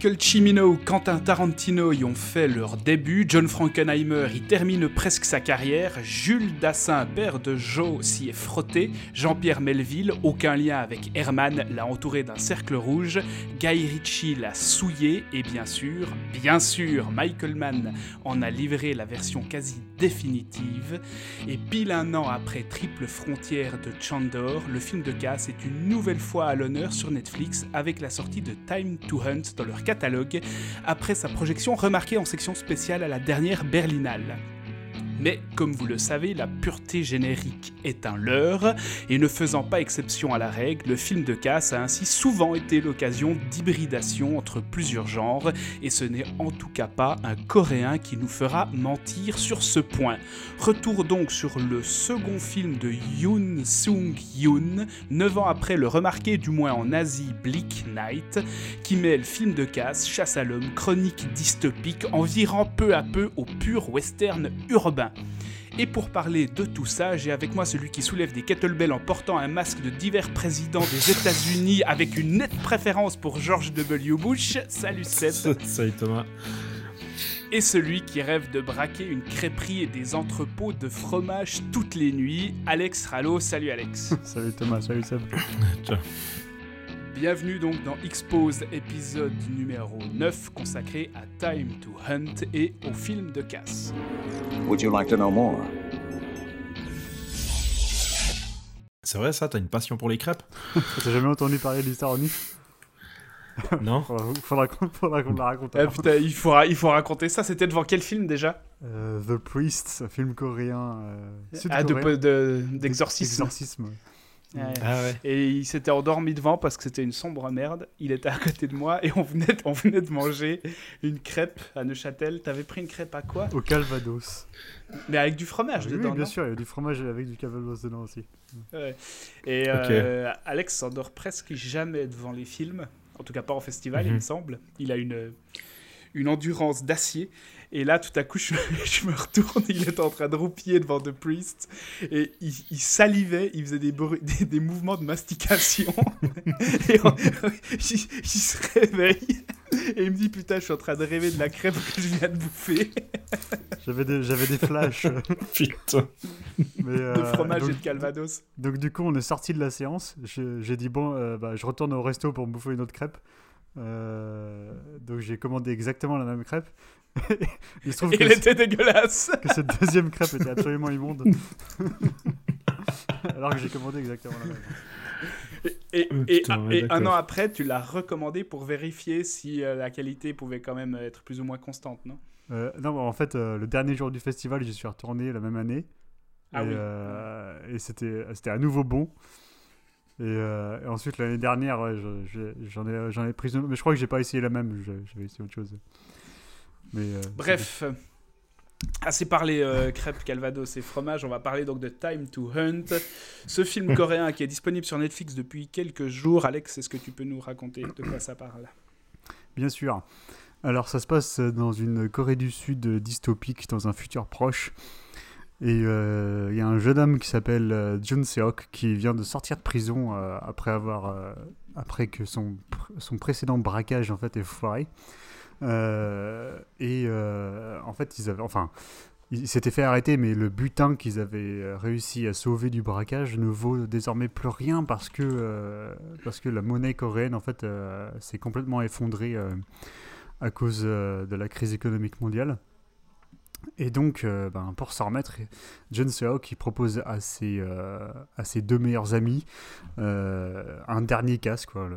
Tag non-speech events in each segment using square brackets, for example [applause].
Michael Cimino, Quentin Tarantino y ont fait leur début, John Frankenheimer y termine presque sa carrière, Jules Dassin, père de Joe, s'y est frotté, Jean-Pierre Melville, aucun lien avec Herman, l'a entouré d'un cercle rouge, Guy Ritchie l'a souillé, et bien sûr, bien sûr, Michael Mann en a livré la version quasi définitive, et pile un an après Triple Frontière de Chandor, le film de casse est une nouvelle fois à l'honneur sur Netflix avec la sortie de Time to Hunt dans leur après sa projection remarquée en section spéciale à la dernière Berlinale. Mais comme vous le savez, la pureté générique est un leurre, et ne faisant pas exception à la règle, le film de casse a ainsi souvent été l'occasion d'hybridation entre plusieurs genres, et ce n'est en tout cas pas un coréen qui nous fera mentir sur ce point. Retour donc sur le second film de Yoon Sung Yoon, 9 ans après le remarqué du moins en Asie Bleak Night, qui mêle film de casse, chasse à l'homme, chronique dystopique, en virant peu à peu au pur western urbain. Et pour parler de tout ça, j'ai avec moi celui qui soulève des kettlebells en portant un masque de divers présidents des États-Unis avec une nette préférence pour George W. Bush. Salut Seth. [laughs] Salut Thomas. Et celui qui rêve de braquer une crêperie et des entrepôts de fromage toutes les nuits, Alex Rallo. Salut Alex. [laughs] salut Thomas, salut Seb. [laughs] Ciao. Bienvenue donc dans Expose épisode numéro 9 consacré à Time to Hunt et au film de casse. Would you like to know more? C'est vrai ça, t'as une passion pour les crêpes? [laughs] T'as jamais entendu parler de l'histoire nu [laughs] Non? Faudra, faudra, faudra qu'on la raconte. Ah, putain, il faut, il faut raconter ça. C'était devant quel film déjà? Euh, The Priest, un film coréen. Euh, ah, d'exorcisme. De, de, D'exorcisme. Ouais. Ah ouais. Et il s'était endormi devant parce que c'était une sombre merde. Il était à côté de moi et on venait, on venait de manger une crêpe à Neuchâtel. T'avais pris une crêpe à quoi? Au Calvados. Mais avec du fromage dedans. Oui, bien sûr, il y a du fromage avec du Calvados dedans aussi. Ouais. Et euh, okay. Alex s'endort presque jamais devant les films. En tout cas, pas en festival, mm -hmm. il me semble. Il a une, une endurance d'acier. Et là, tout à coup, je, [laughs] je, me retourne, il était en train de roupiller devant The Priest, et il, il salivait, il faisait des, des, des mouvements de mastication, [laughs] et on, il, il, se réveille, et il me dit, putain, je suis en train de rêver de la crêpe que je viens de bouffer. [laughs] J'avais des, j'avais des flashs. putain. Mais, euh, de fromage donc, et de calvados. Donc du coup, on est sorti de la séance, j'ai dit, bon, euh, bah, je retourne au resto pour me bouffer une autre crêpe. Euh, donc j'ai commandé exactement la même crêpe. [laughs] Il se trouve que était dégueulasse. Que cette deuxième crêpe était absolument immonde. [laughs] Alors que j'ai commandé exactement la même. Et, et, et, Putain, et un an après, tu l'as recommandé pour vérifier si euh, la qualité pouvait quand même être plus ou moins constante, non? Euh, Non, en fait, euh, le dernier jour du festival, j'y suis retourné la même année. Ah et, oui. et c'était à nouveau bon. Et, euh, et, ensuite, l'année dernière, ouais, j'en ai, ai pris une. Mais je crois que j'ai pas essayé la même, j'avais essayé autre chose. Mais, euh, Bref, assez parlé euh, crêpes, calvados et fromage, on va parler donc de Time to Hunt, ce film [laughs] coréen qui est disponible sur Netflix depuis quelques jours. Alex, est-ce que tu peux nous raconter de quoi ça parle? Bien sûr. Alors, ça se passe dans une Corée du Sud dystopique, dans un futur proche. Et il euh, y a un jeune homme qui s'appelle euh, Jun Seok qui vient de sortir de prison euh, après avoir après que son, son précédent braquage en fait est foiré. Et en fait ils s'étaient fait arrêter mais le butin qu'ils avaient réussi à sauver du braquage ne vaut désormais plus rien parce que parce que la monnaie coréenne en fait s'est complètement effondrée à cause de la crise économique mondiale. Et donc, euh, ben, pour s'en remettre, John il propose à ses, euh, à ses deux meilleurs amis euh, un dernier casse, quoi,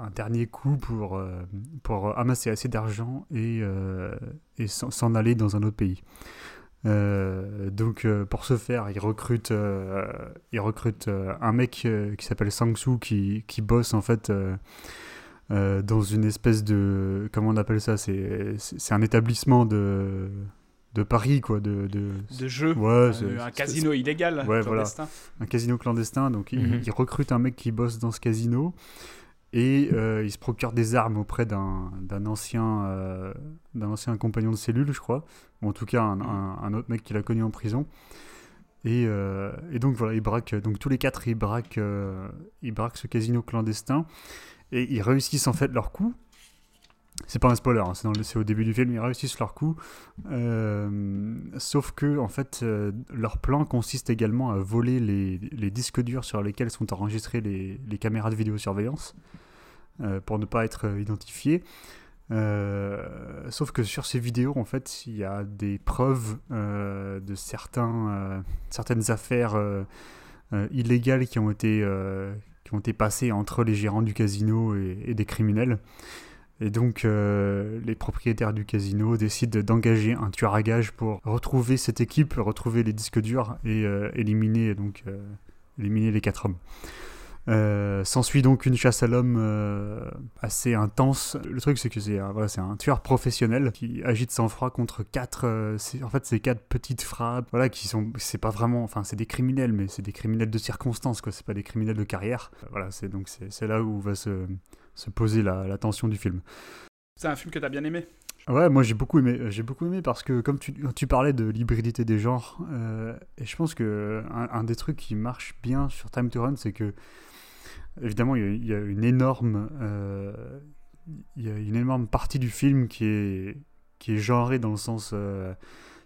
un, dernier coup pour, pour amasser assez d'argent et, et s'en aller dans un autre pays. Donc pour ce faire, il recrute, il recrute un mec qui s'appelle Sang-soo qui, qui bosse en fait dans une espèce de... Comment on appelle ça c'est un établissement de, de Paris, quoi. De, de, De jeu. Ouais, Euh, un casino illégal. Ouais, clandestin. un casino clandestin. Donc il, Mhm. il recrute un mec qui bosse dans ce casino et euh, il se procure des armes auprès d'un d'un ancien, euh, d'un ancien compagnon de cellule, je crois. Ou en tout cas, un, un- un autre mec qu'il a connu en prison. Et, euh, et donc voilà, ils braquent, donc tous les quatre, ils braquent, euh, ils braquent ce casino clandestin et ils réussissent en fait leur coup. C'est pas un spoiler, hein, c'est au début du film, ils réussissent leur coup. Euh, sauf que en fait, euh, leur plan consiste également à voler les, les disques durs sur lesquels sont enregistrées les, les caméras de vidéosurveillance euh, pour ne pas être identifiés. Sauf que sur ces vidéos, en fait, il y a des preuves de certains, certaines affaires illégales qui ont été qui ont été passées entre les gérants du casino et des criminels. Et donc, euh, les propriétaires du casino décident d'engager un tueur à gages pour retrouver cette équipe, retrouver les disques durs et euh, éliminer donc euh, éliminer les quatre hommes. S'ensuit donc une chasse à l'homme assez intense. Le truc, c'est que c'est voilà, un tueur professionnel qui agite sans froid contre quatre. en fait, c'est quatre petites frappes. Voilà, qui sont. C'est pas vraiment. Enfin, c'est des criminels, mais c'est des criminels de circonstance, quoi. C'est pas des criminels de carrière. Voilà, c'est donc c'est là où va se, se poser la, la tension du film. C'est un film que t'as bien aimé? Ouais, moi j'ai beaucoup aimé. J'ai beaucoup aimé parce que comme tu, tu parlais de l'hybridité des genres, euh, et je pense que un, un des trucs qui marche bien sur Time to Run, c'est que évidemment il y a, il y a une énorme, euh, il y a une énorme partie du film qui est qui est genrée dans le sens euh,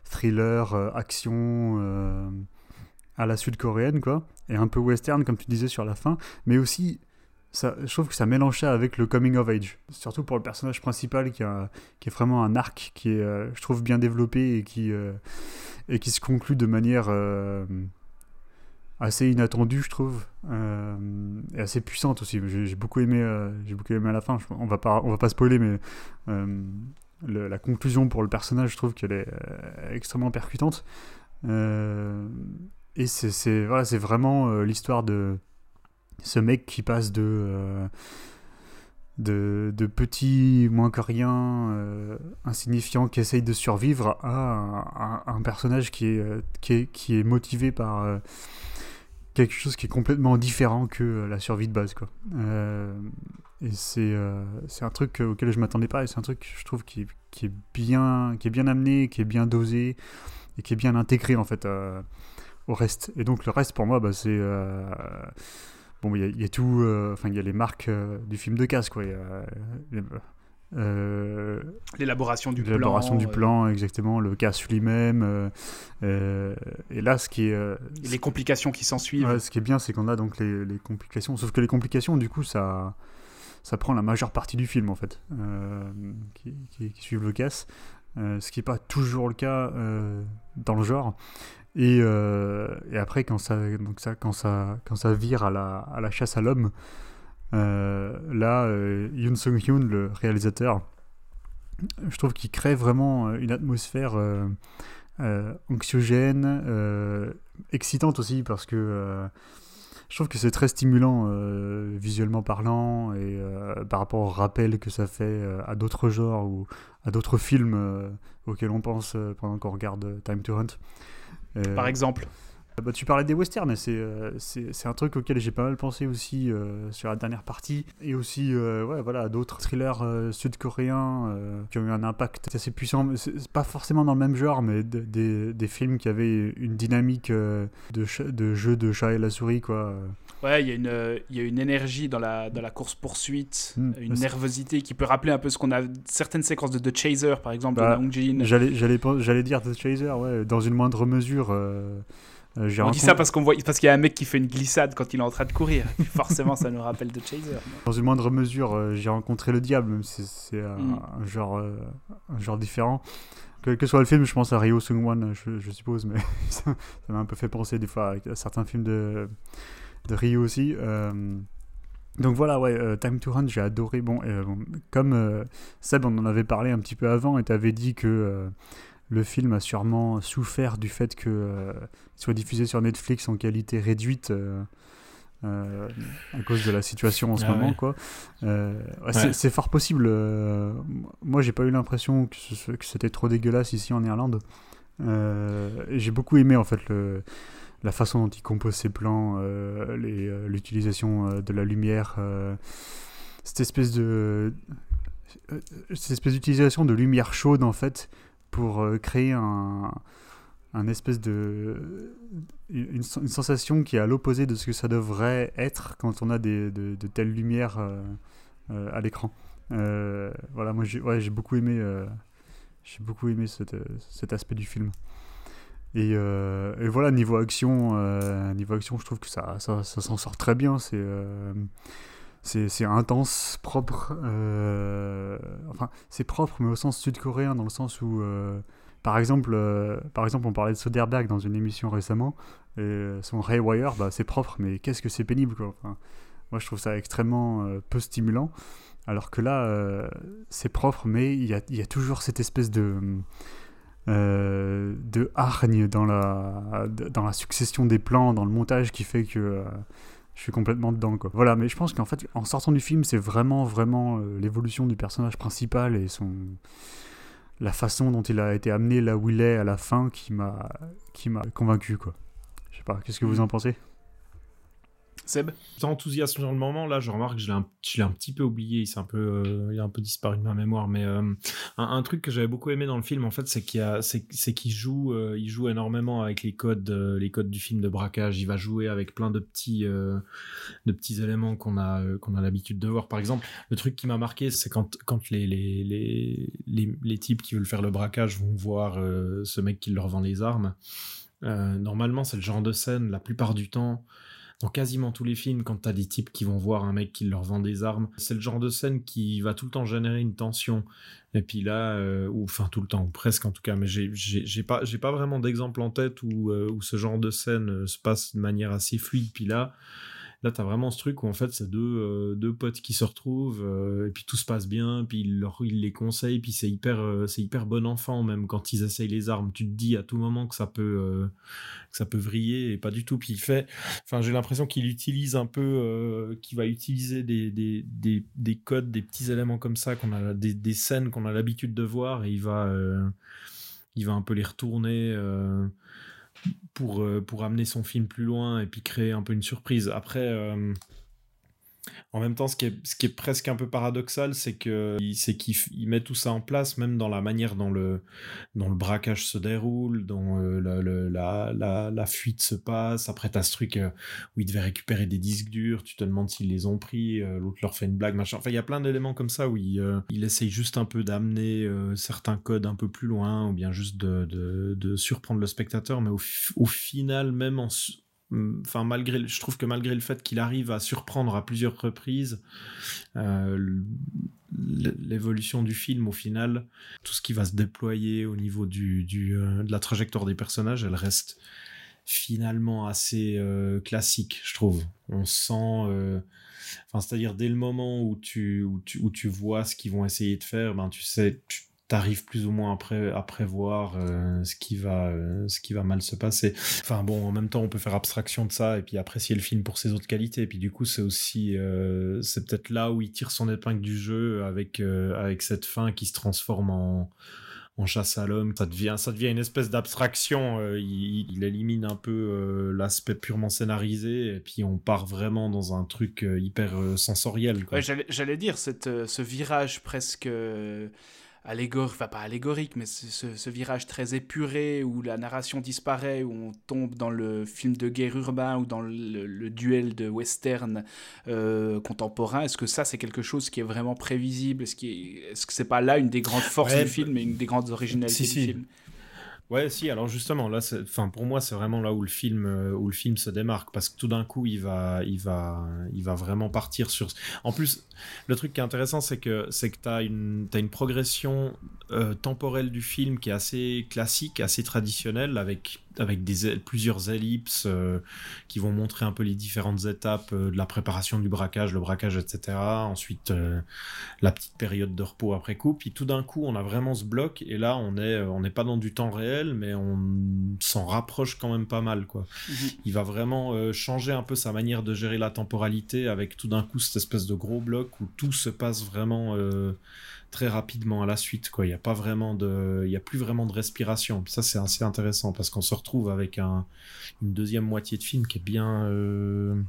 thriller, euh, action. euh, à la sud-coréenne, quoi, et un peu western, comme tu disais sur la fin, mais aussi je trouve que ça mélange ça avec le coming of age. Surtout pour le personnage principal qui, est vraiment un arc qui est, euh, je trouve, bien développé et qui, euh, se conclut de manière euh, assez inattendue, je trouve, et assez puissante aussi. J'ai beaucoup aimé, j'ai beaucoup aimé à la fin. Je- on va pas, on va pas spoiler, mais la conclusion pour le personnage, je trouve qu'elle est extrêmement percutante. Et c'est, voilà, c'est vraiment l'histoire de ce mec qui passe de, euh, de, de petit, moins que rien, euh, insignifiant, qui essaye de survivre, à un, personnage qui est, euh, qui est, qui est motivé par quelque chose qui est complètement différent que la survie de base. Quoi. Et c'est, un truc auquel je m'attendais pas, et c'est un truc, je trouve, qui, qui, est bien, qui est bien amené, qui est bien dosé, et qui est bien intégré, en fait, au reste. Et donc, le reste, pour moi, bah, c'est... Bon, il y, a- il y a tout, euh, enfin, il y a les marques euh, du film de casse, quoi. Il y a, euh, L'élaboration du plan. l'élaboration du euh, plan, exactement, le casse lui-même. euh, et là, ce qui est, et les complications qui s'en suivent. Ouais, ce qui est bien, c'est qu'on a donc les, les complications. Sauf que les complications, du coup, ça, ça prend la majeure partie du film, en fait, qui, qui, qui suivent le casse. Ce qui n'est pas toujours le cas dans le genre. Et, euh, et après, quand ça, donc ça, quand, ça, quand ça vire à la, à la chasse à l'homme, euh, là, euh, Yoon Sung-hyun, le réalisateur, je trouve qu'il crée vraiment une atmosphère anxiogène, excitante aussi, parce que je trouve que c'est très stimulant visuellement parlant et par rapport au rappel que ça fait à d'autres genres ou à d'autres films auxquels on pense pendant qu'on regarde Time to Hunt. Euh, Par exemple. bah, tu parlais des westerns, c'est euh, c'est un truc auquel j'ai pas mal pensé aussi euh, sur la dernière partie, et aussi ouais, voilà, d'autres thrillers sud-coréens qui ont eu un impact assez puissant. mais C'est pas forcément dans le même genre, mais de- des, des films qui avaient une dynamique de, de jeu de chat et la souris, quoi. Ouais, il y, a une, il y a une énergie dans la, dans la course-poursuite, Mm. une nervosité qui peut rappeler un peu ce qu'on a. Certaines séquences de The Chaser, par exemple, Bah, de. J'allais dire The Chaser, ouais, dans une moindre mesure. euh, euh, On dit ça parce qu'on voit parce qu'il y a un mec qui fait une glissade quand il est en train de courir. Forcément, ça nous rappelle The Chaser. Dans une moindre mesure, euh, j'ai rencontré le diable, même si c'est un, Mm. un genre, euh, un genre différent. Quel que soit le film, je pense à Ryo Seung-wan, je, je suppose, mais [laughs] ça ça m'a un peu fait penser des fois à certains films de, de Ryo aussi. Euh, donc voilà, ouais, euh, Time to Run, j'ai adoré. Bon, euh, comme euh, Seb, on en avait parlé un petit peu avant, et t'avais dit que le film a sûrement souffert du fait que soit diffusé sur Netflix en qualité réduite. à cause de la situation en ce Ah moment ouais. quoi ouais, c'est- Ouais. c'est fort possible moi j'ai pas eu l'impression que, c'était trop dégueulasse ici en Irlande j'ai beaucoup aimé en fait le, la façon dont il compose ses plans, euh, euh, l'utilisation euh, de la lumière, cette espèce de cette d'utilisation de lumière chaude en fait pour créer un, une, sensation qui est à l'opposé de ce que ça devrait être quand on a des, de, telles lumières à l'écran. Voilà, moi j'ai beaucoup aimé j'ai beaucoup aimé cet aspect du film. Et, euh, et voilà, niveau action, euh, niveau action, je trouve que ça, ça, s'en sort très bien. C'est euh, c'est intense, propre. enfin, c'est propre, mais au sens sud-coréen, dans le sens où, par exemple, par exemple, on parlait de Soderbergh dans une émission récemment. Et son Haywire, bah, c'est propre, mais qu'est-ce que c'est pénible, moi, je trouve ça extrêmement peu stimulant. Alors que là, c'est propre, mais il y a, y a toujours cette espèce de, euh, de hargne dans la, dans la succession des plans, dans le montage qui fait que euh, je suis complètement dedans. Quoi. Voilà, mais je pense qu'en fait, en sortant du film, c'est vraiment, vraiment euh, l'évolution du personnage principal et son, la façon dont il a été amené là où il est à la fin qui m'a, qui m'a convaincu. Quoi. Je sais pas, qu'est-ce que vous en pensez? Seb J'étais enthousiaste sur le moment, là, je remarque que je l'ai un, petit peu oublié, il, un euh, a un peu disparu de ma mémoire, mais euh, un, truc que j'avais beaucoup aimé dans le film, en fait, c'est qu'il, joue, euh, joue énormément avec les codes, les codes du film de braquage, il va jouer avec plein de petits, éléments qu'on a, qu'on a l'habitude de voir. Par exemple, le truc qui m'a marqué, c'est quand, les, les, types qui veulent faire le braquage vont voir ce mec qui leur vend les armes. Normalement, c'est le genre de scène, la plupart du temps, dans quasiment tous les films, quand t'as des types qui vont voir un mec qui leur vend des armes, c'est le genre de scène qui va tout le temps générer une tension. Et puis là, euh, ou enfin tout le temps, ou presque en tout cas, mais j'ai pas pas vraiment d'exemple en tête où euh, où ce genre de scène euh, se passe de manière assez fluide. Puis là, là t'as vraiment ce truc où en fait c'est deux euh, deux potes qui se retrouvent euh, et puis tout se passe bien, puis il leur les conseille, puis c'est hyper euh, hyper bon enfant même quand ils essayent les armes. Tu te dis à tout moment que ça peut que ça peut vriller et pas du tout. Puis il fait, enfin j'ai l'impression qu'il utilise un peu, qu'il va utiliser des, des, des, des codes, des petits éléments comme ça qu'on a, des, des scènes qu'on a l'habitude de voir et il va, il va un peu les retourner. Pour, euh, pour amener son film plus loin et puis créer un peu une surprise. Après, euh, en même temps, ce qui est, presque un peu paradoxal, c'est que c'est qu'il met tout ça en place, même dans la manière dont le, dont le braquage se déroule, dont euh, la, la, la fuite se passe. Après, t'as ce truc euh, où il devait récupérer des disques durs, tu te demandes s'ils les ont pris, euh, l'autre leur fait une blague, machin. Enfin, il y a plein d'éléments comme ça où il, il essaye juste un peu d'amener certains codes un peu plus loin, ou bien juste de, de, surprendre le spectateur, mais au, au final, même en... su- Enfin, malgré, je trouve que malgré le fait qu'il arrive à surprendre à plusieurs reprises, euh, l'évolution du film au final, tout ce qui va se déployer au niveau du, du, euh, de la trajectoire des personnages, elle reste finalement assez euh, classique, je trouve. On sent, enfin, c'est-à-dire dès le moment où tu, où tu, où tu vois ce qu'ils vont essayer de faire, ben tu sais, arrives plus ou moins pré- à prévoir euh, ce qui va, euh, ce qui va mal se passer. Enfin bon, en même temps, on peut faire abstraction de ça et puis apprécier le film pour ses autres qualités. Et puis du coup, c'est aussi, euh, c'est peut-être là où il tire son épingle du jeu avec avec cette fin qui se transforme en en chasse à l'homme. Ça devient, ça devient une espèce d'abstraction. il, élimine un peu l'aspect purement scénarisé et puis on part vraiment dans un truc hyper sensoriel. J'allais- dire, cette, ce virage presque allégorique, enfin pas allégorique, mais ce, ce- virage très épuré où la narration disparaît, où on tombe dans le film de guerre urbain ou dans le, le duel de western euh, contemporain. Est-ce que ça, c'est quelque chose qui est vraiment prévisible? Est-ce qu'il est, -ce que c'est pas là une des grandes forces Ouais, du film et une des grandes originalités si, du si. film? Ouais, si. Alors justement, là, enfin pour moi, c'est vraiment là où le film, euh, où le film se démarque, parce que tout d'un coup, il va, il va, il va vraiment partir sur. En plus, le truc qui est intéressant, c'est que c'est que t'as une, t'as une progression euh, temporelle du film qui est assez classique, assez traditionnelle, avec avec des plusieurs ellipses euh, qui vont montrer un peu les différentes étapes euh, de la préparation du braquage, le braquage, etc. Ensuite, euh, la petite période de repos après coup. Puis tout d'un coup, on a vraiment ce bloc et là, on est, on n'est pas dans du temps réel, mais on s'en rapproche quand même pas mal, quoi. Mhm. Il va vraiment changer un peu sa manière de gérer la temporalité avec tout d'un coup cette espèce de gros bloc où tout se passe vraiment très rapidement à la suite. Quoi. Il n'y a pas vraiment de, il y a plus vraiment de respiration. ça, c'est assez intéressant parce qu'on se retrouve avec un, une deuxième moitié de film qui est bien, euh,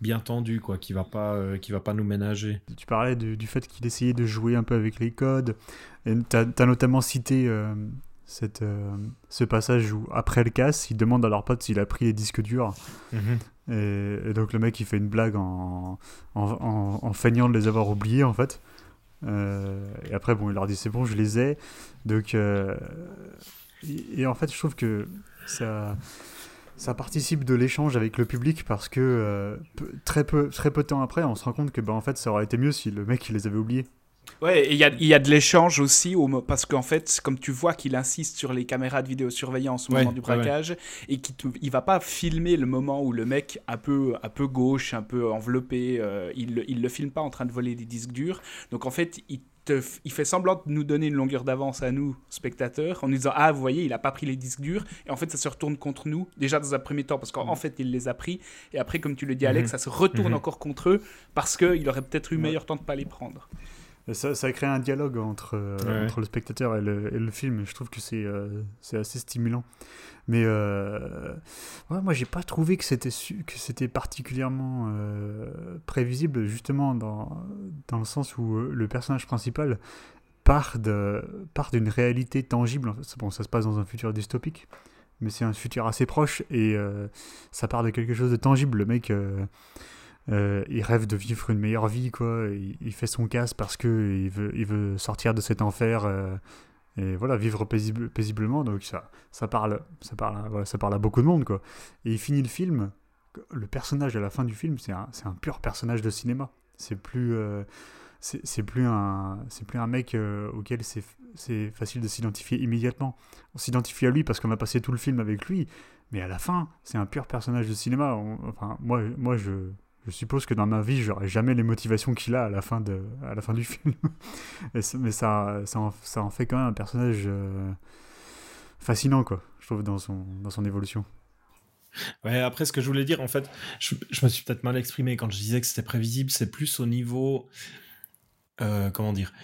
bien tendu, quoi, qui va pas, euh, qui va pas nous ménager. Tu parlais du, du fait qu'il essayait de jouer un peu avec les codes. Tu as, notamment cité euh, cette, ce passage où, après le casse, ils demandent à leur pote s'il a pris les disques durs. Mhm. Et, donc le mec il fait une blague en, en, en feignant de les avoir oubliés en fait. Euh, et après, bon, il leur dit c'est bon, je les ai. Donc, euh, et, en fait, je trouve que ça, ça participe de l'échange avec le public parce que euh, très, peu, très peu de temps après, on se rend compte que bah, en fait, ça aurait été mieux si le mec il les avait oubliés. Ouais, il y a, y a, de l'échange aussi, au, parce qu'en fait, comme tu vois qu'il insiste sur les caméras de vidéosurveillance au moment du braquage, et qu'il ne va pas filmer le moment où le mec, un peu, un peu gauche, un peu enveloppé, euh, il, il le filme pas en train de voler des disques durs. Donc en fait, il te, il fait semblant de nous donner une longueur d'avance à nous, spectateurs, en nous disant Ah, vous voyez, il a pas pris les disques durs. Et en fait, ça se retourne contre nous, déjà dans un premier temps, parce qu'en mm. fait, il les a pris. Et après, comme tu le dis, Alex, mm-hmm. ça se retourne mm-hmm. encore contre eux, parce qu'il aurait peut-être eu meilleur temps de pas les prendre. Ça, ça crée un dialogue entre, euh, entre le spectateur et le, et le film. je trouve que c'est euh, assez stimulant. Mais euh, ouais, moi, j'ai pas trouvé que c'était particulièrement euh, prévisible, justement, dans, dans le sens où le personnage principal part de part d'une réalité tangible. Bon, ça se passe dans un futur dystopique, mais c'est un futur assez proche et ça part de quelque chose de tangible. Le mec euh, il rêve de vivre une meilleure vie, quoi. Il, fait son casse parce que il veut, il veut sortir de cet enfer euh, et voilà, vivre paisiblement. Donc ça, ça parle, ça parle, ça parle à beaucoup de monde, quoi. Et il finit le film. Le personnage à la fin du film, c'est un, un, pur personnage de cinéma. C'est plus, euh, c'est plus un, c'est plus un mec auquel c'est facile de s'identifier immédiatement. On s'identifie à lui parce qu'on a passé tout le film avec lui, mais à la fin, c'est un pur personnage de cinéma. enfin, moi, moi, je je suppose que dans ma vie, j'aurai jamais les motivations qu'il a à la fin, de, à la fin du [laughs] film. mais ça, ça en, fait quand même un personnage euh, fascinant, quoi, je trouve, dans son, dans son évolution. Ouais, après, ce que je voulais dire, en fait, je, je me suis peut-être mal exprimé quand je disais que c'était prévisible, c'est plus au niveau. Euh, comment dire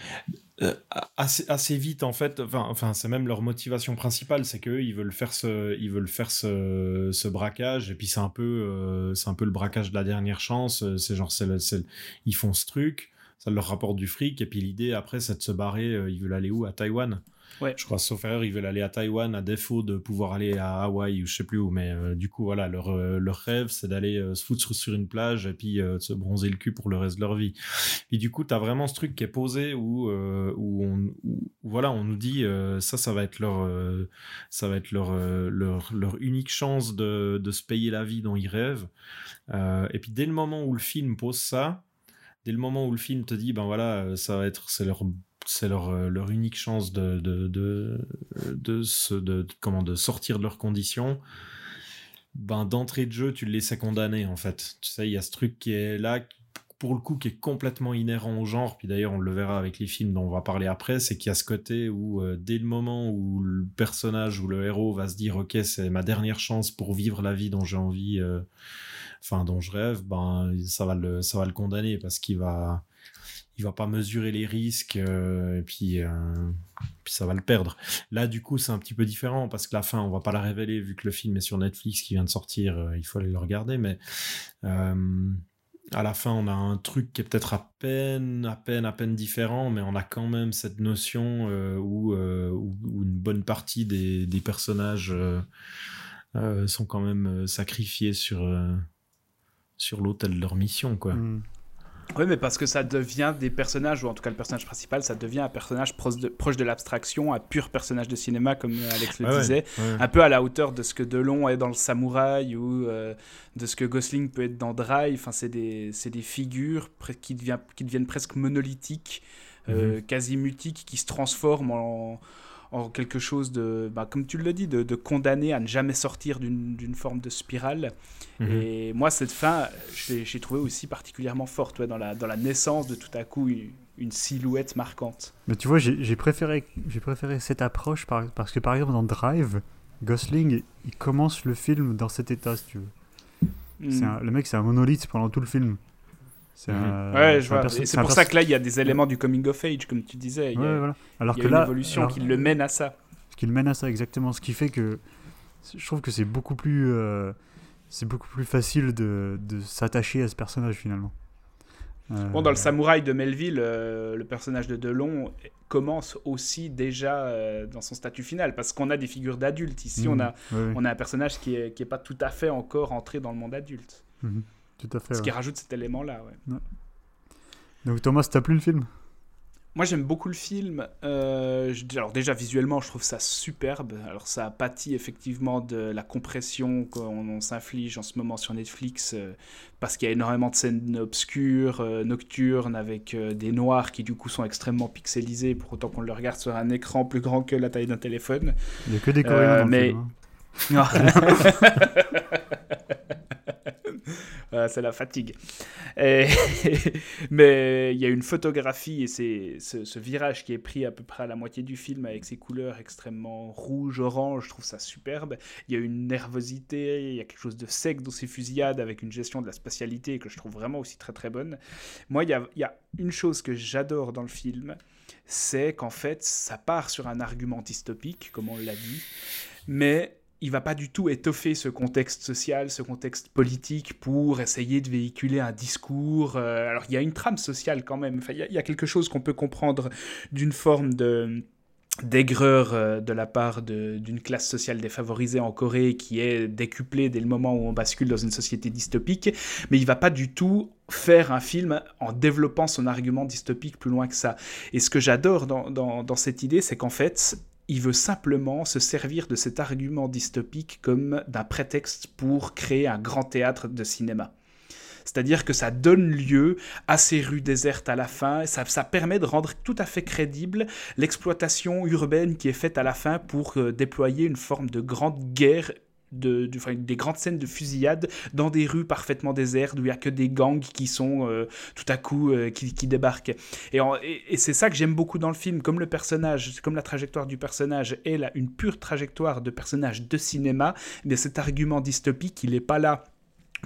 euh, assez, assez vite en fait enfin, enfin c'est même leur motivation principale c'est qu'eux ils veulent faire ce ils veulent faire ce, ce braquage et puis c'est un peu euh, c'est un peu le braquage de la dernière chance euh, c'est genre c'est ils font ce truc ça leur rapporte du fric et puis l'idée après c'est de se barrer ils veulent aller où? À Taïwan je crois, sauf erreur, ils veulent aller à Taïwan à défaut de pouvoir aller à Hawaï ou je sais plus où. Mais euh, du coup, voilà, leur, euh, rêve, c'est d'aller euh, se foutre sur une plage et puis de se bronzer le cul pour le reste de leur vie. Et du coup, tu as vraiment ce truc qui est posé où, où, on, voilà, on nous dit ça, ça va être leur, ça va être leur, leur, leur unique chance de, de se payer la vie dont ils rêvent. et puis dès le moment où le film pose ça, dès le moment où le film te dit, ben voilà, ça va être, c'est leur c'est leur, euh, leur unique chance de, de, de, de, comment, de sortir de leurs conditions. Ben, d'entrée de jeu, tu le laissais condamner, en fait. Tu sais, il y a ce truc qui est là, pour le coup, qui est complètement inhérent au genre. Puis d'ailleurs, on le verra avec les films dont on va parler après, c'est qu'il y a ce côté où, euh, dès le moment où le personnage ou le héros va se dire, OK, c'est ma dernière chance pour vivre la vie dont j'ai envie, euh, enfin, dont je rêve, ben, ça va le, ça va le condamner parce qu'il va, il va pas mesurer les risques euh, et puis, euh, puis ça va le perdre. Là, du coup, c'est un petit peu différent parce que la fin, on va pas la révéler vu que le film est sur Netflix qui vient de sortir. Euh, il faut aller le regarder, mais à la fin, on a un truc qui est peut-être à peine, à peine, à peine différent, mais on a quand même cette notion où, où, une bonne partie des, des personnages sont quand même sacrifiés sur sur l'autel de leur mission, quoi. Hmm. Oui, mais parce que ça devient des personnages, ou en tout cas le personnage principal, ça devient un personnage proche de, proche de l'abstraction, un pur personnage de cinéma, comme Alex le disait, un peu à la hauteur de ce que Delon est dans le Samouraï ou euh, de ce que Gosling peut être dans Drive. Enfin, c'est des, des, figures qui, qui deviennent presque monolithiques, euh, mhm. quasi mutiques, qui se transforment en en quelque chose de, bah, comme tu le dis, de, de condamné à ne jamais sortir d'une forme de spirale. Mhm. Et moi, cette fin, j'ai trouvé aussi particulièrement forte ouais, dans, la, dans la naissance de tout à coup une, une silhouette marquante. Mais tu vois, j'ai préféré, préféré cette approche par, parce que par exemple dans Drive, Gosling, il commence le film dans cet état, si tu veux. Hmm. le mec, c'est un monolithe pendant tout le film. C'est ouais, je vois. C'est pour ça que là, il y a des éléments du coming of age, comme tu disais. Il y a, voilà. alors il y a une évolution qui le mène à ça. Ce qui le mène à ça, exactement. Ce qui fait que je trouve que c'est beaucoup plus, euh, c'est beaucoup plus facile de, de s'attacher à ce personnage finalement. Bon, dans le samouraï de Melville, euh, le personnage de Delon commence aussi déjà euh, dans son statut final, parce qu'on a des figures d'adultes. Ici, on, a, mhm. on a un personnage qui n'est qui est pas tout à fait encore entré dans le monde adulte. Mhm. Tout à fait. Ce qui rajoute cet élément-là. Ouais. Donc Thomas, t'as plu le film? Moi, j'aime beaucoup le film. Euh, alors déjà, visuellement, je trouve ça superbe. Alors ça pâtit effectivement de la compression qu'on s'inflige en ce moment sur Netflix, euh, parce qu'il y a énormément de scènes obscures, euh, nocturnes, avec des noirs qui du coup sont extrêmement pixelisés, pour autant qu'on le regarde sur un écran plus grand que la taille d'un téléphone. Il n'y a que des Coréens dans mais... le film. Hein. [laughs] [laughs] [laughs] c'est la fatigue. [laughs] mais il y a une photographie et c'est ce, virage qui est pris à peu près à la moitié du film avec ses couleurs extrêmement rouge, orange, je trouve ça superbe. Il y a une nervosité, il y a quelque chose de sec dans ces fusillades avec une gestion de la spatialité que je trouve vraiment aussi très très bonne. Moi, il y a, il y a une chose que j'adore dans le film, c'est qu'en fait, ça part sur un argument dystopique, comme on l'a dit, mais il va pas du tout étoffer ce contexte social, ce contexte politique pour essayer de véhiculer un discours. Euh, alors il y a une trame sociale quand même, il y, a quelque chose qu'on peut comprendre d'une forme d'aigreur euh, de la part d'une classe sociale défavorisée en Corée qui est décuplée dès le moment où on bascule dans une société dystopique, mais il va pas du tout faire un film en développant son argument dystopique plus loin que ça. Et ce que j'adore dans cette idée, c'est qu'en fait, il veut simplement se servir de cet argument dystopique comme d'un prétexte pour créer un grand théâtre de cinéma. C'est-à-dire que ça donne lieu à ces rues désertes à la fin, ça, ça permet de rendre tout à fait crédible l'exploitation urbaine qui est faite à la fin pour euh, déployer une forme de grande guerre de, des grandes scènes de fusillade dans des rues parfaitement désertes où il n'y a que des gangs qui sont euh, tout à coup euh, qui, débarquent. Et, c'est ça que j'aime beaucoup dans le film, comme le personnage, comme la trajectoire du personnage est là, une pure trajectoire de personnage de cinéma, mais cet argument dystopique, il n'est pas là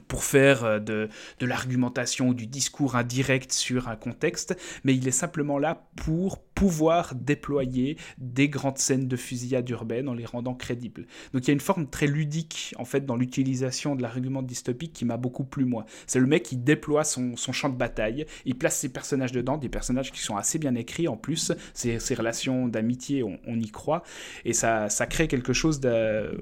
pour faire euh, de l'argumentation ou du discours indirect sur un contexte, mais il est simplement là pour pouvoir déployer des grandes scènes de fusillade urbaine en les rendant crédibles. Donc il y a une forme très ludique en fait dans l'utilisation de l'argument dystopique qui m'a beaucoup plu moi. C'est le mec qui déploie son, champ de bataille, il place ses personnages dedans, des personnages qui sont assez bien écrits en plus, ces, relations d'amitié on, y croit, et ça, ça crée quelque chose de,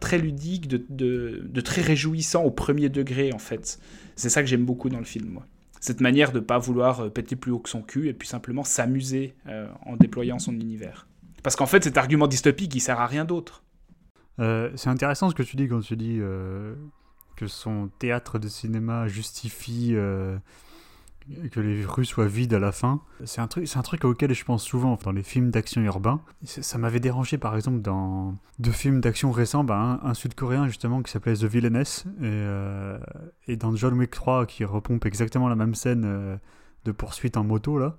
très ludique, de, de très réjouissant au premier degré en fait. C'est ça que j'aime beaucoup dans le film moi cette manière de ne pas vouloir euh, péter plus haut que son cul et puis simplement s'amuser euh, en déployant son univers. Parce qu'en fait, cet argument dystopique, il sert à rien d'autre. Euh, c'est intéressant ce que tu dis quand tu dis que son théâtre de cinéma justifie que les rues soient vides à la fin. C'est un truc, c'est un truc auquel je pense souvent dans les films d'action urbain. Ça m'avait dérangé par exemple dans deux films d'action récents, bah, un, sud-coréen justement qui s'appelait The Villainess et, euh, dans John Wick 3 qui repompe exactement la même scène euh, de poursuite en moto là.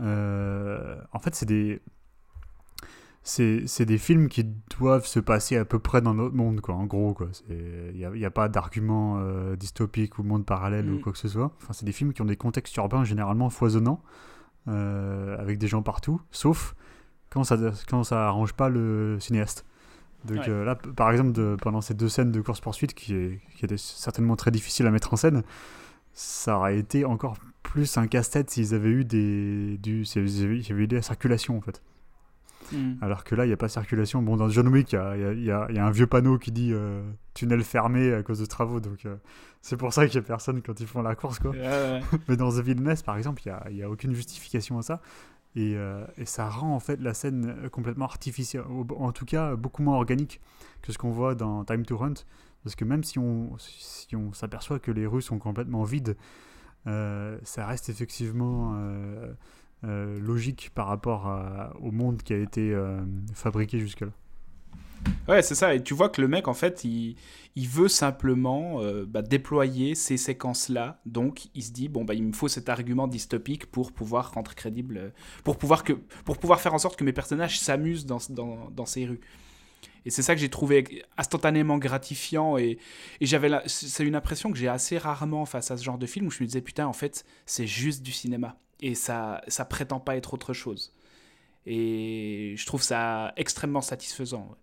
Euh, en fait, c'est des c'est des films qui doivent se passer à peu près dans notre monde, quoi, en gros. Il n'y a, a, pas d'argument euh, dystopique ou monde parallèle ou mm. quoi que ce soit. Enfin, c'est des films qui ont des contextes urbains généralement foisonnants, euh, avec des gens partout, sauf quand ça quand ça arrange pas le cinéaste. Donc euh, là, par exemple, de, pendant ces deux scènes de course-poursuite, qui, est, qui étaient certainement très difficiles à mettre en scène, ça aurait été encore plus un casse-tête s'ils avaient eu des, du, s'ils avaient eu de la circulation, en fait. Mm. Alors que là, il n'y a pas de circulation. Bon, dans John Wick, il y a, un vieux panneau qui dit euh, tunnel fermé à cause de travaux. Donc, euh, c'est pour ça qu'il n'y a personne quand ils font la course. Quoi. [laughs] Mais dans The Villainess, par exemple, il n'y a, a, aucune justification à ça. Euh, et, ça rend en fait la scène complètement artificielle, en tout cas beaucoup moins organique que ce qu'on voit dans Time to Hunt. Parce que même si on si on s'aperçoit que les rues sont complètement vides, ça reste effectivement euh, logique par rapport au monde qui a été euh, fabriqué jusque-là. Ouais, c'est ça. Et tu vois que le mec, en fait, il, veut simplement euh, bah, déployer ces séquences-là. Donc, il se dit, bon, bah, il me faut cet argument dystopique pour pouvoir rendre crédible, pour pouvoir, que, pour pouvoir faire en sorte que mes personnages s'amusent dans, ces rues. Et c'est ça que j'ai trouvé instantanément gratifiant. Et, et j'avais c'est une impression que j'ai assez rarement face à ce genre de film où je me disais, putain, en fait, c'est juste du cinéma. Et ça, ça prétend pas être autre chose. Et je trouve ça extrêmement satisfaisant.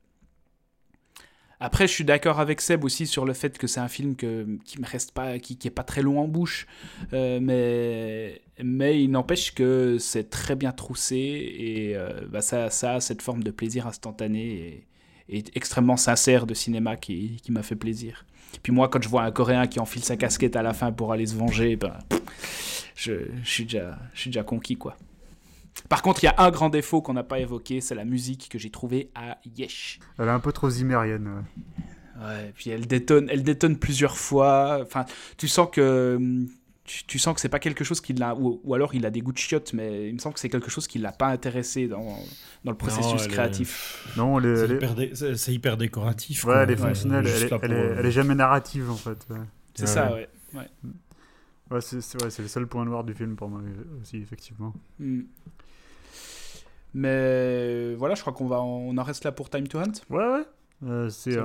Après, je suis d'accord avec Seb aussi sur le fait que c'est un film que, qui me reste pas, qui, pas très long en bouche, Euh, mais mais il n'empêche que c'est très bien troussé et euh, bah, ça, ça a cette forme de plaisir instantané et, extrêmement sincère de cinéma qui, qui m'a fait plaisir. Puis moi, quand je vois un Coréen qui enfile sa casquette à la fin pour aller se venger, ben, je, je suis déjà, je suis déjà conquis quoi. Par contre, il y a un grand défaut qu'on n'a pas évoqué, c'est la musique que j'ai trouvée à Yesh. Elle est un peu trop zimérienne. ouais. Ouais, puis elle détonne, elle détonne plusieurs fois. Enfin, tu sens que hum, tu, tu sens que c'est pas quelque chose qui l'a, ou, ou alors il a des goûts de chiottes, mais il me semble que c'est quelque chose qui l'a pas intéressé dans, dans le processus Non, elle est- créatif. Non, elle est, C'est elle est- hyper, dé- c'est- c'est hyper décoratif. ouais, quoi. elle est fonctionnelle. Elle, elle est- elle est jamais narrative en fait. ouais. C'est Ouais, ça, ouais. ouais. Ouais, c'est c'est- ouais, c'est le seul point noir du film pour moi aussi, effectivement. Hmm. Mais voilà, je crois qu'on va, en- on en reste là pour Time to Hunt. Ouais, ouais. Euh, c'est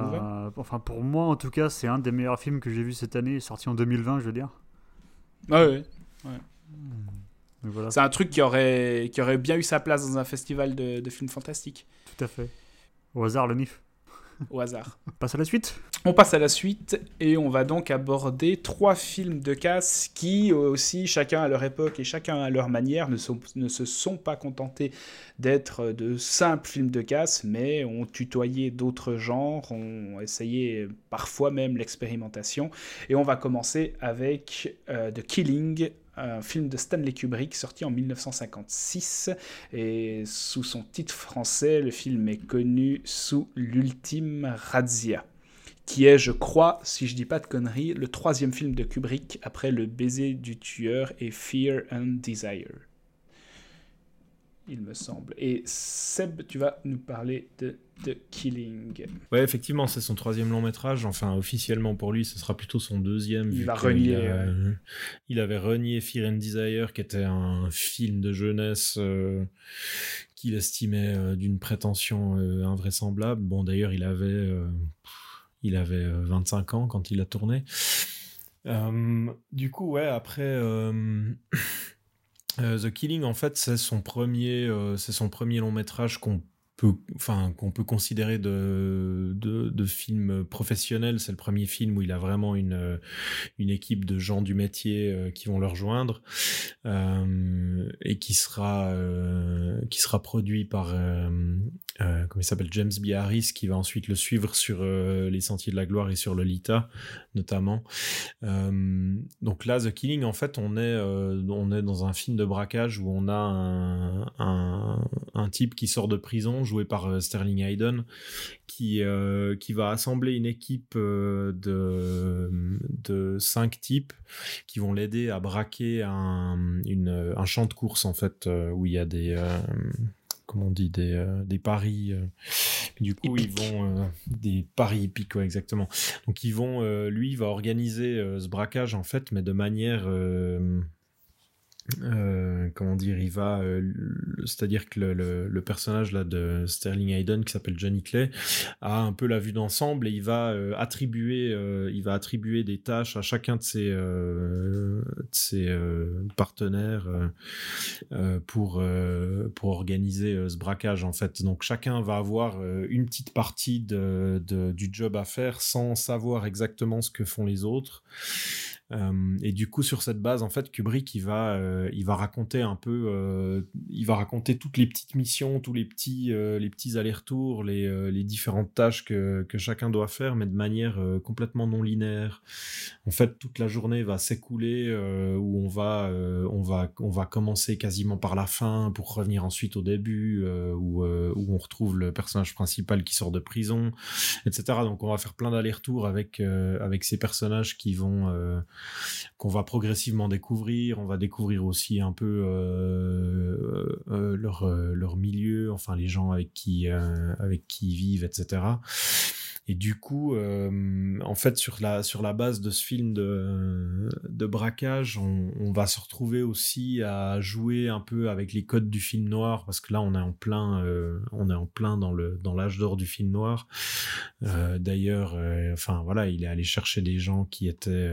enfin pour moi en tout cas c'est un des meilleurs films que j'ai vu cette année sorti en 2020 je veux dire Ouais, ouais. Voilà. C'est un truc qui aurait, qui aurait bien eu sa place dans un festival de, de films fantastiques, tout à fait. Au hasard le nif au hasard. On passe à la suite? On passe à la suite et on va donc aborder trois films de casse qui aussi, chacun à leur époque et chacun à leur manière, ne, sont- ne se sont pas contentés d'être de simples films de casse, mais ont tutoyé d'autres genres, ont essayé parfois même l'expérimentation. Et on va commencer avec euh, The Killing, un film de Stanley Kubrick sorti en 1956 et sous son titre français, le film est connu sous l'ultime razzia qui est, je crois, si je dis pas de conneries, le troisième film de Kubrick après Le baiser du tueur et Fear and Desire. Il me semble. Et Seb, tu vas nous parler de The Killing. Ouais, effectivement, c'est son troisième long métrage. Enfin, officiellement pour lui, ce sera plutôt son deuxième. Il va renier, Il, a- ouais. il avait renié Fear and Desire, qui était un film de jeunesse euh, qu'il estimait euh, d'une prétention euh, invraisemblable. Bon, d'ailleurs, il avait, il avait euh, 25 ans quand il a tourné. Du coup, ouais, après. Euh, The Killing, en fait, c'est son premier, euh, c'est son premier long métrage qu'on peut, enfin, qu'on peut considérer de, de, de film professionnel. C'est le premier film où il a vraiment une, euh, une équipe de gens du métier qui vont le rejoindre et qui sera, qui sera produit par, euh, comment il s'appelle, James B. Harris, qui va ensuite le suivre sur euh, Les Sentiers de la Gloire et sur Lolita, notamment. Euh, donc là, The Killing, en fait, on est, euh, on est dans un film de braquage où on a un, un, type qui sort de prison, joué par Sterling Hayden, qui, qui va assembler une équipe de, de cinq types qui vont l'aider à braquer un, une, un champ de course, en fait, où il y a des... comment on dit, des, euh, des paris. euh, du coup, ils vont. euh, des paris ouais, exactement. Donc, ils vont. lui, il va organiser ce braquage, en fait, mais de manière. Euh, comment dire, il va, euh, c'est-à-dire que le, le- le personnage là de Sterling Hayden qui s'appelle Johnny Clay a un peu la vue d'ensemble et il va euh, attribuer, euh, il va attribuer des tâches à chacun de ses, euh, de ses partenaires pour pour organiser ce braquage en fait. Donc chacun va avoir une petite partie de, de- du job à faire sans savoir exactement ce que font les autres. Euh, et du coup, sur cette base, en fait, Kubrick, il va, euh, il va raconter un peu, euh, il va raconter toutes les petites missions, tous les petits, les petits allers-retours, les, les différentes tâches que, que chacun doit faire, mais de manière complètement non linéaire. En fait, toute la journée va s'écouler où on va, on va, on va commencer quasiment par la fin pour revenir ensuite au début, où, où on retrouve le personnage principal qui sort de prison, etc. Donc, on va faire plein d'allers-retours avec, avec ces personnages qui vont qu'on va progressivement découvrir. On va découvrir aussi un peu leur leur milieu, enfin les gens avec qui avec qui ils vivent, etc. Et du coup, euh, en fait, sur la, sur la base de ce film de, de braquage, on, va se retrouver aussi à jouer un peu avec les codes du film noir, parce que là, on est en plein, euh, on est en plein dans dans l'âge d'or du film noir. Euh, D'ailleurs, euh, enfin voilà, il est allé chercher des gens qui étaient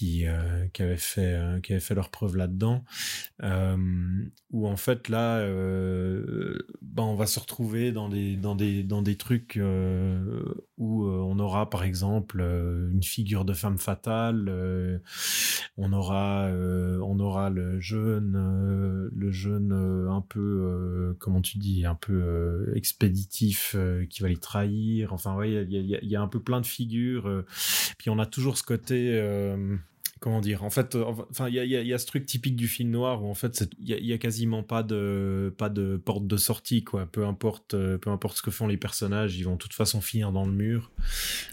qui, euh, avaient fait euh, qui avaient fait leur preuve là-dedans. Euh, où en fait là euh, ben on va se retrouver dans des dans des dans des trucs euh, où on aura par exemple une figure de femme fatale on aura on aura le jeune le jeune un peu comment tu dis un peu expéditif qui va les trahir. Enfin ouais il y a, un peu plein de figures puis on a toujours ce côté comment dire en fait enfin il y a, y, y a, ce truc typique du film noir où en fait il y, y, a quasiment pas de pas de porte de sortie quoi peu importe peu importe ce que font les personnages ils vont de toute façon finir dans le mur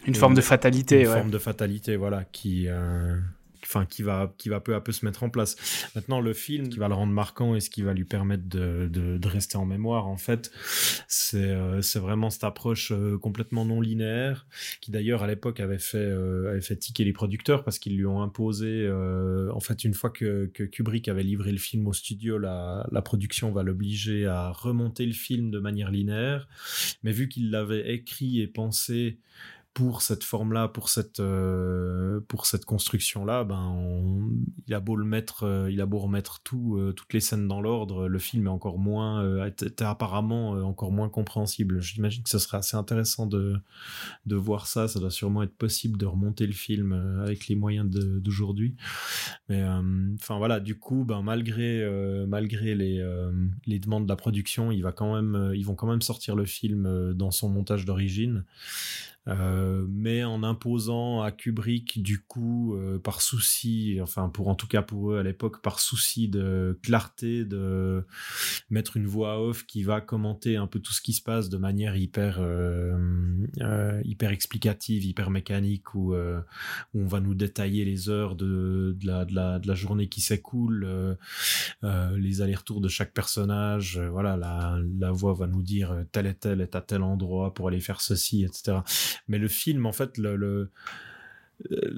une forme de fatalité une ouais. forme de fatalité voilà qui euh, enfin qui va qui va peu à peu se mettre en place. Maintenant le film qui va le rendre marquant et ce qui va lui permettre de, de, rester en mémoire en fait, c'est euh, vraiment cette approche euh, complètement non linéaire qui d'ailleurs à l'époque avait fait euh, avait fait tiquer les producteurs parce qu'ils lui ont imposé euh, en fait une fois que, que Kubrick avait livré le film au studio la, la production va l'obliger à remonter le film de manière linéaire mais vu qu'il l'avait écrit et pensé pour cette forme-là, pour cette euh, pour cette construction-là, ben il a beau le mettre, euh, il a beau remettre tout, euh, toutes les scènes dans l'ordre, le film est encore moins, apparemment encore moins compréhensible. J'imagine que ce serait assez intéressant de de voir ça. Ça doit sûrement être possible de remonter le film avec les moyens d'aujourd'hui. Mais enfin voilà, du coup, ben malgré malgré les les demandes de la production, il va quand même, ils vont quand même sortir le film dans son montage d'origine. Euh, mais en imposant à Kubrick du coup euh, par souci enfin pour en tout cas pour eux à l'époque par souci de clarté de mettre une voix off qui va commenter un peu tout ce qui se passe de manière hyper euh, euh hyper explicative hyper mécanique où, où, on va nous détailler les heures de, de, la, de, la, de la journée qui s'écoule les allers-retours de chaque personnage voilà la, la voix va nous dire tel et tel est à tel endroit pour aller faire ceci etc mais le film en fait le, le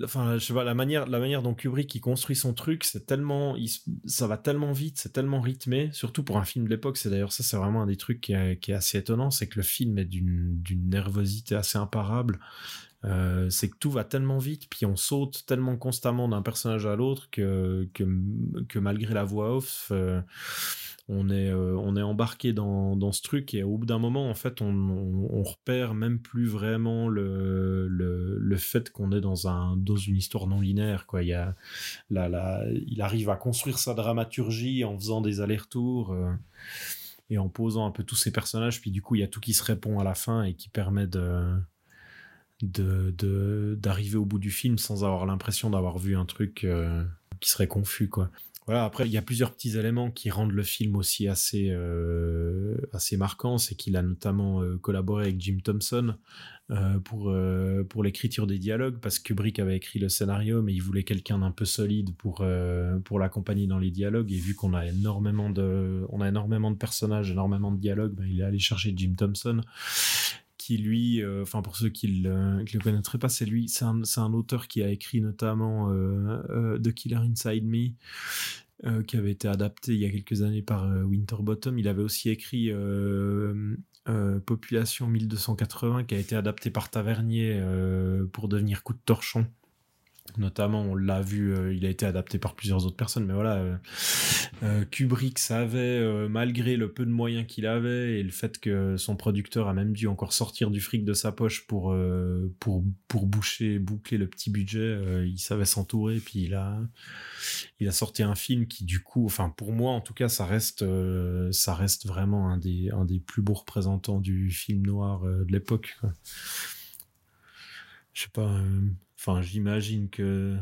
enfin je sais pas la manière la manière dont Kubrick il construit son truc c'est tellement ça va tellement vite c'est tellement rythmé surtout pour un film de l'époque c'est d'ailleurs ça c'est vraiment un des trucs qui est, assez étonnant c'est que le film est d'une d'une nervosité assez imparable. Euh, c'est que tout va tellement vite puis on saute tellement constamment d'un personnage à l'autre que, que que malgré la voix off euh, on est euh, on est embarqué dans, dans ce truc et au bout d'un moment en fait on, on, repère même plus vraiment le le, fait qu'on est dans un une histoire non linéaire il là là il arrive à construire sa dramaturgie en faisant des allers-retours euh, et en posant un peu tous ces personnages. Puis du coup il y a tout qui se répond à la fin et qui permet de de d'arriver au bout du film sans avoir l'impression d'avoir vu un truc euh, qui serait confus quoi voilà, après, il y a plusieurs petits éléments qui rendent le film aussi assez, euh, assez marquant. C'est qu'il a notamment euh, collaboré avec Jim Thompson euh, pour, pour l'écriture des dialogues, parce que Kubrick avait écrit le scénario, mais il voulait quelqu'un d'un peu solide pour, pour l'accompagner dans les dialogues. Et vu qu'on a énormément de, on a énormément de personnages, énormément de dialogues, ben, il est allé chercher Jim Thompson qui lui, euh, enfin pour ceux qui le, le connaîtraient pas, c'est lui, c'est un, auteur qui a écrit notamment euh, euh, The Killer Inside Me, qui avait été adapté il y a quelques années par Winterbottom. Il avait aussi écrit Population 1280, qui a été adapté par Tavernier pour devenir Coup de torchon notamment on l'a vu euh, il a été adapté par plusieurs autres personnes mais voilà euh, euh, Kubrick savait malgré le peu de moyens qu'il avait et le fait que son producteur a même dû encore sortir du fric de sa poche pour pour boucher boucler le petit budget il savait s'entourer puis il a a sorti un film qui du coup enfin pour moi en tout cas ça reste vraiment un des plus beaux représentants du film noir de l'époque je sais pas Enfin, j'imagine que,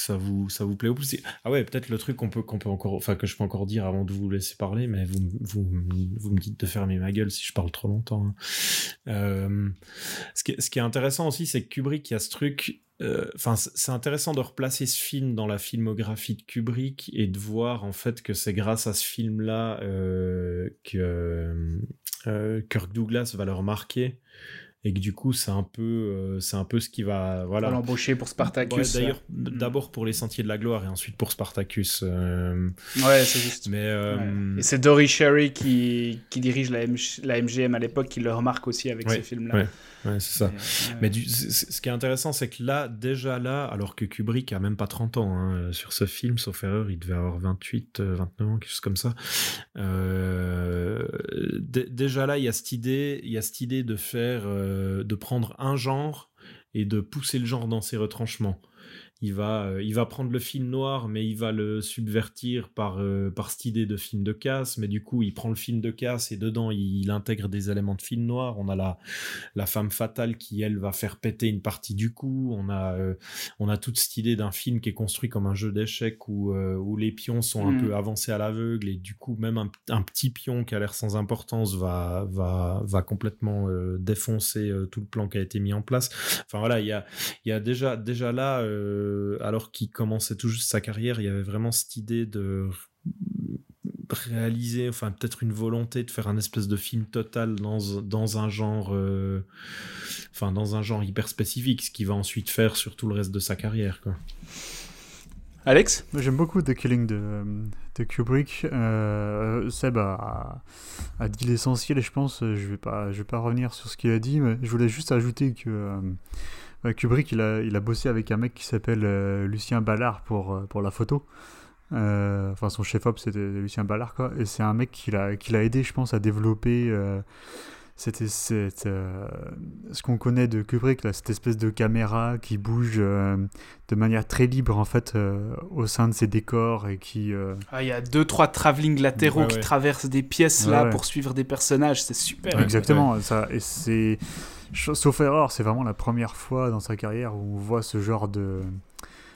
ça vous ça vous plaît au plus. Ah ouais, peut-être le truc qu'on peut qu'on peut encore, enfin que je peux encore dire avant de vous laisser parler, mais vous vous vous me dites de fermer ma gueule si je parle trop longtemps. Hein. Euh, ce qui ce qui est intéressant aussi, c'est que Kubrick il y a ce truc enfin, c'est intéressant de replacer ce film dans la filmographie de Kubrick et de voir en fait que c'est grâce à ce film-là que Kirk Douglas va le remarquer et que du coup c'est un peu euh, c'est un peu ce qui va voilà l'embaucher pour Spartacus d'ailleurs mm. d'abord pour les Sentiers de la Gloire et ensuite pour Spartacus euh, ouais c'est juste mais euh, et c'est Dory Sherry qui, qui dirige la, la MGM à l'époque qui le remarque aussi avec ce film là Ouais, c'est ça. Mais du, ce qui est intéressant, c'est que là, déjà là, alors que Kubrick a même pas 30 ans hein, sur ce film, sauf erreur, il devait avoir 28, 29 ans, quelque chose comme ça. Déjà là, il y a cette idée, il y a cette idée de faire, de prendre un genre et de pousser le genre dans ses retranchements il va, euh, il va prendre le film noir, mais il va le subvertir par, euh, par cette idée de film de casse. Mais du coup, il prend le film de casse et dedans, il, intègre des éléments de film noir. On a la, la femme fatale qui, elle, va faire péter une partie du coup. On a, euh, on a toute cette idée d'un film qui est construit comme un jeu d'échecs où, où les pions sont un mm. peu avancés à l'aveugle et du coup, même un, un, petit pion qui a l'air sans importance va, va, va complètement défoncer tout le plan qui a été mis en place. Enfin voilà, il y a, y a déjà, déjà là, alors qu'il commençait tout juste sa carrière, il y avait vraiment cette idée de réaliser, enfin peut-être une volonté de faire un espèce de film total dans, dans un genre, euh, enfin dans un genre hyper spécifique, ce qu'il va ensuite faire sur tout le reste de sa carrière. Quoi. Alex? J'aime beaucoup The Killing de, de Kubrick. Euh, Seb a, dit l'essentiel et je pense, je vais pas, je vais pas revenir sur ce qu'il a dit, mais je voulais juste ajouter que euh, Kubrick, il a, il a bossé avec un mec qui s'appelle euh, Lucien Ballard pour, euh, pour la photo. Euh, enfin, son chef-op, c'était Lucien Ballard, quoi. Et c'est un mec qui l'a, qui l'a aidé, je pense, à développer c'était cette, ce qu'on connaît de Kubrick, là, cette espèce de caméra qui bouge de manière très libre en fait au sein de ses décors et qui. Ah, il y a deux trois travelling latéraux qui traversent des pièces là pour suivre des personnages, c'est super. Exactement, ça et c'est Sauf erreur, c'est vraiment la première fois dans sa carrière où on voit ce genre de,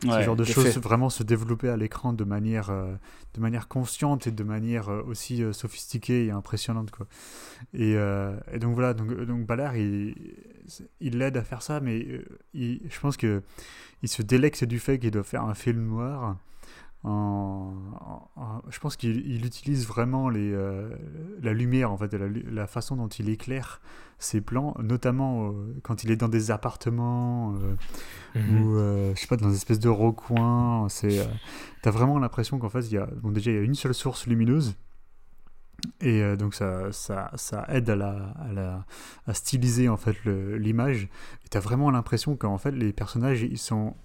ce genre de choses vraiment se développer à l'écran de manière, euh, de manière consciente et de manière euh, aussi euh, sophistiquée et impressionnante. Quoi. Et, et donc voilà, donc, donc Ballard, il, il l'aide à faire ça, mais il, je pense qu'il se délecte du fait qu'il doit faire un film noir je pense qu'il utilise vraiment les, euh, la lumière, en fait, la, façon dont il éclaire ses plans, notamment euh, quand il est dans des appartements euh, mhm. ou, je sais pas, dans des espèces de recoins. C'est, t'as vraiment l'impression qu'en fait, il y a, bon, déjà, il y a une seule source lumineuse. Et donc ça, ça, ça aide à, la, à, la, à styliser en fait l'image. Et t'as vraiment l'impression qu'en fait les personnages ils sont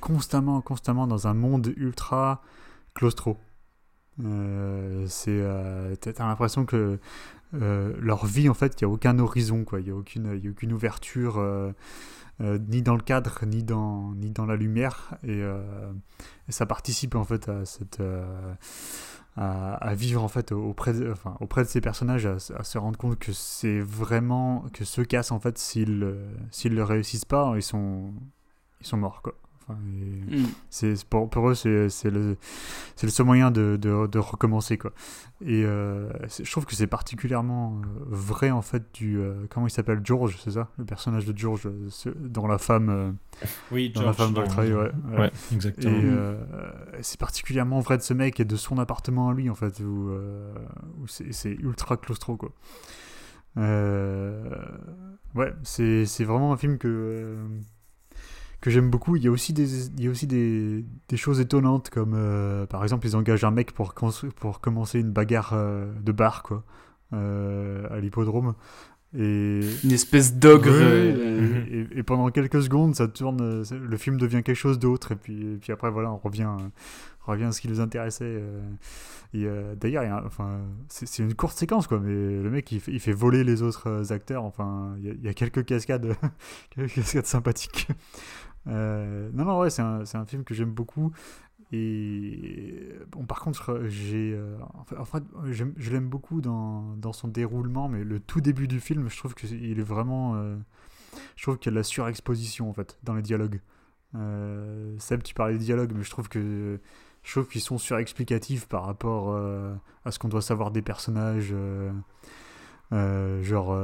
constamment, constamment dans un monde ultra claustro. Euh, c'est, euh, t'as l'impression que euh, leur vie, en fait, il n'y a aucun horizon, quoi. Il n'y a, aucune, a aucune ouverture, ni dans le cadre, ni dans, ni dans la lumière. Et, ça participe, en fait, à cette. À, vivre en fait auprès de, enfin, auprès de ces personnages à, se rendre compte que c'est vraiment que ceux cassent en fait s'ils s'ils le réussissent pas ils sont ils sont morts quoi Mm. c'est pour, pour, eux, c'est le, le seul moyen de, de, recommencer. Quoi. Et euh, je trouve que c'est particulièrement euh, vrai, en fait, du. Euh, comment il s'appelle? George, c'est ça? Le personnage de George dans La femme. oui, dans La femme dans... ouais, ouais. exactement. Et c'est particulièrement vrai de ce mec et de son appartement à lui, en fait, où, où c'est ultra claustro, quoi. ouais, c'est vraiment un film que que j'aime beaucoup. Il y a aussi des, il y a aussi des, des choses étonnantes, comme euh, par exemple, ils engagent un mec pour, pour commencer une bagarre euh, de bar, quoi, euh, à l'hippodrome. Et... Une espèce d'ogre. et, pendant quelques secondes, ça tourne, le film devient quelque chose d'autre, et puis, et puis après, voilà, on revient, on revient à ce qui nous intéressait. D'ailleurs, enfin, c'est une courte séquence, quoi, mais le mec, il fait, il fait voler les autres acteurs. Enfin, il y, y a quelques cascades, [laughs] quelques cascades sympathiques. Euh, non, non, ouais, c'est un, un, film que j'aime beaucoup. Et par contre, j'ai, euh, en fait, je l'aime beaucoup dans, dans, son déroulement, mais le tout début du film, je trouve qu'il est vraiment, euh, je trouve qu'il y a de la surexposition en fait dans les dialogues. Seb, tu parlais des dialogues, mais je trouve que je trouve qu'ils sont surexplicatifs par rapport à ce qu'on doit savoir des personnages. genre,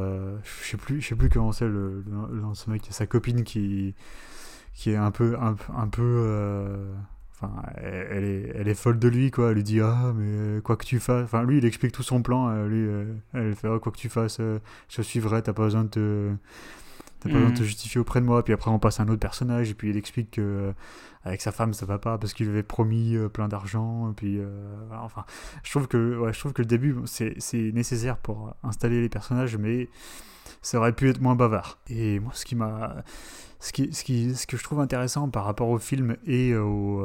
je sais plus, sais plus comment c'est le, le, ce mec, sa copine qui qui est un peu, un, un peu, euh, enfin, elle, est, elle est folle de lui, quoi. Elle lui dit ah mais quoi que tu fasses, enfin lui il explique tout son plan, euh, lui, euh, elle fait ah, quoi que tu fasses, euh, je suivrai, t'as pas besoin de te, t'as pas besoin de te Mhm. justifier auprès de moi. Puis après on passe à un autre personnage et puis il explique que euh, avec sa femme ça va pas parce qu'il lui avait promis euh, plein d'argent. Puis euh, voilà, enfin, je trouve que, ouais, je trouve que le début c'est, c'est nécessaire pour installer les personnages, mais ça aurait pu être moins bavard. Et moi, ce qui m'a, ce qui, ce qui, ce que je trouve intéressant par rapport au film et au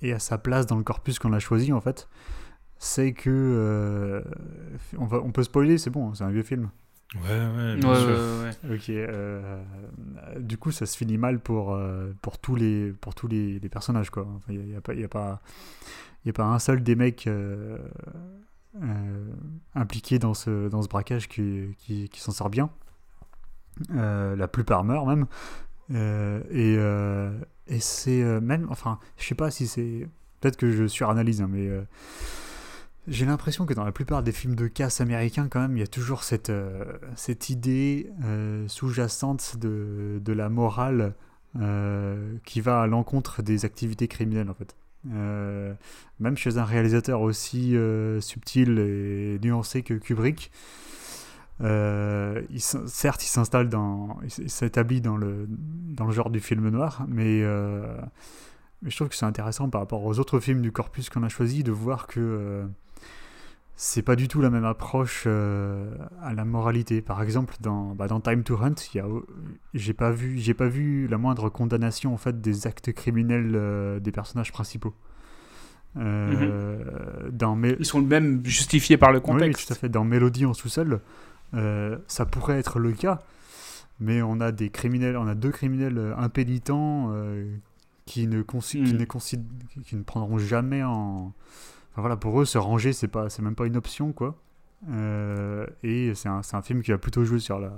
et à sa place dans le corpus qu'on a choisi en fait, c'est que on va, on peut spoiler, c'est bon, c'est un vieux film. Ouais, ouais, bien Ouais, sûr. ouais, ouais. Ok. euh, du coup, ça se finit mal pour, euh, pour tous les, pour tous les, les personnages, quoi. Il n'y a, pas- y a, pas- y a pas un seul des mecs euh, euh, impliqués dans ce, dans ce braquage qui, qui, qui s'en sort bien. Euh, la plupart meurent même. Euh, et euh, et c'est euh, même, enfin, je sais pas si c'est. Peut-être que je suranalyse, hein, mais. euh, j'ai l'impression que dans la plupart des films de casse américains, quand même, il y a toujours cette, euh, cette idée euh, sous-jacente de, de la morale euh, qui va à l'encontre des activités criminelles, en fait. Même chez un réalisateur aussi subtil et nuancé que Kubrick, certes, il s'installe dans, il s'établit dans le, dans le genre du film noir, mais, mais je trouve que c'est intéressant par rapport aux autres films du corpus qu'on a choisi de voir que c'est pas du tout la même approche euh, à la moralité. Par exemple, dans, bah, dans Time to Hunt, a, j'ai pas vu, j'ai pas vu la moindre condamnation en fait des actes criminels euh, des personnages principaux. Euh, dans Ils sont même justifiés par le oui, contexte. tout à fait. Dans Mélodie en sous-sol, euh, ça pourrait être le cas, mais on a des criminels, on a deux criminels euh, impénitents euh, qui ne qui Mm. ne qui ne prendront jamais en. Enfin, voilà, pour eux, se ranger, c'est pas, c'est même pas une option, quoi. Euh, et c'est un, un film qui va plutôt jouer sur la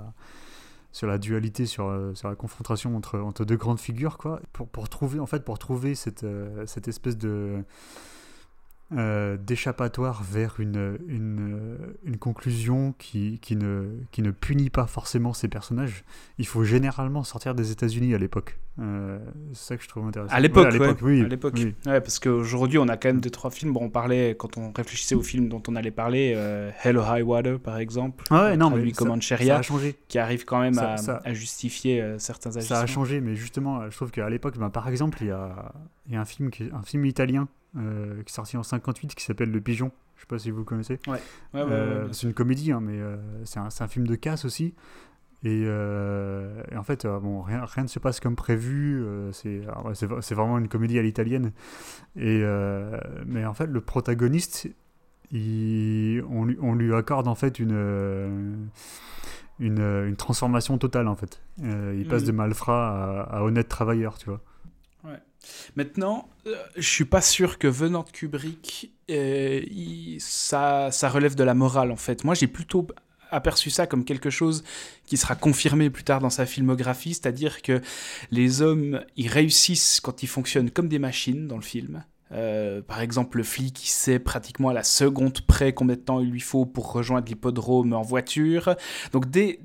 sur la dualité, sur, euh, sur la confrontation entre, entre deux grandes figures, quoi. Pour, pour trouver, en fait, pour trouver cette, euh, cette espèce de euh, d'échappatoire vers une, une, une conclusion qui, qui, ne, qui ne punit pas forcément ces personnages, il faut généralement sortir des États-Unis à l'époque. Euh, c'est ça que je trouve intéressant. À l'époque, Ouais, ouais, oui. à l'époque. oui. Ouais, parce qu'aujourd'hui, on a quand même deux trois films. Bon, on parlait quand on réfléchissait aux films dont on allait parler, euh, Hello High Water par exemple, Ah non, mais ça, Mancheria, ça a changé. qui arrive quand même Ça- à, ça- à justifier euh, certains agissements. Ça a changé, mais justement, je trouve qu'à l'époque, ben, par exemple, il y a, il y a un, film qui, un film italien euh, qui est sorti en 58 qui s'appelle Le Pigeon. Je sais pas si vous connaissez. Ouais, ouais, ouais, Euh, c'est une comédie, hein, mais euh, c'est un, film de casse aussi. Et, et en fait, bon, rien, rien ne se passe comme prévu. euh, c'est vraiment une comédie à l'italienne. Et mais en fait, le protagoniste, il, on, lui, on lui accorde en fait une une, une transformation totale en fait. Il passe Mhm. de malfrat à, à honnête travailleur, tu vois. Maintenant, euh, je suis pas sûr que venant de Kubrick, euh, ça, relève de la morale en fait. Moi, j'ai plutôt aperçu ça comme quelque chose qui sera confirmé plus tard dans sa filmographie, c'est-à-dire que les hommes, ils réussissent quand ils fonctionnent comme des machines dans le film. Euh, par exemple, le flic, il sait pratiquement à la seconde près combien de temps il lui faut pour rejoindre l'hippodrome en voiture. Donc, dès,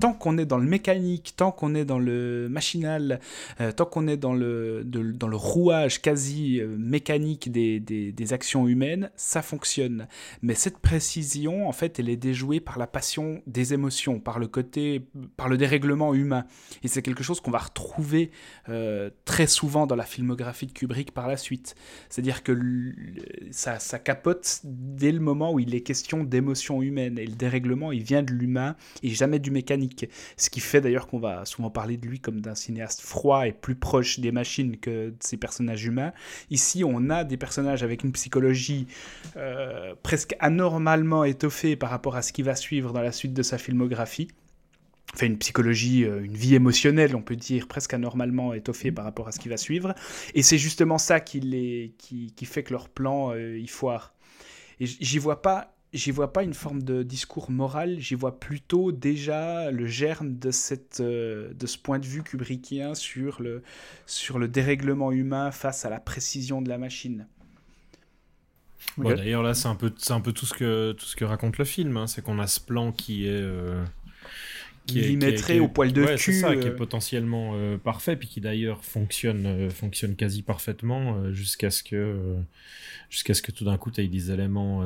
tant qu'on est dans le mécanique, tant qu'on est dans le machinal, euh, tant qu'on est dans le, dans le rouage quasi euh, mécanique des, des- actions humaines, ça fonctionne. Mais cette précision, en fait, elle est déjouée par la passion des émotions, par le côté, par le dérèglement humain. Et c'est quelque chose qu'on va retrouver euh, très souvent dans la filmographie de Kubrick par la suite. C'est-à-dire que ça, ça capote dès le moment où il est question d'émotions humaines. Et le dérèglement, il vient de l'humain et jamais du mécanique. Ce qui fait d'ailleurs qu'on va souvent parler de lui comme d'un cinéaste froid et plus proche des machines que de ses personnages humains. Ici, on a des personnages avec une psychologie euh, presque anormalement étoffée par rapport à ce qui va suivre dans la suite de sa filmographie. Enfin, une psychologie, euh, une vie émotionnelle, on peut dire, presque anormalement étoffée par rapport à ce qui va suivre. Et c'est justement ça qui, les, qui, fait que leur plan, euh, il foire. Et j'y vois pas j'y vois pas une forme de discours moral, j'y vois plutôt déjà le germe de, cette, euh, de ce point de vue kubrickien sur le, sur le dérèglement humain face à la précision de la machine. Bon. D'ailleurs, là, c'est un peu, c'est un peu tout ce que tout ce que raconte le film. hein. C'est qu'on a ce plan qui est euh, millimétré au poil de cul. C'est ça, qui est potentiellement parfait, puis qui d'ailleurs fonctionne, fonctionne quasi parfaitement jusqu'à ce que jusqu'à ce que tout d'un coup tu aies des éléments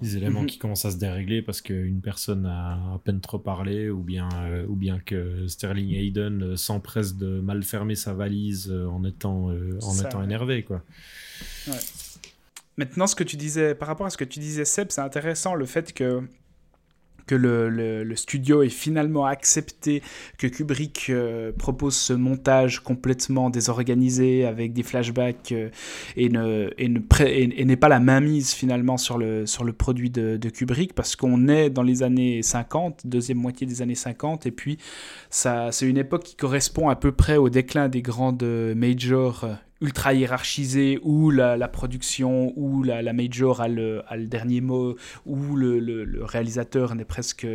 des éléments mhm. qui commencent à se dérégler parce qu'une personne a à peine trop parlé ou bien, euh, ou bien que Sterling Hayden euh, s'empresse de mal fermer sa valise euh, en étant, en étant énervé. Quoi. Maintenant, ce que tu disais, par rapport à ce que tu disais, Seb, c'est intéressant le fait que que le, studio ait finalement accepté que Kubrick euh, propose ce montage complètement désorganisé avec des flashbacks euh, et ne et et, n'est pas la mainmise finalement sur le produit de, Kubrick parce qu'on est dans les années 50, deuxième moitié des années 50 et puis ça c'est une époque qui correspond à peu près au déclin des grandes majors ultra hiérarchisé où la, production ou la, major a le, le, dernier mot où le, réalisateur n'est presque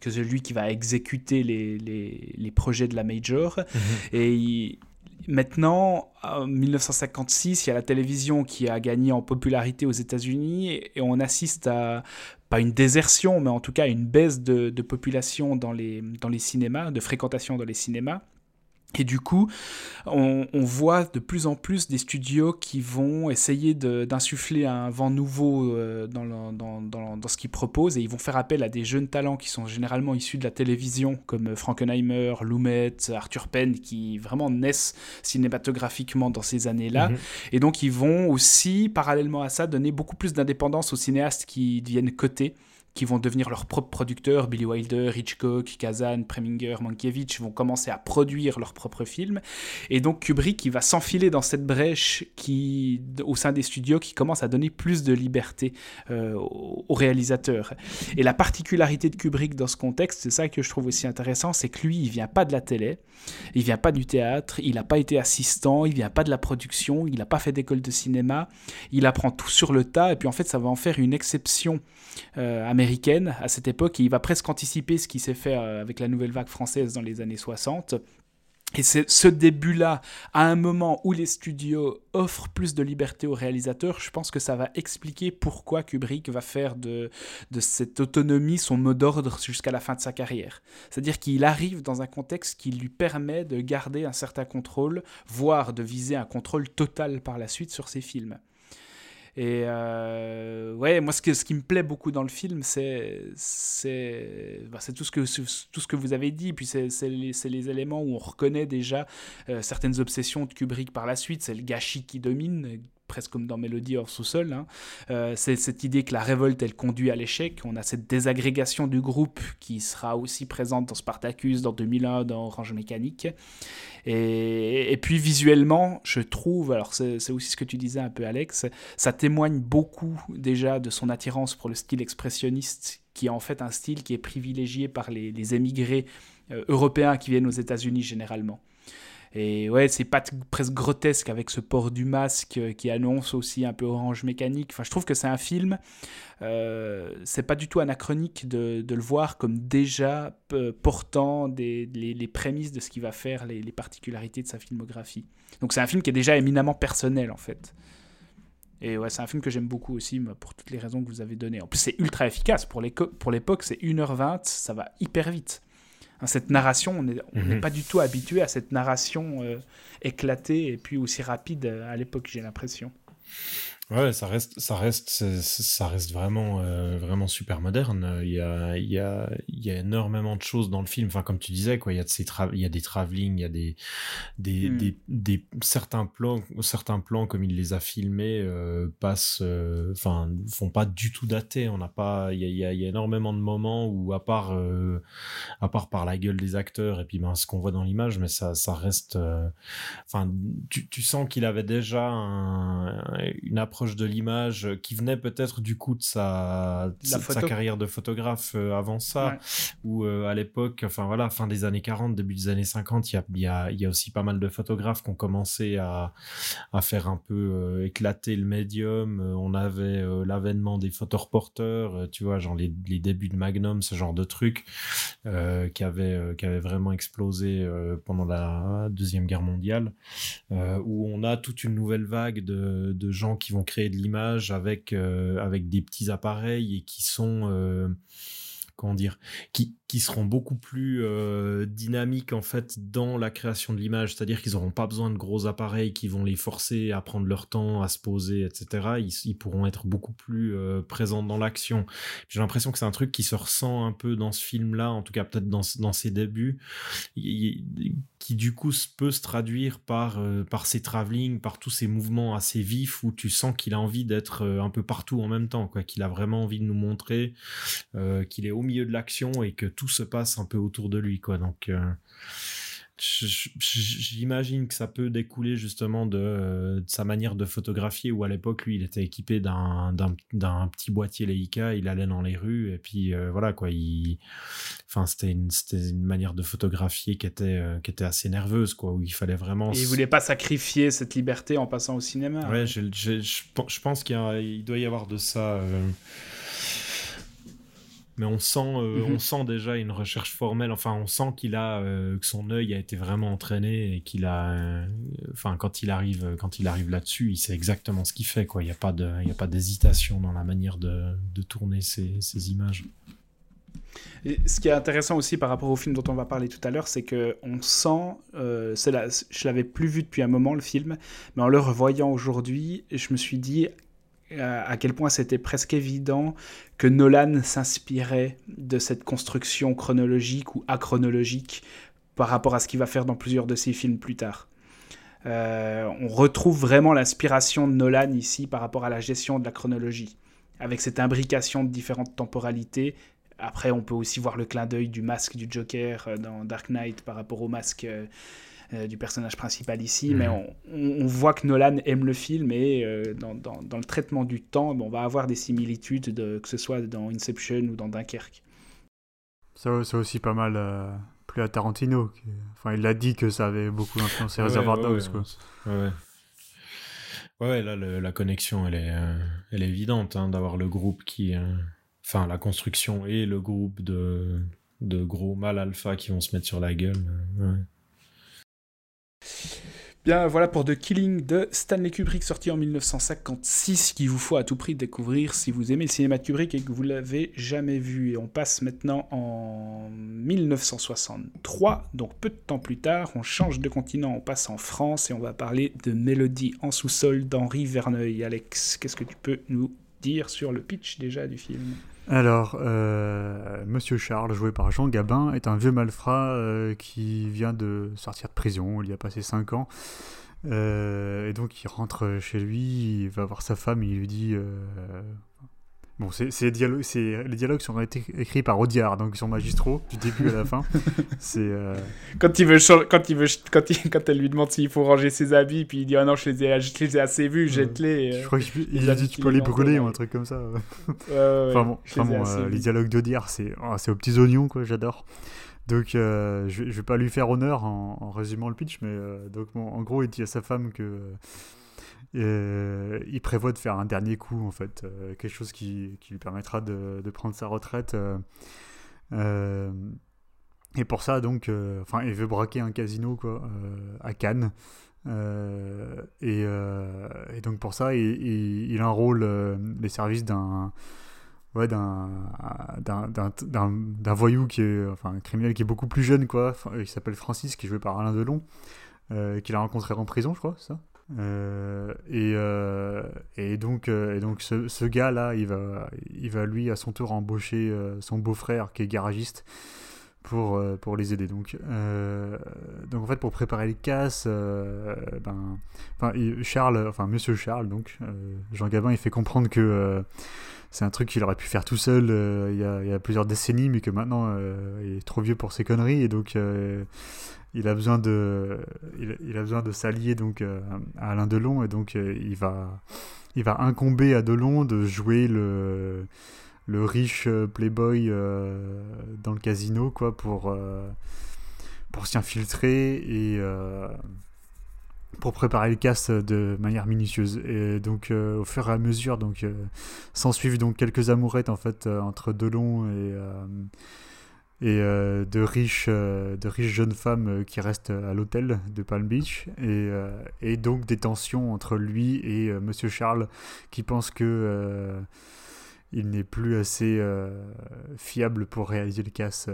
que celui qui va exécuter les, les, projets de la major. Mhm. Et maintenant, en 1956, il y a la télévision qui a gagné en popularité aux États-Unis et, on assiste à pas une désertion, mais en tout cas une baisse de, de population dans les, dans les cinémas, de fréquentation dans les cinémas. Et du coup, on, voit de plus en plus des studios qui vont essayer d'insuffler un vent nouveau euh, dans, dans, dans, dans, ce qu'ils proposent et ils vont faire appel à des jeunes talents qui sont généralement issus de la télévision, comme Frankenheimer, Lumet, Arthur Penn, qui vraiment naissent cinématographiquement dans ces années-là. Mhm. Et donc, ils vont aussi, parallèlement à ça, donner beaucoup plus d'indépendance aux cinéastes qui viennent coter qui vont devenir leurs propres producteurs. Billy Wilder, Hitchcock, Kazan, Preminger, Mankiewicz vont commencer à produire leurs propres films. Et donc Kubrick, il va s'enfiler dans cette brèche qui, au sein des studios qui commence à donner plus de liberté euh, aux réalisateurs. Et la particularité de Kubrick dans ce contexte, c'est ça que je trouve aussi intéressant, c'est que lui, il vient pas de la télé, il vient pas du théâtre, il n'a pas été assistant, il vient pas de la production, il n'a pas fait d'école de cinéma, il apprend tout sur le tas, et puis en fait, ça va en faire une exception euh, américaine à cette époque et il va presque anticiper ce qui s'est fait euh, avec la nouvelle vague française dans les années 60. Et c'est ce début-là, à un moment où les studios offrent plus de liberté aux réalisateurs, je pense que ça va expliquer pourquoi Kubrick va faire de, de cette autonomie son mot d'ordre jusqu'à la fin de sa carrière. C'est-à-dire qu'il arrive dans un contexte qui lui permet de garder un certain contrôle, voire de viser un contrôle total par la suite sur ses films. Et euh, ouais, moi, ce, qui me plaît beaucoup dans le film, c'est c'est bah, tout, ce que, tout ce que vous avez dit. Puis c'est les, les, éléments où on reconnaît déjà euh, certaines obsessions de Kubrick par la suite. C'est le gâchis qui domine, presque comme dans Mélodie hors sous-sol. Hein. Euh, c'est cette idée que la révolte, elle conduit à l'échec. On a cette désagrégation du groupe qui sera aussi présente dans Spartacus, dans 2001, dans Orange Mécanique. Et, puis visuellement, je trouve, alors c'est aussi ce que tu disais un peu Alex, ça témoigne beaucoup déjà de son attirance pour le style expressionniste, qui est en fait un style qui est privilégié par les, les émigrés euh, européens qui viennent aux États-Unis généralement. Et ouais, c'est pas presque grotesque avec ce port du masque euh, qui annonce aussi un peu orange mécanique. Enfin, je trouve que c'est un film, euh, c'est pas du tout anachronique de, le voir comme déjà portant les, prémices de ce qui va faire les, les particularités de sa filmographie. Donc c'est un film qui est déjà éminemment personnel en fait. Et ouais, c'est un film que j'aime beaucoup aussi, pour toutes les raisons que vous avez données. En plus, c'est ultra efficace. Pour l'époque, c'est 1h20, ça va hyper vite cette narration, on n'est mhm. pas du tout habitué à cette narration euh, éclatée et puis aussi rapide euh, à l'époque, j'ai l'impression. Ouais, ça reste, ça reste, ça reste vraiment, euh, vraiment super moderne. Il y a, il y a, il y a énormément de choses dans le film. Enfin, comme tu disais, quoi, il y a de ces il y a des travelling, il y a des, des, hmm. des, des, certains plans, certains plans comme il les a filmés euh, passent, euh, enfin, font pas du tout dater. On n'a pas, il y a, il y a, il y a énormément de moments où, à part, euh, à part par la gueule des acteurs et puis ben ce qu'on voit dans l'image, mais ça, ça reste, enfin, tu, tu sens qu'il avait déjà un, une approche de l'image euh, qui venait peut-être du coup de sa, sa carrière de photographe euh, avant ça, ou euh, à l'époque, enfin voilà, fin des années 40, début des années 50, il y a, y, a, y a, aussi pas mal de photographes qui ont commencé à, à faire un peu éclater le médium. on avait l'avènement des photoreporters, tu vois, genre les, les, débuts de Magnum, ce genre de trucs qui, avait, qui avait vraiment explosé pendant la Deuxième Guerre mondiale, où on a toute une nouvelle vague de, de gens qui vont créer de l'image avec, euh, avec des petits appareils et qui sont, euh, comment dire, qui, qui seront beaucoup plus euh, dynamiques en fait dans la création de l'image, c'est-à-dire qu'ils n'auront pas besoin de gros appareils qui vont les forcer à prendre leur temps, à se poser, etc. Ils, pourront être beaucoup plus présents dans l'action. J'ai l'impression que c'est un truc qui se ressent un peu dans ce film-là, en tout cas peut-être dans, dans ses débuts, qui du coup peut se traduire par, euh, par ses travelling, par tous ces mouvements assez vifs où tu sens qu'il a envie d'être un peu partout en même temps, quoi, qu'il a vraiment envie de nous montrer qu'il est au milieu de l'action et que tout se passe un peu autour de lui, quoi. Donc, euh, j'imagine que ça peut découler justement de, sa manière de photographier, où à l'époque, lui, il était équipé d'un petit boîtier Leica, il allait dans les rues, et puis euh, voilà, quoi. Il... Enfin, c'était une, une, manière de photographier qui était, euh, qui était assez nerveuse, quoi, où il fallait vraiment. Et il voulait pas sacrifier cette liberté en passant au cinéma. Ouais, je, je, pense qu'il doit y avoir de ça mais on sent, euh, on mhm. sent déjà une recherche formelle. Enfin, on sent qu'il a euh, que son œil a été vraiment entraîné et qu'il a, euh, enfin, quand il arrive, quand il arrive là-dessus, il sait exactement ce qu'il fait. Quoi, il n'y a pas de, il a pas d'hésitation dans la manière de, de tourner ces, ces images. Et ce qui est intéressant aussi par rapport au film dont on va parler tout à l'heure, c'est que on sent, c'est là, je l'avais plus vu depuis un moment le film, mais en le revoyant aujourd'hui, je me suis dit à quel point c'était presque évident que Nolan s'inspirait de cette construction chronologique ou achronologique par rapport à ce qu'il va faire dans plusieurs de ses films plus tard. Euh, on retrouve vraiment l'inspiration de Nolan ici par rapport à la gestion de la chronologie, avec cette imbrication de différentes temporalités. Après, on peut aussi voir le clin d'œil du masque du Joker euh, dans Dark Knight par rapport au masque euh, du personnage principal ici, mais mhm. on, voit que Nolan aime le film et euh, dans, dans, le traitement du temps, on va avoir des similitudes, de, que ce soit dans Inception ou dans Dunkerque. Ça, c'est aussi pas mal euh, plus à Tarantino. Enfin, il a dit que ça avait beaucoup influencé Reservoir Dogs. Ouais, ouais. là, la connexion, elle est, elle est évidente hein, d'avoir le groupe qui. Enfin, la construction et le groupe de, de gros mâles alpha qui vont se mettre sur la gueule. Ouais. Bien, voilà pour The Killing de Stanley Kubrick, sorti en 1956, qu'il vous faut à tout prix découvrir si vous aimez le cinéma de Kubrick et que vous l'avez jamais vu. Et on passe maintenant en 1963, donc peu de temps plus tard, on change de continent, on passe en France et on va parler de Mélodie en sous-sol d'Henri Verneuil. Alex, qu'est-ce que tu peux nous dire sur le pitch déjà du film? Alors, euh, Monsieur Charles, joué par Jean Gabin, est un vieux malfrat euh, qui vient de sortir de prison, il y a passé 5 ans. Euh, et donc il rentre chez lui, il va voir sa femme, il lui dit Bon, c'est, les, dialogues, les dialogues sont été écrits par Audiard, donc ils sont magistraux du début à la fin. [laughs] c'est euh, quand il veut quand il veut quand, il, quand elle lui demande s'il faut ranger ses habits, puis il dit ah non je les ai, je les ai assez vus, jette-les. Je crois qu'il a dit tu peux les brûler ou un truc comme ça. [laughs] enfin bon, euh, les dialogues d'Audiard c'est oh, c'est aux petits oignons quoi, j'adore. Donc euh, je, je vais pas lui faire honneur en, résumant le pitch, mais donc en gros il dit à sa femme que euh, il prévoit de faire un dernier coup, en fait, euh, quelque chose qui, qui, lui permettra de, de prendre sa retraite. Euh, et pour ça, donc, enfin, il veut braquer un casino quoi, à Cannes. Et, donc pour ça, il, il, enrôle les services d'un ouais, d'un voyou qui est enfin un criminel qui est beaucoup plus jeune quoi il s'appelle Francis qui est joué par Alain Delon qu'il a rencontré en prison je crois ça? Euh, et, euh, et, donc, euh, et donc ce, ce gars-là, il va, il va lui à son tour embaucher son beau-frère qui est garagiste pour, pour les aider. Donc, donc en fait, pour préparer le casse, ben, Charles, enfin Monsieur Charles, donc Jean Gabin, il fait comprendre que c'est un truc qu'il aurait pu faire tout seul il y, a, il, y a, plusieurs décennies, mais que maintenant il est trop vieux pour ses conneries et donc il a besoin de, il, a besoin de s'allier donc euh, à Alain Delon et donc euh, il va, il va incomber à Delon de jouer le, le riche euh, playboy dans le casino quoi pour, pour s'y infiltrer et pour préparer le cast de manière minutieuse. Et donc au fur et à mesure donc s'en suivent donc quelques amourettes en fait entre Delon et et euh, de, riches, euh, de riches jeunes femmes euh, qui restent à l'hôtel de Palm Beach, et, et, donc des tensions entre lui et Monsieur Charles qui pense que il n'est plus assez fiable pour réaliser le casse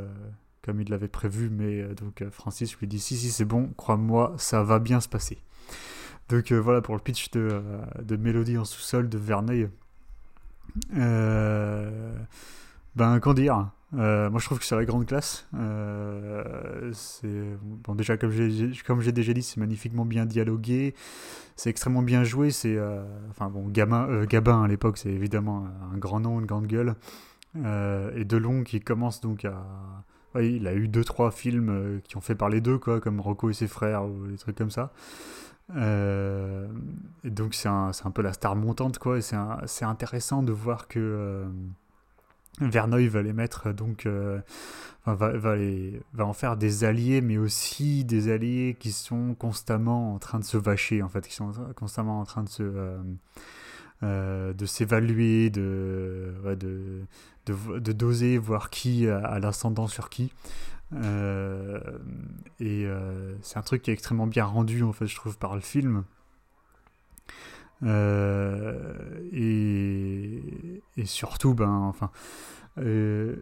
comme il l'avait prévu. Mais donc Francis lui dit si si c'est bon, crois-moi, ça va bien se passer. Donc voilà pour le pitch de, de Mélodie en sous-sol de Verneuil. ben qu'en dire? Moi je trouve que c'est la grande classe. c'est bon déjà comme j'ai déjà dit c'est magnifiquement bien dialogué c'est extrêmement bien joué. C'est, euh, enfin bon, Gabin, euh, Gabin à l'époque, c'est évidemment un grand nom, une grande gueule. Euh, et Delon qui commence donc à. il a eu deux trois films qui ont fait parler d'eux, comme Rocco et ses frères ou des trucs comme ça. et donc c'est un, un, peu la star montante, quoi. C'est intéressant de voir que Verneuil va les mettre donc euh, va, va, va, en faire des alliés mais aussi des alliés qui sont constamment en train de se vacher en fait qui sont constamment en train de se euh, euh, de s'évaluer de, de, de, doser voir qui a, l'ascendant sur qui. Et c'est un truc qui est extrêmement bien rendu en fait je trouve par le film et, et surtout ben enfin euh,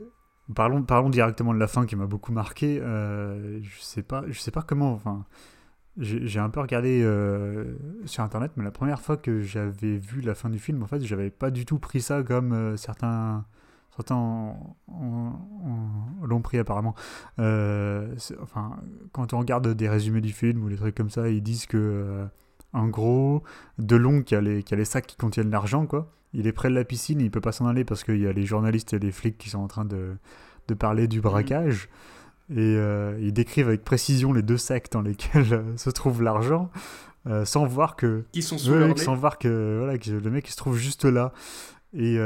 parlons, parlons directement de la fin qui m'a beaucoup marqué. Euh, je sais pas, je sais pas comment. Enfin, j'ai un peu regardé euh, sur internet, mais la première fois que j'avais vu la fin du film, en fait, j'avais pas du tout pris ça comme certains certains l'ont pris apparemment. enfin, quand on regarde des résumés du film ou des trucs comme ça, ils disent que en gros, Delon qui a les, qui a les sacs qui contiennent l'argent, quoi il est près de la piscine, il peut pas s'en aller parce qu'il y a les journalistes et les flics qui sont en train de, de parler du braquage. Et euh, ils décrivent avec précision les deux sacs dans lesquels euh, se trouve l'argent, euh, sans voir que. Qui sont sous Sans voir que, voilà, que le mec il se trouve juste là. Et,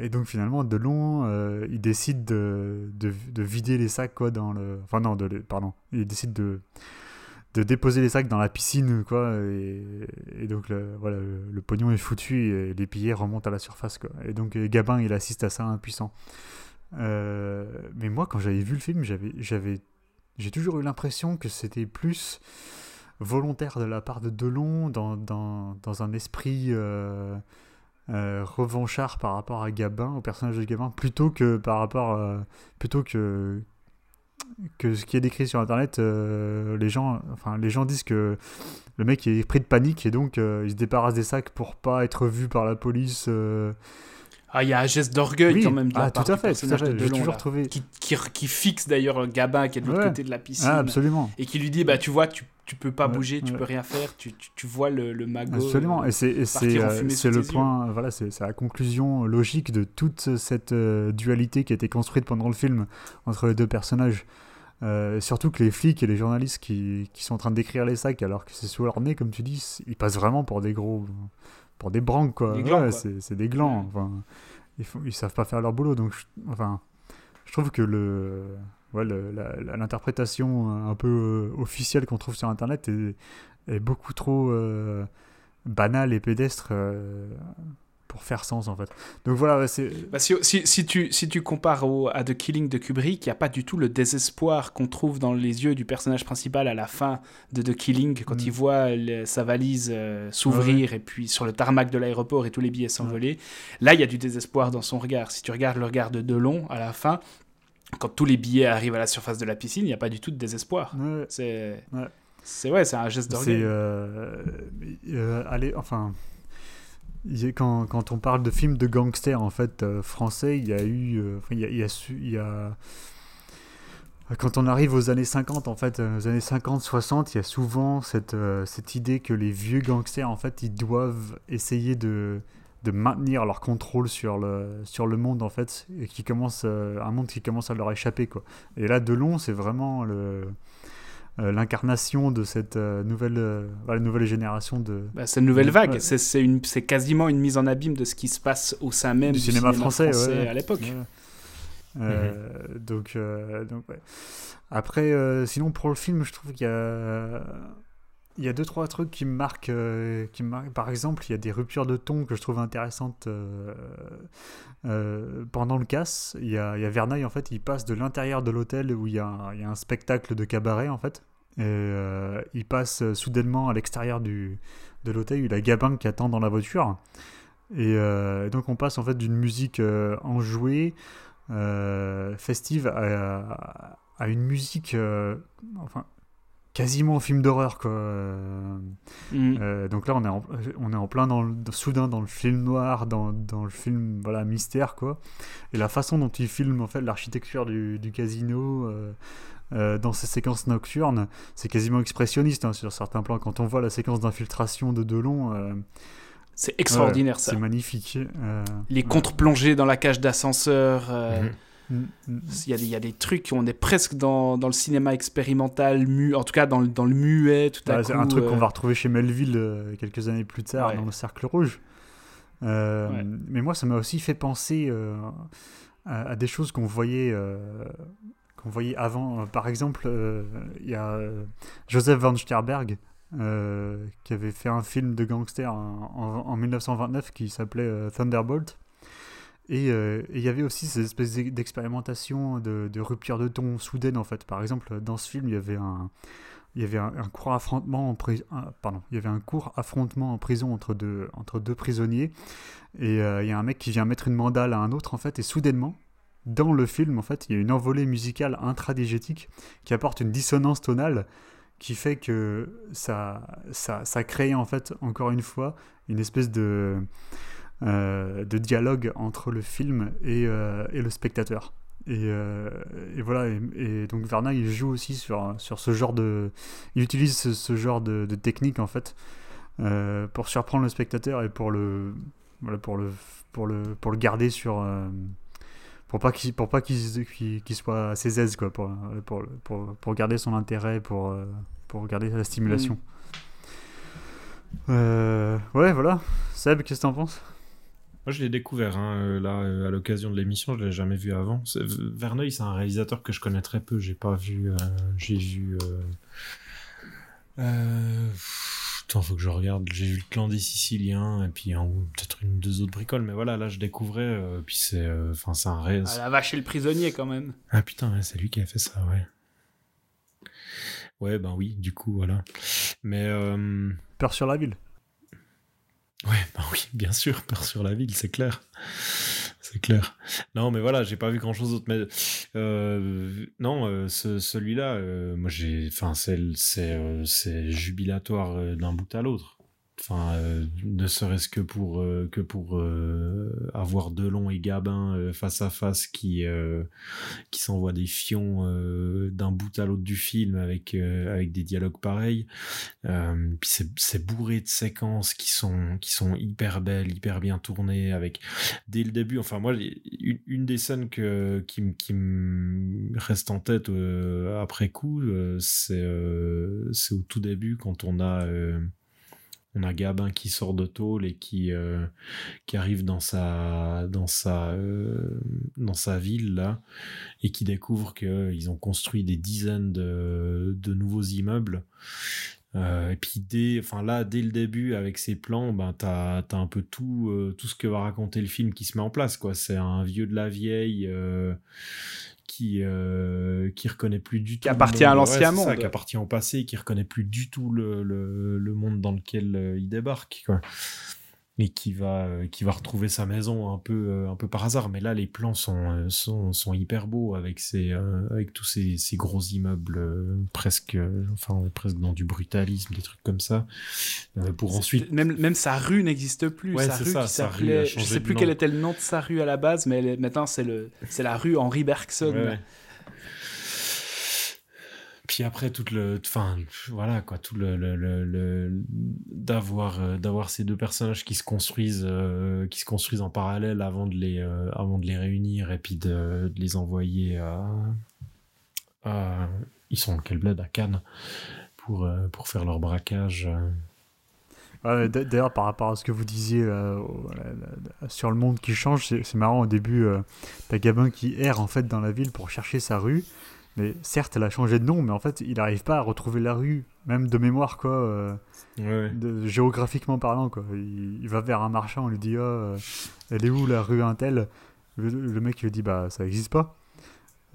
et donc finalement, Delon, il décide de, de, de, vider les sacs quoi, dans le. Enfin, non, de, pardon. Il décide de de déposer les sacs dans la piscine, quoi. Et, donc, le, voilà, le, pognon est foutu et les pillés remontent à la surface, quoi. Et donc, Gabin, il assiste à ça, impuissant. Euh, mais moi, quand j'avais vu le film, j'avais, j'avais, j'ai toujours eu l'impression que c'était plus volontaire de la part de Delon dans, dans, dans un esprit euh, euh, revanchard par rapport à Gabin, au personnage de Gabin, plutôt que par rapport, plutôt que que ce qui est décrit sur internet, euh, les, gens, enfin, les gens disent que le mec est pris de panique et donc euh, il se débarrasse des sacs pour pas être vu par la police. Euh. Ah, il y a un geste d'orgueil quand même. ah, tout à fait, tout à fait. J'ai toujours trouvé. Qui, qui, fixe d'ailleurs Gabin qui est de l'autre côté de la piscine. Ah, absolument. Et qui lui dit bah tu vois, tu, tu peux pas bouger, tu peux rien faire, tu, tu, vois le, le magot. Absolument. Et c'est c'est le point, voilà, c'est la conclusion logique de toute cette dualité qui a été construite pendant le film entre les deux personnages. Euh, surtout que les flics et les journalistes qui, qui, sont en train de décrire les sacs alors que c'est sous leur nez, comme tu dis, ils passent vraiment pour des gros. Pour des branques, quoi. c'est des glands. Enfin, ils, font, ils savent pas faire leur boulot. Donc, je, enfin, je trouve que le. Ouais, l'interprétation un peu euh, officielle qu'on trouve sur internet est, est beaucoup trop euh, banale et pédestre pour faire sens en fait. Donc voilà, c'est. Bah, si, si, tu, si tu compares au, à The Killing de Kubrick, il n'y a pas du tout le désespoir qu'on trouve dans les yeux du personnage principal à la fin de The Killing, quand il mm. voit sa valise euh, s'ouvrir et puis sur le tarmac de l'aéroport et tous les billets s'envoler. Là, il y a du désespoir dans son regard. Si tu regardes le regard de Delon à la fin, quand tous les billets arrivent à la surface de la piscine, il n'y a pas du tout de désespoir. C'est. C'est ouais, c'est un geste d'orgueil. C'est euh, euh, allez, enfin, quand, quand, on parle de films de gangsters en fait euh, français, il y a eu, euh, y a, il, a, quand on arrive aux années 50 en fait, euh, années 50-60, il y a souvent cette, cette idée que les vieux gangsters en fait, ils doivent essayer de, de maintenir leur contrôle sur le, sur le monde en fait, et qui commence, un monde qui commence à leur échapper quoi. Et là, Delon, c'est vraiment le euh, l'incarnation de cette euh, nouvelle, euh, nouvelle génération de. Bah, cette nouvelle vague, c'est quasiment une mise en abîme de ce qui se passe au sein même du, cinéma, français, à l'époque. Mhm. Donc, donc après, sinon pour le film, je trouve qu'il y a il y a deux trois trucs qui me marquent, qui me Par exemple, il y a des ruptures de ton que je trouve intéressantes pendant le casse. Il y, a, il y a en fait, il passe de l'intérieur de l'hôtel où il y, a y, un spectacle de cabaret en fait. Et euh, il passe soudainement à l'extérieur de l'hôtel, il a Gabin qui attend dans la voiture. Et euh, donc on passe en fait d'une musique euh, enjouée, euh, festive, à, à une musique, euh, enfin, quasiment film d'horreur quoi. Mm. euh, donc là on est en, on est en plein dans le, soudain dans le film noir, dans, dans le film voilà mystère quoi. Et la façon dont il filme en fait l'architecture du, du casino. euh, euh, dans ces séquences nocturnes, c'est quasiment expressionniste hein, sur certains plans. Quand on voit la séquence d'infiltration de Delon, euh, C'est extraordinaire ouais, ça. C'est magnifique. euh, Les ouais. contre-plongées dans la cage d'ascenseur. euh, Mhm. Mm, mm. Il y, a des, il y a des trucs, on est presque dans, dans le cinéma expérimental, mu, en tout cas dans le, dans le muet, tout à Ouais, coup. un truc euh, qu'on va retrouver chez Melville euh, quelques années plus tard Ouais. dans le Cercle Rouge. Euh, Ouais. Mais moi, ça m'a aussi fait penser euh, à, à des choses qu'on voyait, euh, qu'on voyait avant. Euh, Par exemple, euh, il y a euh, Joseph Van Stierberg euh, qui avait fait un film de gangster en, en- en 1929 qui s'appelait euh, Thunderbolt. Et euh, et il y avait aussi ces espèces d'e- d'expérimentation de, de rupture de ton soudaine en fait. Par exemple, dans ce film, il y avait un, il y avait un, court affrontement en prison. Pardon, il y avait un court affrontement en prison entre deux, entre deux prisonniers. Et euh, il y a un mec qui vient mettre une mandale à un autre en fait. Et soudainement, dans le film, en fait, il y a une envolée musicale intradigétique qui apporte une dissonance tonale qui fait que ça, ça, ça crée en fait encore une fois une espèce de de dialogue entre le film et, euh, et le spectateur. Et, euh, et voilà, et, et donc Verna il joue aussi sur, sur ce genre de. Il utilise ce, ce genre de, de technique en fait euh, pour surprendre le spectateur et pour le. Voilà, pour le, pour le, pour le garder sur. euh, pour pas qu'il pour pas qu'il qu'il- qu'il soit à ses aises quoi pour, pour, pour, pour garder son intérêt pour, euh, pour garder la stimulation Euh, ouais voilà Seb qu'est-ce que t'en penses? Moi, je l'ai découvert hein, euh, là euh, à l'occasion de l'émission. Je l'ai jamais vu avant. C'est- Verneuil, c'est un réalisateur que je connais très peu. J'ai pas vu. euh, J'ai vu. Euh... Euh... Attends, faut que je regarde. J'ai vu le clan des Siciliens et puis peut-être une ou deux autres bricoles. Mais voilà, là, je découvrais. euh, puis c'est, euh, enfin, c'est un ré... Ah, la vache et le prisonnier quand même. Ah putain, ouais, c'est lui qui a fait ça, ouais. Ouais, ben oui, du coup, voilà. Mais euh, Peur sur la ville Ouais, bah oui, bien sûr, peur sur la ville, c'est clair. C'est clair. Non, mais voilà, j'ai pas vu grand chose d'autre. Mais euh, non, euh, ce- celui-là, euh, moi j'ai. Enfin, c'est c'est euh, c'est jubilatoire euh, d'un bout à l'autre. Enfin, euh, ne serait-ce que pour euh, que pour euh, avoir Delon et Gabin euh, face à face qui euh, qui s'envoient des fions euh, d'un bout à l'autre du film avec avec des dialogues pareils. Puis c'est bourré de séquences qui sont qui sont hyper belles, hyper bien tournées avec dès le début. Enfin moi une, des scènes que qui me qui me reste en tête après coup, c'est c'est au tout début quand on a on a Gabin qui sort de tôle et qui euh, qui arrive dans sa dans sa euh, dans sa ville là et qui découvre qu'ils ont construit des dizaines de, nouveaux immeubles euh, et puis dès, enfin là, dès le début, avec ces plans, ben t'as as un peu tout, euh, tout ce que va raconter le film qui se met en place, quoi. C'est un vieux de la vieille euh, qui euh, qui reconnaît plus du tout. le appartient à monde- l'ancien c'est ça, monde. qui appartient au passé, qui reconnaît plus du tout le, le, le monde dans lequel euh, il débarque, quoi. Et qui va, euh, qui va retrouver sa maison un peu, euh, un peu par hasard. Mais là, les plans sont, euh, sont, sont hyper beaux avec ces, euh, avec tous ces, ces gros immeubles presque, enfin, on est presque dans du brutalisme, des trucs comme ça. Pour ensuite, Même, même sa rue n'existe plus. Ouais, sa rue ça, qui sa rue a s'appelait. Je sais plus nom. quel était le nom de sa rue à la base, mais elle maintenant c'est le c'est la rue Henri Bergson. Ouais, ouais. Puis après toute le, enfin voilà quoi, tout le, le, le- d'avoir euh, d'avoir ces deux personnages qui se construisent euh, qui se construisent en parallèle avant de les euh, avant de les réunir et puis de, les envoyer à, ils sont dans quel bled à Cannes pour pour faire leur braquage. D'ailleurs, par rapport à ce que vous disiez sur le monde qui change, c'est marrant au début, t'as Gabin qui erre en fait dans la ville pour chercher sa rue. Mais certes, elle a changé de nom, mais en fait, il n'arrive pas à retrouver la rue, même de mémoire, quoi, euh, Ouais, ouais. de- géographiquement parlant, quoi. Il, il va vers un marchand, on lui dit, ah, euh, elle est où la rue Intel? Le, le mec lui dit, bah, ça n'existe pas.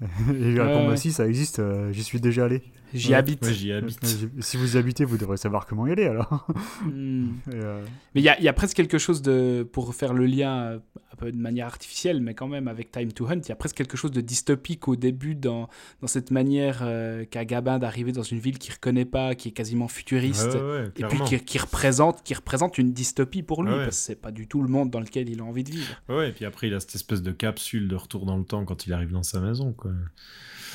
[laughs] Et il répond, Ouais, bah si, ça existe, euh, j'y suis déjà allé. J'y Ouais, habite. ouais, j'y habite. Si vous y habitez, vous devrez savoir comment y aller alors. Hmm. [laughs] Et, euh, Mais il y a, y a presque quelque chose de, pour faire le lien un peu de manière artificielle, mais quand même avec Time to Hunt, il y a presque quelque chose de dystopique au début dans, dans cette manière euh, qu'a Gabin d'arriver dans une ville qu'il reconnaît pas, qui est quasiment futuriste, Ouais, ouais, ouais, et puis qui, qui représente, qui représente une dystopie pour lui, ouais. parce que c'est pas du tout le monde dans lequel il a envie de vivre. Ouais, et puis après, il a cette espèce de capsule de retour dans le temps quand il arrive dans sa maison, quoi.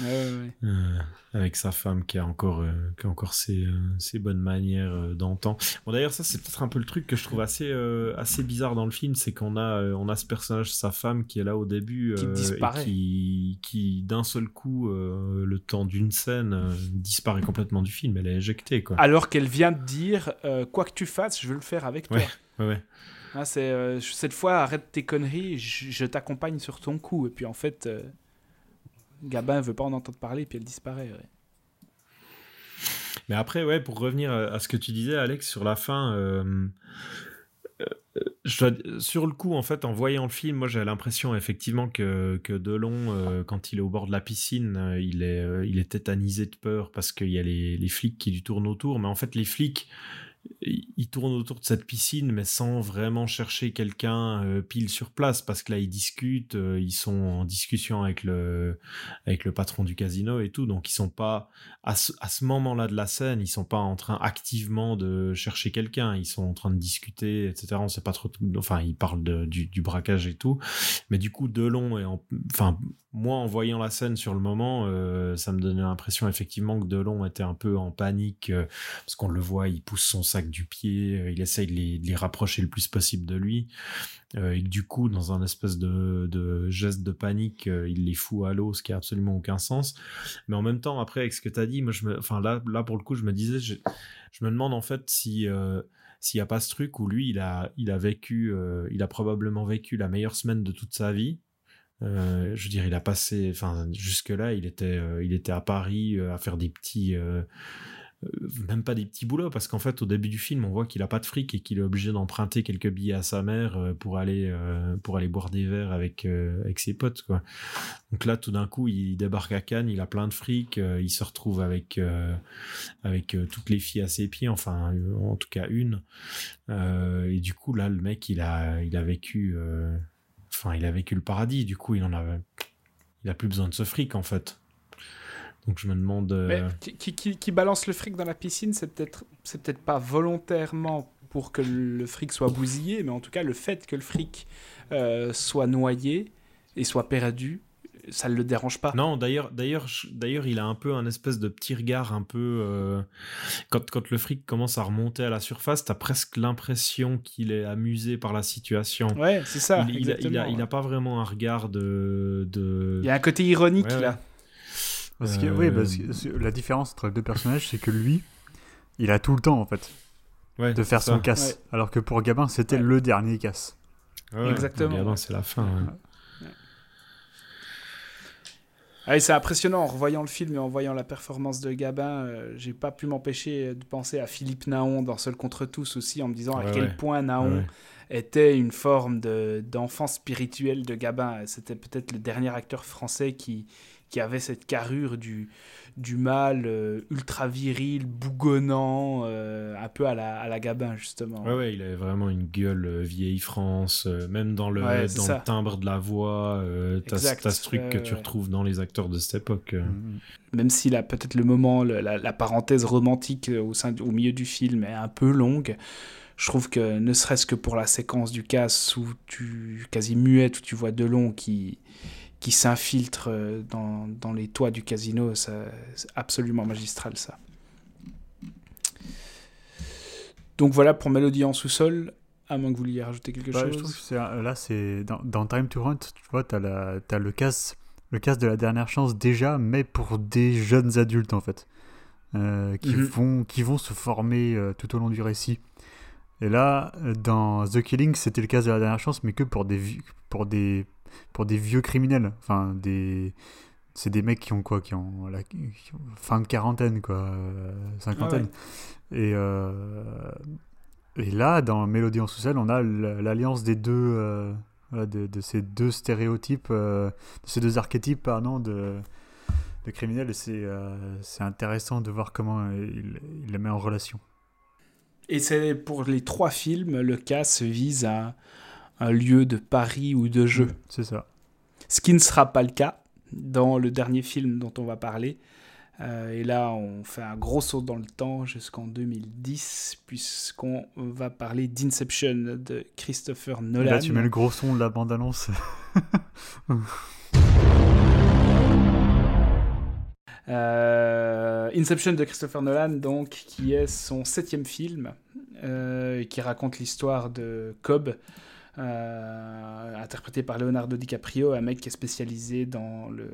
Ouais, ouais, ouais. Euh, avec sa femme qui a encore, euh, qui a encore ses, euh, ses bonnes manières euh, d'antan. Bon, d'ailleurs, ça, c'est peut-être un peu le truc que je trouve assez, euh, assez bizarre dans le film, c'est qu'on a, euh, on a ce personnage, sa femme, qui est là au début, Qui disparaît. et qui, qui d'un seul coup, euh, le temps d'une scène, euh, disparaît complètement du film. Elle est éjectée, quoi. Alors qu'elle vient de dire, euh, quoi que tu fasses, je veux le faire avec toi. Ouais. Ouais, ouais. Hein, c'est euh, cette fois, arrête tes conneries, je, je t'accompagne sur ton coup. Et puis en fait, euh, Gabin veut pas en entendre parler, puis elle disparaît. Mais après, ouais, pour revenir à ce que tu disais, Alex, sur la fin, euh, euh, sur le coup, en fait, en voyant le film, moi, j'ai l'impression effectivement que, que Delon, euh, quand il est au bord de la piscine, il, est, il est tétanisé de peur parce qu'il y a les, les flics qui lui tournent autour. Mais en fait, les flics, ils tournent autour de cette piscine, mais sans vraiment chercher quelqu'un euh, pile sur place, parce que là, ils discutent, euh, ils sont en discussion avec le, avec le patron du casino et tout, donc ils sont pas à ce, à ce moment-là de la scène, ils sont pas en train activement de chercher quelqu'un, ils sont en train de discuter, etc. On sait pas trop, enfin, ils parlent du, du braquage et tout, mais du coup, Delon et en, enfin, moi, en voyant la scène sur le moment, euh, ça me donnait l'impression effectivement que Delon était un peu en panique parce qu'on le voit, il pousse son sac du pied, euh, il essaye de les, rapprocher le plus possible de lui. Euh, et du coup, dans un espèce de, geste de panique, euh, il les fout à l'eau, ce qui a absolument aucun sens. Mais en même temps, après, avec ce que tu as dit, moi, je me, enfin, là, là, pour le coup, je me disais, je, me demande en fait si. s'il n'y a pas ce truc où lui, il a, il a vécu, il a probablement vécu la meilleure semaine de toute sa vie. Je veux dire, il a passé, enfin, jusque-là, il était, il était à Paris à faire des petits, même pas des petits boulots, parce qu'en fait, au début du film, on voit qu'il a pas de fric et qu'il est obligé d'emprunter quelques billets à sa mère euh, pour aller, euh, pour aller boire des verres avec, euh, avec ses potes. Donc là, tout d'un coup, il débarque à Cannes, il a plein de fric, euh, il se retrouve avec, euh, avec euh, toutes les filles à ses pieds, enfin, euh, en tout cas une. Euh, et du coup, là, le mec, il a, il a vécu, euh, enfin, il a vécu le paradis. Du coup, il en avait, il a plus besoin de ce fric, en fait. Donc je me demande. euh, Mais qui, qui- qui- qui balance le fric dans la piscine, c'est peut-être c'est peut-être pas volontairement pour que le fric soit bousillé, mais en tout cas le fait que le fric euh, soit noyé et soit perdu, ça ne le dérange pas. Non, d'ailleurs, d'ailleurs, d'ailleurs, il a un peu un espèce de petit regard, un peu euh, quand quand le fric commence à remonter à la surface, t'as presque l'impression qu'il est amusé par la situation. Ouais, c'est ça. il, il a, il, a, exactement. il a pas vraiment un regard de. de... Il y a un côté ironique Ouais, ouais. Parce que, Euh, oui, parce que c'est- la différence entre les deux personnages, c'est que lui, il a tout le temps en fait Ouais, de faire son ça. casse, Ouais. alors que pour Gabin, c'était Ouais. le dernier casse. Exactement, ouais. c'est la fin. Ah c'est impressionnant en revoyant le film et en voyant la performance de Gabin. euh, J'ai pas pu m'empêcher de penser à Philippe Naon dans Seul contre tous aussi, en me disant à quel ouais. point Naon ouais. était une forme de- d'enfant spirituel de Gabin. C'était peut-être le dernier acteur français qui, qui avait cette carrure du, du mâle euh, ultra viril, bougonnant, euh, un peu à la, à la Gabin justement. Ouais, ouais, il avait vraiment une gueule euh, vieille France, même dans le, Ouais, dans le timbre de la voix. t'as, t'as ce truc que tu retrouves dans les acteurs de cette époque. euh. Mm. Même si là, peut-être le moment, le- la, la parenthèse romantique au, sein, au milieu du film est un peu longue, je trouve que ne serait-ce que pour la séquence du casse où tu, quasi muette, où tu vois Delon qui, qui s'infiltre euh, dans, dans les toits du casino, c'est absolument magistral ça. Donc voilà pour Mélodie en sous-sol, à moins que vous vouliez rajouter quelque Bah, chose. je trouve que c'est un- là, c'est dans, dans Time to Hunt, tu vois, t'as la- t'as le casse, le casse de la dernière chance déjà, mais pour des jeunes adultes en fait, euh, qui Mhm. vont qui vont se former euh, tout au long du récit. Et là, euh, dans The Killing, c'était le casse de la dernière chance, mais que pour des pour des pour des vieux criminels, enfin des c'est des mecs qui ont quoi, qui ont, la, fin de quarantaine quoi, euh, cinquantaine. Et euh, et là, dans Mélodie en sous-sol, on a l'alliance des deux, euh, de, de, ces deux stéréotypes, de ces deux archétypes, pardon, de, de criminels. Et c'est c'est intéressant de voir comment il, il les met en relation. Et c'est pour les trois films, le cas se vise à un lieu de Paris ou de jeu. C'est ça. Ce qui ne sera pas le cas dans le dernier film dont on va parler. Euh, et là, on fait un gros saut dans le temps jusqu'en 2010, puisqu'on va parler d'Inception de Christopher Nolan. là, tu mets le gros son de la bande-annonce. [laughs] Euh, Inception de Christopher Nolan, donc, qui est son septième film, euh, qui raconte l'histoire de Cobb, interprété par Leonardo DiCaprio, un mec qui est spécialisé dans le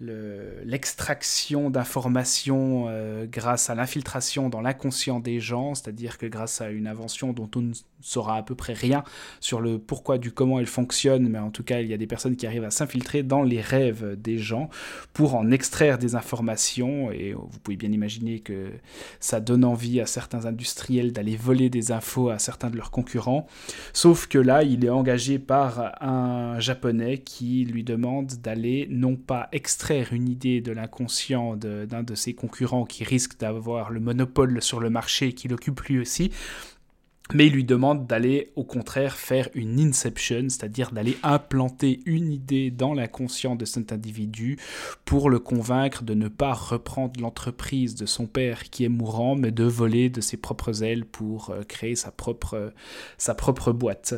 l'extraction d'informations euh, grâce à l'infiltration dans l'inconscient des gens, c'est-à-dire que grâce à une invention dont on ne saura à peu près rien sur le pourquoi du comment elle fonctionne, mais en tout cas il y a des personnes qui arrivent à s'infiltrer dans les rêves des gens pour en extraire des informations, et vous pouvez bien imaginer que ça donne envie à certains industriels d'aller voler des infos à certains de leurs concurrents, sauf que là il est engagé par un japonais qui lui demande d'aller non pas extraire une idée de l'inconscient d'un de, ses concurrents qui risque d'avoir le monopole sur le marché qu'il occupe lui aussi, mais il lui demande d'aller au contraire faire une inception, c'est-à-dire d'aller implanter une idée dans l'inconscient de cet individu pour le convaincre de ne pas reprendre l'entreprise de son père qui est mourant, mais de voler de ses propres ailes pour euh, créer sa propre, sa propre boîte.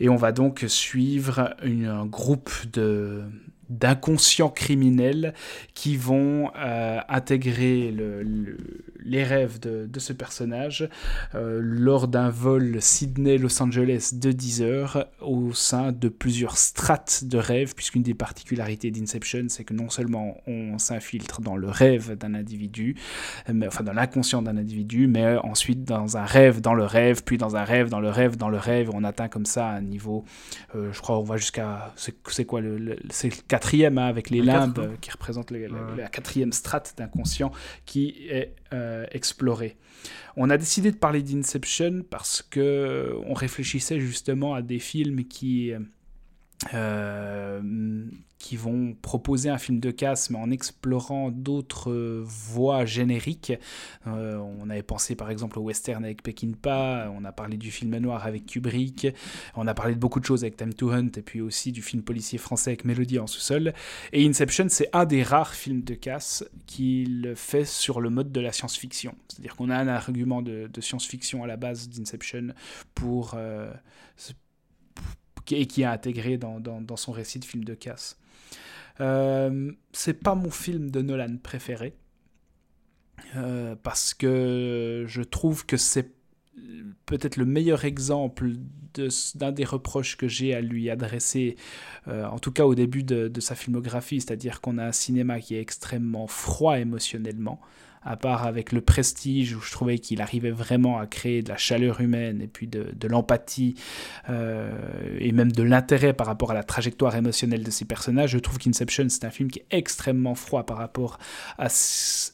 Et on va donc suivre un groupe de, d'inconscients criminels qui vont euh, intégrer les rêves de, ce personnage euh, lors d'un vol Sydney-Los Angeles de 10 heures au sein de plusieurs strates de rêves, puisqu'une des particularités d'Inception, c'est que non seulement on s'infiltre dans le rêve d'un individu, mais, enfin dans l'inconscient d'un individu, mais ensuite dans un rêve dans le rêve, puis dans un rêve dans le rêve dans le rêve, on atteint comme ça un niveau, euh, je crois on va jusqu'à, c'est quoi, le, le quatrième hein, avec les limbes euh, qui représentent la quatrième strate d'inconscient qui est euh, explorée. On a décidé de parler d'Inception parce que on réfléchissait justement à des films qui euh, qui vont proposer un film de casse, mais en explorant d'autres voies génériques. Euh, on avait pensé par exemple au western avec Peckinpah, on a parlé du film noir avec Kubrick, on a parlé de beaucoup de choses avec Time to Hunt, et puis aussi du film policier français avec Mélodie en sous-sol. Et Inception, c'est un des rares films de casse qui le fait sur le mode de la science-fiction. C'est-à-dire qu'on a un argument de, science-fiction à la base d'Inception pour... Euh, et qui est intégré dans, son récit de film de casse. Euh, c'est pas mon film de Nolan préféré. Euh, parce que je trouve que c'est peut-être le meilleur exemple d'un des reproches que j'ai à lui adresser, euh, en tout cas au début de, sa filmographie, c'est-à-dire qu'on a un cinéma qui est extrêmement froid émotionnellement à part avec le prestige où je trouvais qu'il arrivait vraiment à créer de la chaleur humaine et puis de, l'empathie euh, et même de l'intérêt par rapport à la trajectoire émotionnelle de ces personnages, je trouve qu'Inception c'est un film qui est extrêmement froid par rapport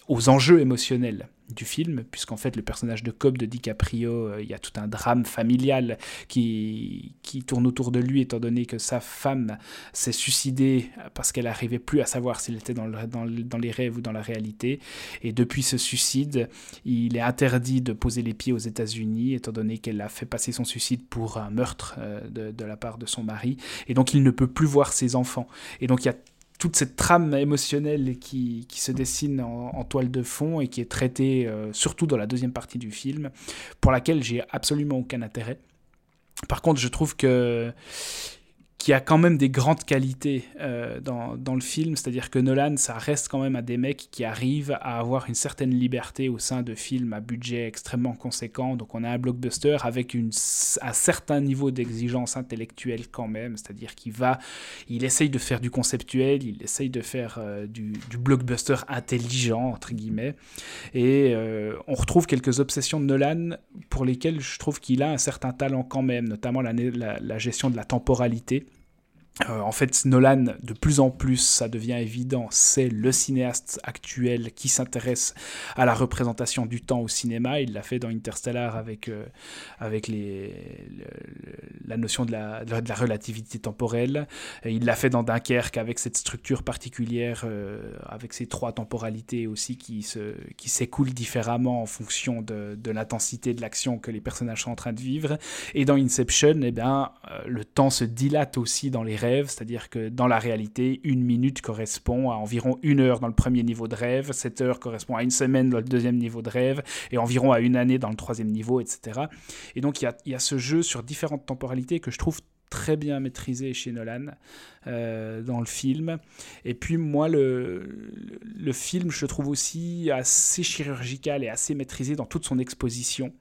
aux enjeux émotionnels du film, puisqu'en fait le personnage de Cobb de DiCaprio, euh, il y a tout un drame familial qui, qui tourne autour de lui, étant donné que sa femme s'est suicidée parce qu'elle n'arrivait plus à savoir s'il était dans, dans, les rêves ou dans la réalité. Et depuis ce suicide, il est interdit de poser les pieds aux États-Unis, étant donné qu'elle a fait passer son suicide pour un meurtre euh, de, de la part de son mari. Et donc il ne peut plus voir ses enfants. Et donc il y a toute cette trame émotionnelle qui, qui se dessine en, toile de fond et qui est traitée euh, surtout dans la deuxième partie du film, pour laquelle j'ai absolument aucun intérêt. Par contre, je trouve que qui a quand même des grandes qualités euh, dans, dans, le film, c'est-à-dire que Nolan, ça reste quand même à des mecs qui arrivent à avoir une certaine liberté au sein de films à budget extrêmement conséquent. Donc on a un blockbuster avec une, un certain niveau d'exigence intellectuelle quand même, c'est-à-dire qu'il va, il essaye de faire du conceptuel, il essaye de faire euh, du, blockbuster intelligent, entre guillemets. Et euh, on retrouve quelques obsessions de Nolan pour lesquelles je trouve qu'il a un certain talent quand même, notamment la gestion de la temporalité euh, en fait, Nolan, de plus en plus, ça devient évident, c'est le cinéaste actuel qui s'intéresse à la représentation du temps au cinéma. Il l'a fait dans Interstellar avec, euh, avec la notion de la, de la, relativité temporelle. il l'a fait dans Dunkerque avec cette structure particulière, euh, avec ces trois temporalités aussi qui, se, qui s'écoulent différemment en fonction de, de l'intensité de l'action que les personnages sont en train de vivre. Et dans Inception, eh bien, le temps se dilate aussi dans les c'est-à-dire que dans la réalité, une minute correspond à environ une heure dans le premier niveau de rêve, cette heure correspond à une semaine dans le deuxième niveau de rêve, et environ à une année dans le troisième niveau, etc. Et donc il y a, ce jeu sur différentes temporalités que je trouve très bien maîtrisé chez Nolan euh, dans le film. Et puis moi, le, le film, je trouve aussi assez chirurgical et assez maîtrisé dans toute son exposition.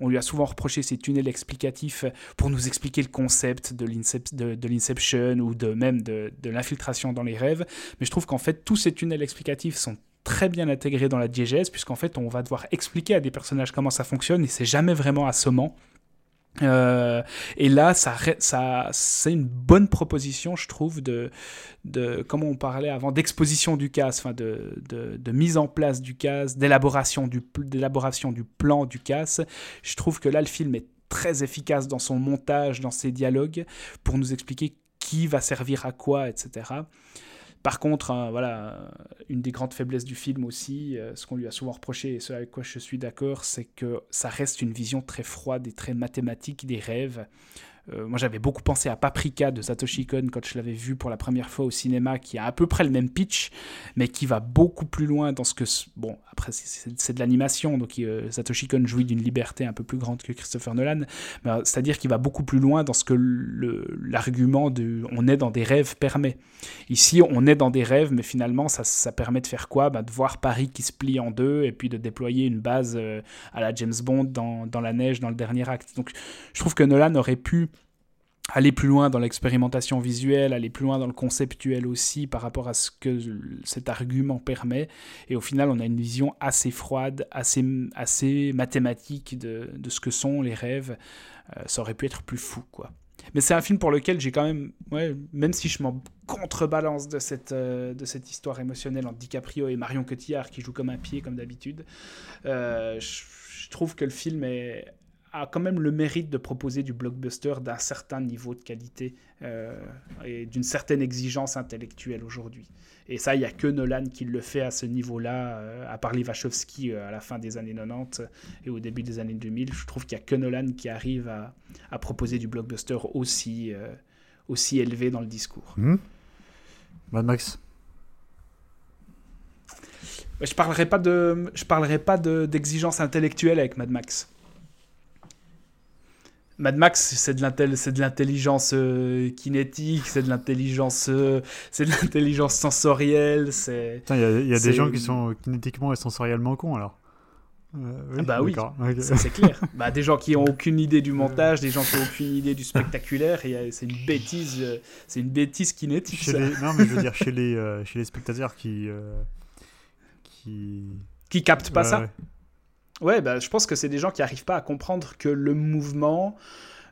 On lui a souvent reproché ces tunnels explicatifs pour nous expliquer le concept de l'inception ou même de, l'infiltration dans les rêves. Mais je trouve qu'en fait, tous ces tunnels explicatifs sont très bien intégrés dans la diégèse, puisqu'en fait, on va devoir expliquer à des personnages comment ça fonctionne, et c'est jamais vraiment assommant. Euh, et là, ça, ça, c'est une bonne proposition, je trouve, de, de comme on parlait avant, d'exposition du cas, enfin de, de, de, mise en place du cas, d'élaboration du, d'élaboration du plan du cas. Je trouve que là, le film est très efficace dans son montage, dans ses dialogues, pour nous expliquer qui va servir à quoi, etc. Par contre, hein, voilà, une des grandes faiblesses du film aussi, euh, ce qu'on lui a souvent reproché et ce avec quoi je suis d'accord, c'est que ça reste une vision très froide et très mathématique des rêves. Euh, moi, j'avais beaucoup pensé à Paprika de Satoshi Kon quand je l'avais vu pour la première fois au cinéma, qui a à peu près le même pitch, mais qui va beaucoup plus loin dans ce que. Bon, après, c'est de l'animation, donc euh, Satoshi Kon jouit d'une liberté un peu plus grande que Christopher Nolan, euh, c'est-à-dire qu'il va beaucoup plus loin dans ce que l'argument de on est dans des rêves permet. Ici, on est dans des rêves, mais finalement, ça, ça permet de faire quoi? Bah, De voir Paris qui se plie en deux et puis de déployer une base à la James Bond dans, dans la neige dans le dernier acte. Donc, je trouve que Nolan aurait pu aller plus loin dans l'expérimentation visuelle, aller plus loin dans le conceptuel aussi par rapport à ce que cet argument permet. Et au final, on a une vision assez froide, assez, assez mathématique de, de ce que sont les rêves. Euh, ça aurait pu être plus fou, quoi. Mais c'est un film pour lequel j'ai quand même, ouais, même si je m'en contrebalance de cette, euh, de cette histoire émotionnelle entre DiCaprio et Marion Cotillard qui joue comme un pied, comme d'habitude, euh, je trouve que le film est a quand même le mérite de proposer du blockbuster d'un certain niveau de qualité euh, et d'une certaine exigence intellectuelle aujourd'hui. Et ça, il n'y a que Nolan qui le fait à ce niveau-là, euh, à part Livachowski euh, à la fin des années 90 et au début des années 2000. Je trouve qu'il n'y a que Nolan qui arrive à, à proposer du blockbuster aussi, aussi élevé dans le discours. Mmh. Mad Max je parlerai pas de, je parlerai pas d'exigence intellectuelle avec Mad Max. Mad Max, c'est de l'intelligence euh, kinétique, c'est de l'intelligence, euh, c'est de l'intelligence sensorielle. C'est. Il y a, des gens qui sont kinétiquement et sensoriellement cons alors. Euh, bah oui, c'est clair. [laughs] bah, des gens qui ont aucune idée du montage, des gens qui ont aucune idée du [laughs] spectaculaire, c'est une bêtise, c'est une bêtise kinétique. non, mais je veux dire [laughs] chez les, chez les spectateurs qui, qui, qui captent pas ça. Ouais, bah, je pense que c'est des gens qui n'arrivent pas à comprendre que le mouvement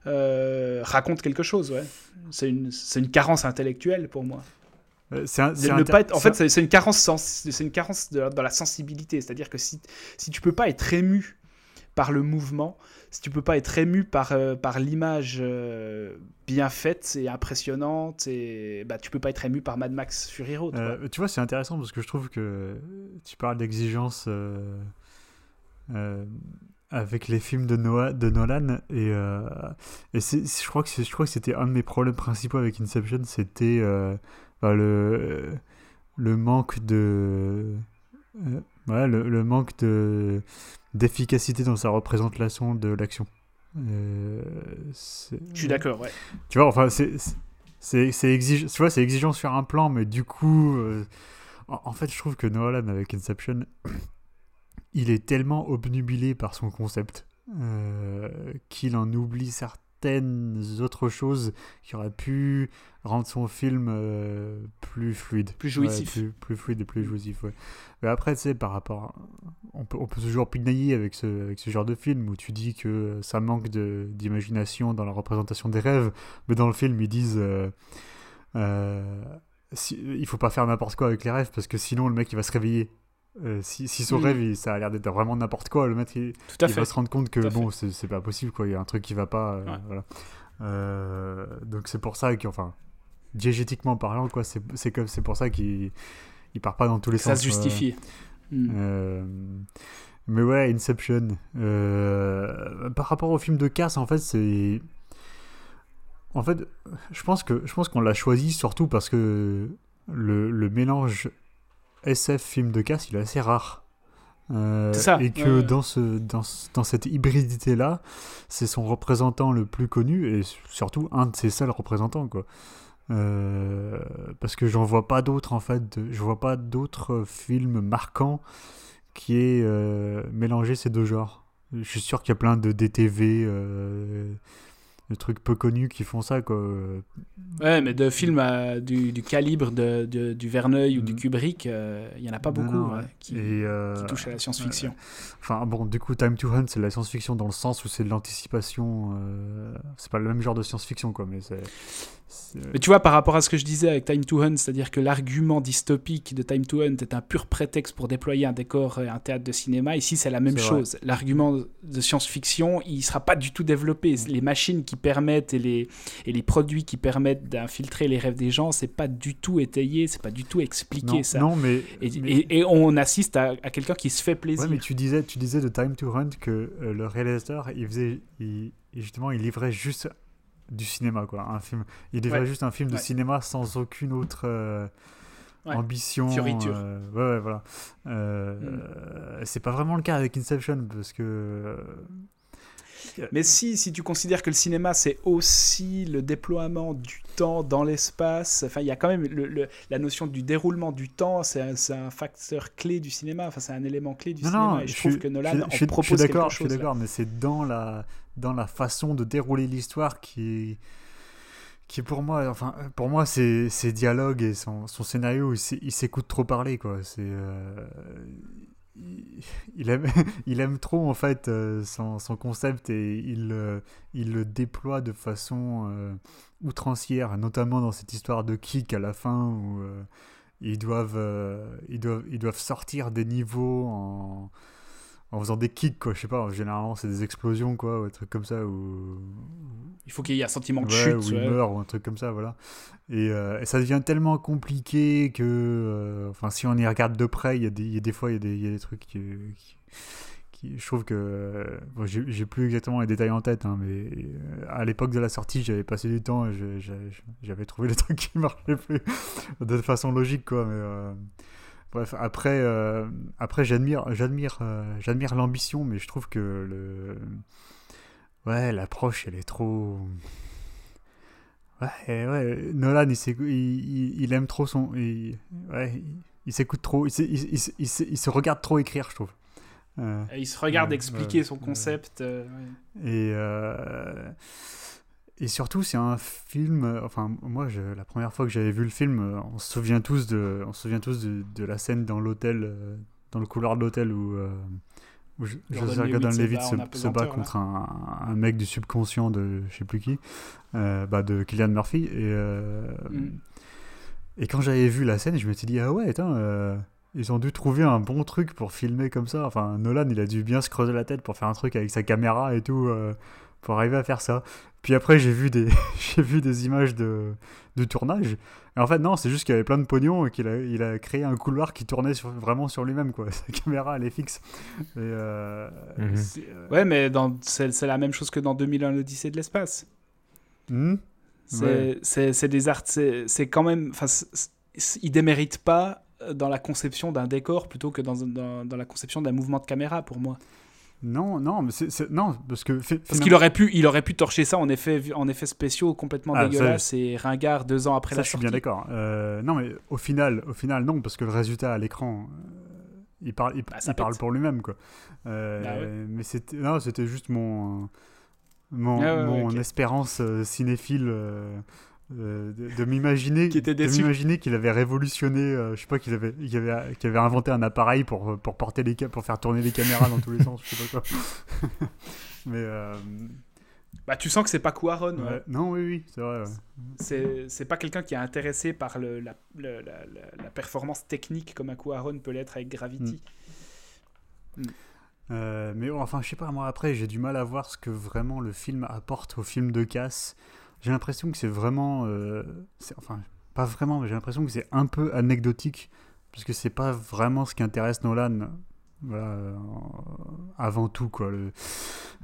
euh, raconte quelque chose. Ouais. C'est une, une, carence intellectuelle pour moi. Euh, un, en fait, c'est une carence, c'est une carence dans la sensibilité. C'est-à-dire que si, si tu peux pas être ému par le mouvement, si tu peux pas être ému par, euh, par l'image bien faite et impressionnante, et, bah, tu peux pas être ému par Mad Max Fury Road. tu vois, c'est intéressant parce que je trouve que tu parles d'exigence avec les films de, Noah, de Nolan et, euh, et je crois que je crois que c'était un de mes problèmes principaux avec Inception c'était euh, bah, le le manque de voilà, le, le, manque de d'efficacité dans sa représentation de l'action. Je suis d'accord ouais. tu vois enfin c'est exige tu vois c'est exigeant sur un plan mais du coup en, en, fait je trouve que Nolan avec Inception il est tellement obnubilé par son concept euh, qu'il en oublie certaines autres choses qui auraient pu rendre son film euh, plus fluide. Plus jouissif. plus, fluide et plus jouissif, ouais. Mais après, tu sais, par rapport... On, peut, on peut toujours pinailler avec ce, avec ce genre de film où tu dis que ça manque d'imagination dans la représentation des rêves, mais dans le film, ils disent... Euh, euh, si, il faut pas faire n'importe quoi avec les rêves parce que sinon le mec il va se réveiller. Euh, si, si son Mm. rêve il- ça a l'air d'être vraiment n'importe quoi, le mec il, va se rendre compte que bon c'est pas possible quoi, il y a un truc qui va pas. euh, Ouais. voilà. Euh, donc c'est pour ça qu'enfin diégétiquement parlant quoi, c'est comme c'est pour ça qu'il il part pas dans tous les Ça sens. se euh, justifie. Mm. mais ouais, Inception. par rapport au film de Cass, en fait, c'est. En fait, je pense que je pense qu'on l'a choisi surtout parce que le, le mélange SF film de Cass, il est assez rare. Euh, ça, et que ouais, dans, ce, dans, ce- dans cette hybridité-là, c'est son représentant le plus connu et surtout un de ses seuls représentants. Quoi. Euh, parce que j'en vois pas d'autres en fait. de- Je vois pas d'autres films marquants qui aient euh, mélangé ces deux genres. Je suis sûr qu'il y a plein de DTV, euh, de trucs peu connus qui font ça. Quoi. Ouais, mais de films à- du, du calibre de, de- du Verneuil ou du Mm. Kubrick, euh, il y en a pas beaucoup non, ouais, ouais. qui, Et, euh, qui touchent à la science-fiction. Enfin bon, du coup, Time to Hunt, c'est de la science-fiction dans le sens où c'est de l'anticipation. euh, C'est pas le même genre de science-fiction, quoi, mais c'est. Mais tu vois, par rapport à ce que je disais avec Time to Hunt, c'est-à-dire que l'argument dystopique de Time to Hunt est un pur prétexte pour déployer un décor et un théâtre de cinéma, ici c'est la même chose. L'argument de science-fiction, il sera pas du tout développé. Les machines qui permettent et les, et les produits qui permettent d'infiltrer les rêves des gens, c'est pas du tout étayé, c'est pas du tout expliqué non, ça. non, mais. Et, mais- et- et on assiste à, à quelqu'un qui se fait plaisir. Ouais, mais tu disais, tu disais de Time to Hunt que euh, le réalisateur, il faisait, il- justement, il livrait juste du cinéma, quoi, un film. Il livrait Ouais. juste un film de Ouais. cinéma sans aucune autre euh, Ouais. ambition. Fioriture. Mm. euh, ouais, ouais, voilà. Euh, euh, C'est pas vraiment le cas avec Inception parce que. Mais si, si tu considères que le cinéma, c'est aussi le déploiement du temps dans l'espace, enfin, il y a quand même le- le- la notion du déroulement du temps, c'est un, facteur clé du cinéma, enfin, c'est un élément clé du Non, cinéma. non, et je, je trouve suis- que Nolan je, en je- propose suis quelque d'accord, je chose. suis d'accord, mais c'est dans la dans la façon de dérouler l'histoire qui qui pour moi, enfin pour moi, ses, ses dialogues et son, son scénario, il s'écoute trop parler quoi. C'est euh, [laughs] il, aime [laughs] il aime trop en fait euh, son, concept et il euh, il le déploie de façon euh, outrancière, notamment dans cette histoire de kick à la fin où ils doivent ils doivent ils doivent sortir des niveaux en en faisant des kicks quoi je sais pas généralement c'est des explosions quoi ou un truc comme ça ou Il faut qu'il y ait un sentiment de ouais, chute. où il ouais. meurt ou un truc comme ça voilà et, euh, et ça devient tellement compliqué que euh, enfin si on y regarde de près il y a des il y a des fois il y a des, il y a des trucs qui, qui- qui- je trouve que euh, bon, j'ai plus exactement les détails en tête hein, mais euh, à l'époque de la sortie j'avais passé du temps et j'avais trouvé les [laughs] trucs qui marchaient plus de façon logique quoi mais bref après euh, après j'admire j'admire euh, j'admire l'ambition mais je trouve que le ouais l'approche elle est trop ouais ouais Nolan il, il, il- aime trop son il, ouais il, s'écoute trop il, se- regarde trop écrire je trouve Euh, il se regarde expliquer son concept. ouais. et, et surtout, c'est un film. euh, Enfin, moi, je, la première fois que j'avais vu le film, euh, on se souvient tous de, on se souvient tous de, de la scène dans l'hôtel, euh, dans le couloir de l'hôtel où, où je- Gordon Joseph Levitt se se, bat contre un, un mec du subconscient de je sais plus qui, euh, bah, de Killian Murphy. Et, euh, Mm. et quand j'avais vu la scène, je me suis dit ah ouais, attends. euh, ils ont dû trouver un bon truc pour filmer comme ça. Enfin, Nolan, il a dû bien se creuser la tête pour faire un truc avec sa caméra et tout, euh, pour arriver à faire ça. Puis après, j'ai vu des, [laughs] j'ai vu des images de, de tournage. Et en fait, non, c'est juste qu'il y avait plein de pognon et qu'il a, il a créé un couloir qui tournait sur, vraiment sur lui-même, quoi. [laughs] Sa caméra, elle est fixe. Et, euh, Mhm. c'est, euh, Ouais, mais dans- c'est c'est la même chose que dans 2001, l'Odyssée de l'espace. hmm? C'est Ouais. c'est- c'est des arts, c'est c'est quand même. Enfin, ils déméritent pas euh, dans la conception d'un décor plutôt que dans, dans, dans la conception d'un mouvement de caméra pour moi. Non, non, mais c'est, c'est- non, parce que Parce qu'il aurait pu, il aurait pu torcher ça en effet, en effets spéciaux complètement Ah, ça, dégueulasses et ringard deux ans après Ça, la je suis sortie. bien d'accord. Euh, non, mais au final, au final, non, parce que le résultat à l'écran, euh, il parle, il, Bah, il parle pour lui-même, quoi. Euh, Bah ouais. Mais c'était, non, c'était juste mon, mon, Ah ouais, mon espérance cinéphile. Euh, de, de m'imaginer Qui était de déçu. m'imaginer qu'il avait révolutionné euh, je sais pas qu'il avait qu'il avait, inventé un appareil pour pour porter les pour faire tourner les caméras dans tous les sens je sais pas quoi [laughs] mais euh, Bah, tu sens que c'est pas Cuaron. Ouais. Non, oui, oui, c'est vrai. ouais. C'est pas quelqu'un qui est intéressé par le, la, le- la- la- la performance technique comme un Cuaron peut l'être avec Gravity. Euh, mais bon, enfin, je sais pas, moi après, j'ai du mal à voir ce que vraiment le film apporte au film de casse. J'ai l'impression que c'est vraiment. euh, enfin, pas vraiment, mais j'ai l'impression que c'est un peu anecdotique. Parce que c'est pas vraiment ce qui intéresse Nolan. Voilà, euh, avant tout, quoi, le,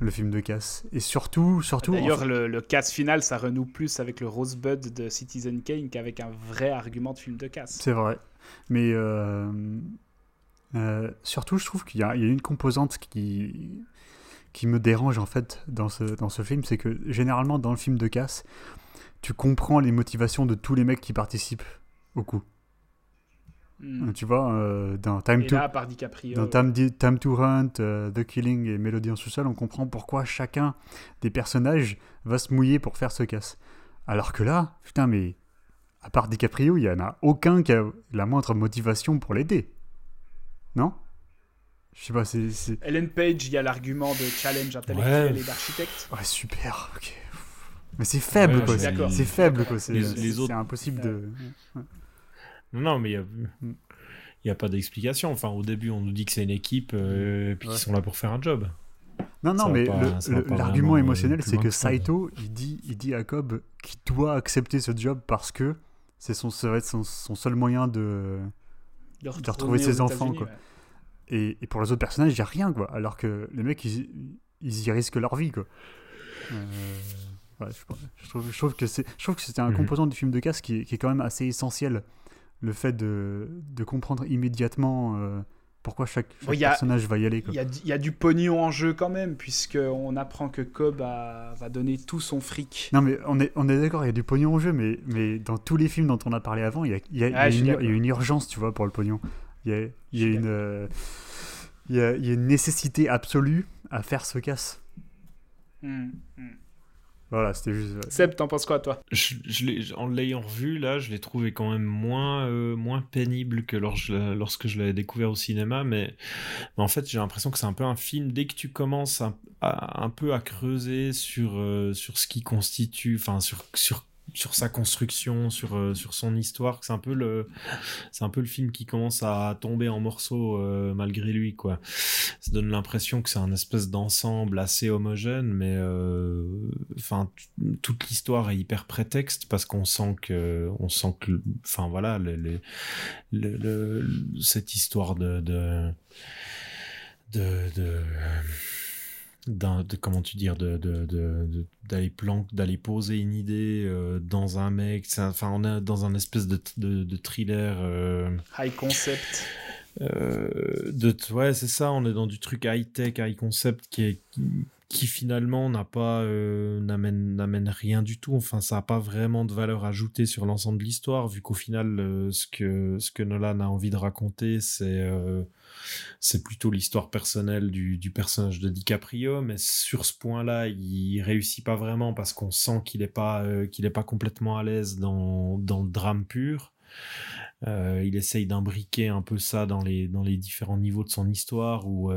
le film de casse. Et surtout, surtout. D'ailleurs, le, le casse final, ça renoue plus avec le Rosebud de Citizen Kane qu'avec un vrai argument de film de casse. C'est vrai. Mais euh, surtout, je trouve qu'il y a une composante qui, qui me dérange en fait dans ce, dans ce film, c'est que généralement dans le film de casse, tu comprends les motivations de tous les mecs qui participent au coup. Hmm. Tu vois, euh, dans Time Et to, là, par DiCaprio. dans Time, Time to Hunt, euh, The Killing et Mélodie en sous-sol, on comprend pourquoi chacun des personnages va se mouiller pour faire ce casse. Alors que là, putain, mais à part DiCaprio, il y en a aucun qui a la moindre motivation pour l'aider. Non? Je sais pas, c'est. Ellen Page, il y a l'argument de challenge intellectuel Ouais. et d'architecte. Ouais, super, ok. Mais c'est faible, Ouais, quoi. c'est- faible, quoi. C'est autres- impossible de. Non, non, mais il y a, Mm. il y a pas d'explication. Enfin, au début, on nous dit que c'est une équipe, euh, puis Ouais. qu'ils sont là pour faire un job. Non, non, Ça mais l'argument émotionnel, c'est que. Saito, il dit, il dit à Cobb qu'il doit accepter ce job parce que c'est son, seul moyen de. De, retrouver ses enfants, quoi. ouais. Et, et pour les autres personnages, il n'y a rien, quoi. Alors que les mecs, ils, ils y risquent leur vie, quoi. Euh, ouais, je, trouve, je trouve que c'est, je trouve que c'était un Mhm. composant du film de casse qui est, qui est quand même assez essentiel. Le fait de, de comprendre immédiatement euh, pourquoi chaque, chaque Bon, il y a- personnage va y aller, quoi. Il y, a, il y a du pognon en jeu quand même, puisqu'on apprend que Cobb a- va donner tout son fric. Non, mais on est, on est d'accord, il y a du pognon au jeu, mais, mais dans tous les films dont on a parlé avant, il y a, il y a- y a Ah, une, urgence, tu vois, pour le pognon. Il y a, il y a une, euh, il y a, il y a une nécessité absolue à faire ce casse. Hmm, hmm. Voilà, c'était juste. Seb, t'en penses quoi, toi? Je, je l'ai- en l'ayant revu, là, je l'ai trouvé quand même moins, euh, moins pénible que lors- je- lorsque je l'avais découvert au cinéma. Mais, mais en fait, j'ai l'impression que c'est un peu un film. Dès que tu commences un, à- un peu à creuser sur, euh, sur ce qui constitue, enfin, sur, sur, sur sa construction, sur, euh, sur son histoire, que c'est un peu le, c'est un peu le film qui commence à tomber en morceaux euh, malgré lui, quoi. Ça donne l'impression que c'est un espèce d'ensemble assez homogène, mais euh, enfin toute l'histoire est hyper prétexte parce qu'on sent que, on sent que, enfin voilà, cette histoire de de de, de comment tu dire de de- de- de- d'aller plan d'aller poser une idée euh, dans un mec enfin on est dans un espèce de, de, de thriller euh, High concept. euh, de ouais c'est ça on est dans du truc high tech high concept qui est qui, qui finalement n'a pas euh, n'amène n'amène rien du tout enfin ça a pas vraiment de valeur ajoutée sur l'ensemble de l'histoire vu qu'au final euh, ce que ce que Nolan a envie de raconter c'est euh, c'est plutôt l'histoire personnelle du, du personnage de DiCaprio, mais sur ce point-là, il réussit pas vraiment parce qu'on sent qu'il est pas qu'il est pas complètement à l'aise dans, dans le drame pur. Il essaye d'imbriquer un peu ça dans les dans les différents niveaux de son histoire où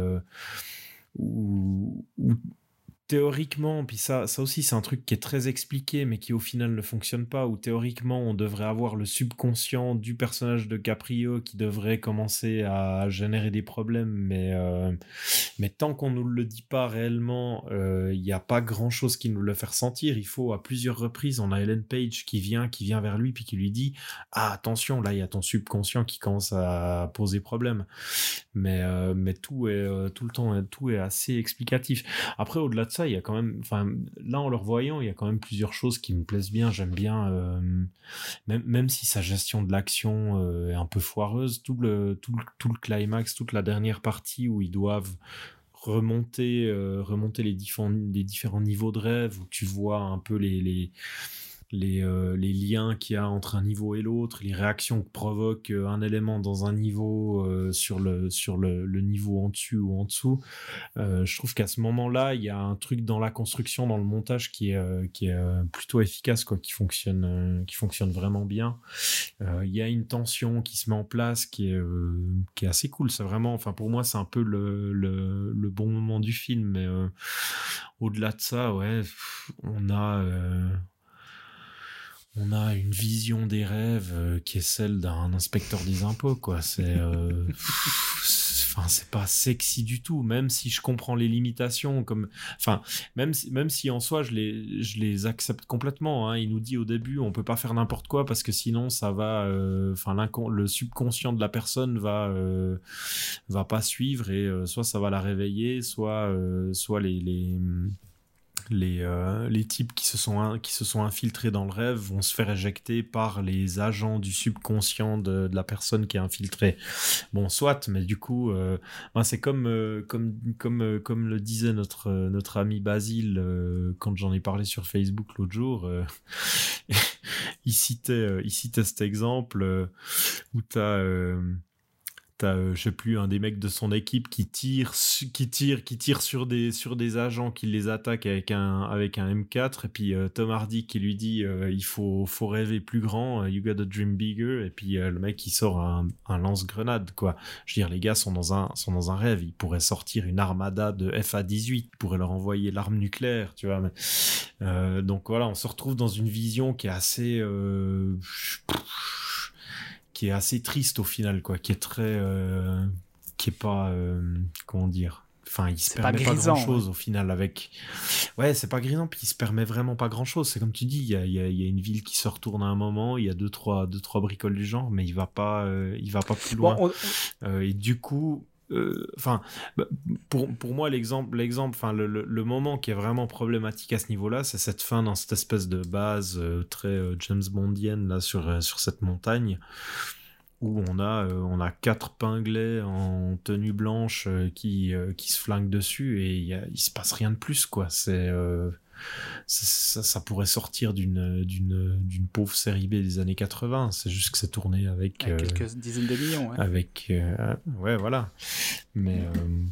théoriquement, puis ça, ça aussi c'est un truc qui est très expliqué mais qui au final ne fonctionne pas, où théoriquement on devrait avoir le subconscient du personnage de Caprio qui devrait commencer à générer des problèmes, mais, euh, mais tant qu'on nous le dit pas réellement, euh, il n'y a pas grand chose qui nous le fait ressentir. Il faut à plusieurs reprises, on a Ellen Page qui vient, qui vient vers lui puis qui lui dit Ah attention, là il y a ton subconscient qui commence à poser problème. Mais, euh, mais tout est euh, tout le temps, tout est assez explicatif. Après, au-delà de il y a quand même, enfin, là en le revoyant, il y a quand même plusieurs choses qui me plaisent bien. J'aime bien, euh, même, même si sa gestion de l'action euh, est un peu foireuse, tout le, tout, le, tout le climax, toute la dernière partie où ils doivent remonter, euh, remonter les différents, les différents niveaux de rêve, où tu vois un peu les les, euh, les liens qu'il y a entre un niveau et l'autre, les réactions que provoque euh, un élément dans un niveau euh, sur, le, sur le, niveau en dessus ou en dessous. je trouve qu'à ce moment-là, il y a un truc dans la construction, dans le montage qui est, qui est plutôt efficace, quoi, qui, fonctionne, qui fonctionne vraiment bien. Il y a une tension qui se met en place qui est, qui est assez cool. C'est vraiment, enfin pour moi, c'est un peu le, le, le, bon moment du film, mais au-delà de ça, ouais, on a on a une vision des rêves euh, qui est celle d'un inspecteur des impôts, quoi. C'est, euh, c'est pas sexy du tout, même si je comprends les limitations, comme, enfin, même si, même si en soi je les, je les accepte complètement. Hein. Il nous dit au début, on peut pas faire n'importe quoi parce que sinon ça va, euh, enfin, le subconscient de la personne va, va pas suivre et soit ça va la réveiller, soit, soit les, les les, euh, les types qui se, sont qui se sont infiltrés dans le rêve vont se faire éjecter par les agents du subconscient de, la personne qui est infiltrée. Bon, soit, mais du coup, euh, ben c'est comme, euh, comme, comme, comme le disait notre, notre ami Basile quand j'en ai parlé sur Facebook l'autre jour. [laughs] il, citait, il citait cet exemple où tu as T'as, euh, je sais plus, un des mecs de son équipe qui tire, qui tire, qui tire sur des, sur des agents qui les attaquent avec un, avec un M4. Et puis euh, Tom Hardy qui lui dit euh, il faut, faut rêver plus grand, you gotta dream bigger. Et puis le mec il sort un, lance-grenade, quoi. Je veux dire, les gars sont dans un, sont dans un rêve. Ils pourraient sortir une armada de FA-18, ils pourraient leur envoyer l'arme nucléaire, tu vois. Donc voilà, on se retrouve dans une vision qui est assez qui est assez triste au final, quoi, qui est très, euh, qui est pas, euh, comment dire, enfin, il se permet pas, grand chose au final avec, ouais, c'est pas grisant, puis il se permet vraiment pas grand chose. C'est comme tu dis, il y a, y a, une ville qui se retourne à un moment, il y a deux trois, deux trois bricoles du genre, mais il va pas, euh, il va pas plus loin. et du coup, enfin, bah, pour, pour moi, l'exemple, l'exemple, enfin, le, le, moment qui est vraiment problématique à ce niveau-là, c'est cette fin dans cette espèce de base euh, très euh, James Bondienne là sur sur cette montagne où on a on a quatre pinglets en tenue blanche qui qui se flinguent dessus et il se passe rien de plus quoi. C'est ça, ça, pourrait sortir d'une, d'une, d'une pauvre série B des années 80. C'est juste que c'est tourné avec. avec quelques euh, dizaines de millions, ouais. Avec. Euh, ouais, voilà. Mais. Euh,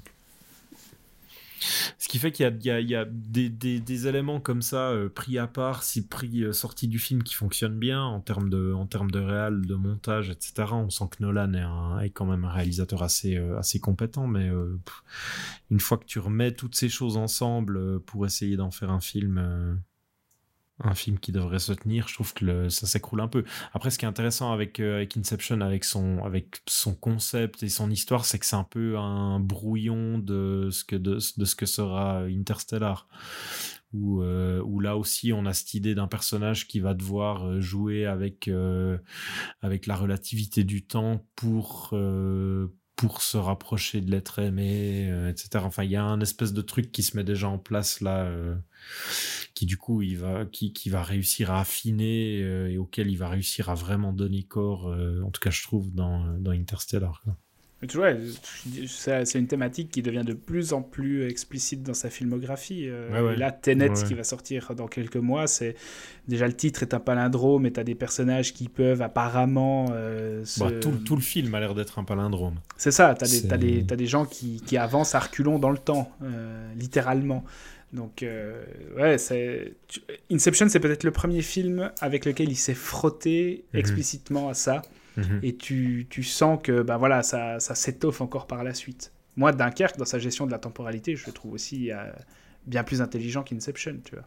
ce qui fait qu'il y a, des, éléments comme ça euh, pris à part, si pris euh, sortis du film qui fonctionnent bien en termes de, de réal, de montage, etc. On sent que Nolan est, quand même un réalisateur assez, euh, assez compétent, mais une fois que tu remets toutes ces choses ensemble pour essayer d'en faire un film un film qui devrait se tenir, je trouve que ça s'écroule un peu. Après, ce qui est intéressant avec, euh, avec Inception, avec son, avec son concept et son histoire, c'est que c'est un peu un brouillon de ce que, de, ce que sera Interstellar. Où, euh, où là aussi, on a cette idée d'un personnage qui va devoir euh, jouer avec, avec la relativité du temps pour pour se rapprocher de l'être aimé, etc. Enfin, il y a un espèce de truc qui se met déjà en place là, qui du coup il va qui, va réussir à affiner euh, et auquel il va réussir à vraiment donner corps euh, en tout cas je trouve dans, dans Interstellar. Tu vois, c'est une thématique qui devient de plus en plus explicite dans sa filmographie. Euh, là, Tenet, qui va sortir dans quelques mois, c'est déjà le titre est un palindrome et tu as des personnages qui peuvent apparemment. Bah, tout, tout, le film a l'air d'être un palindrome. C'est ça, tu as, as, as, des gens qui, qui, avancent à reculons dans le temps, littéralement. Donc, euh, ouais, c'est. Inception, c'est peut-être le premier film avec lequel il s'est frotté mhm. explicitement à ça. Mhm. Et tu, tu, sens que ben voilà, ça, ça s'étoffe encore par la suite. Moi, Dunkerque, dans sa gestion de la temporalité, je le trouve aussi euh, bien plus intelligent qu'Inception, tu vois.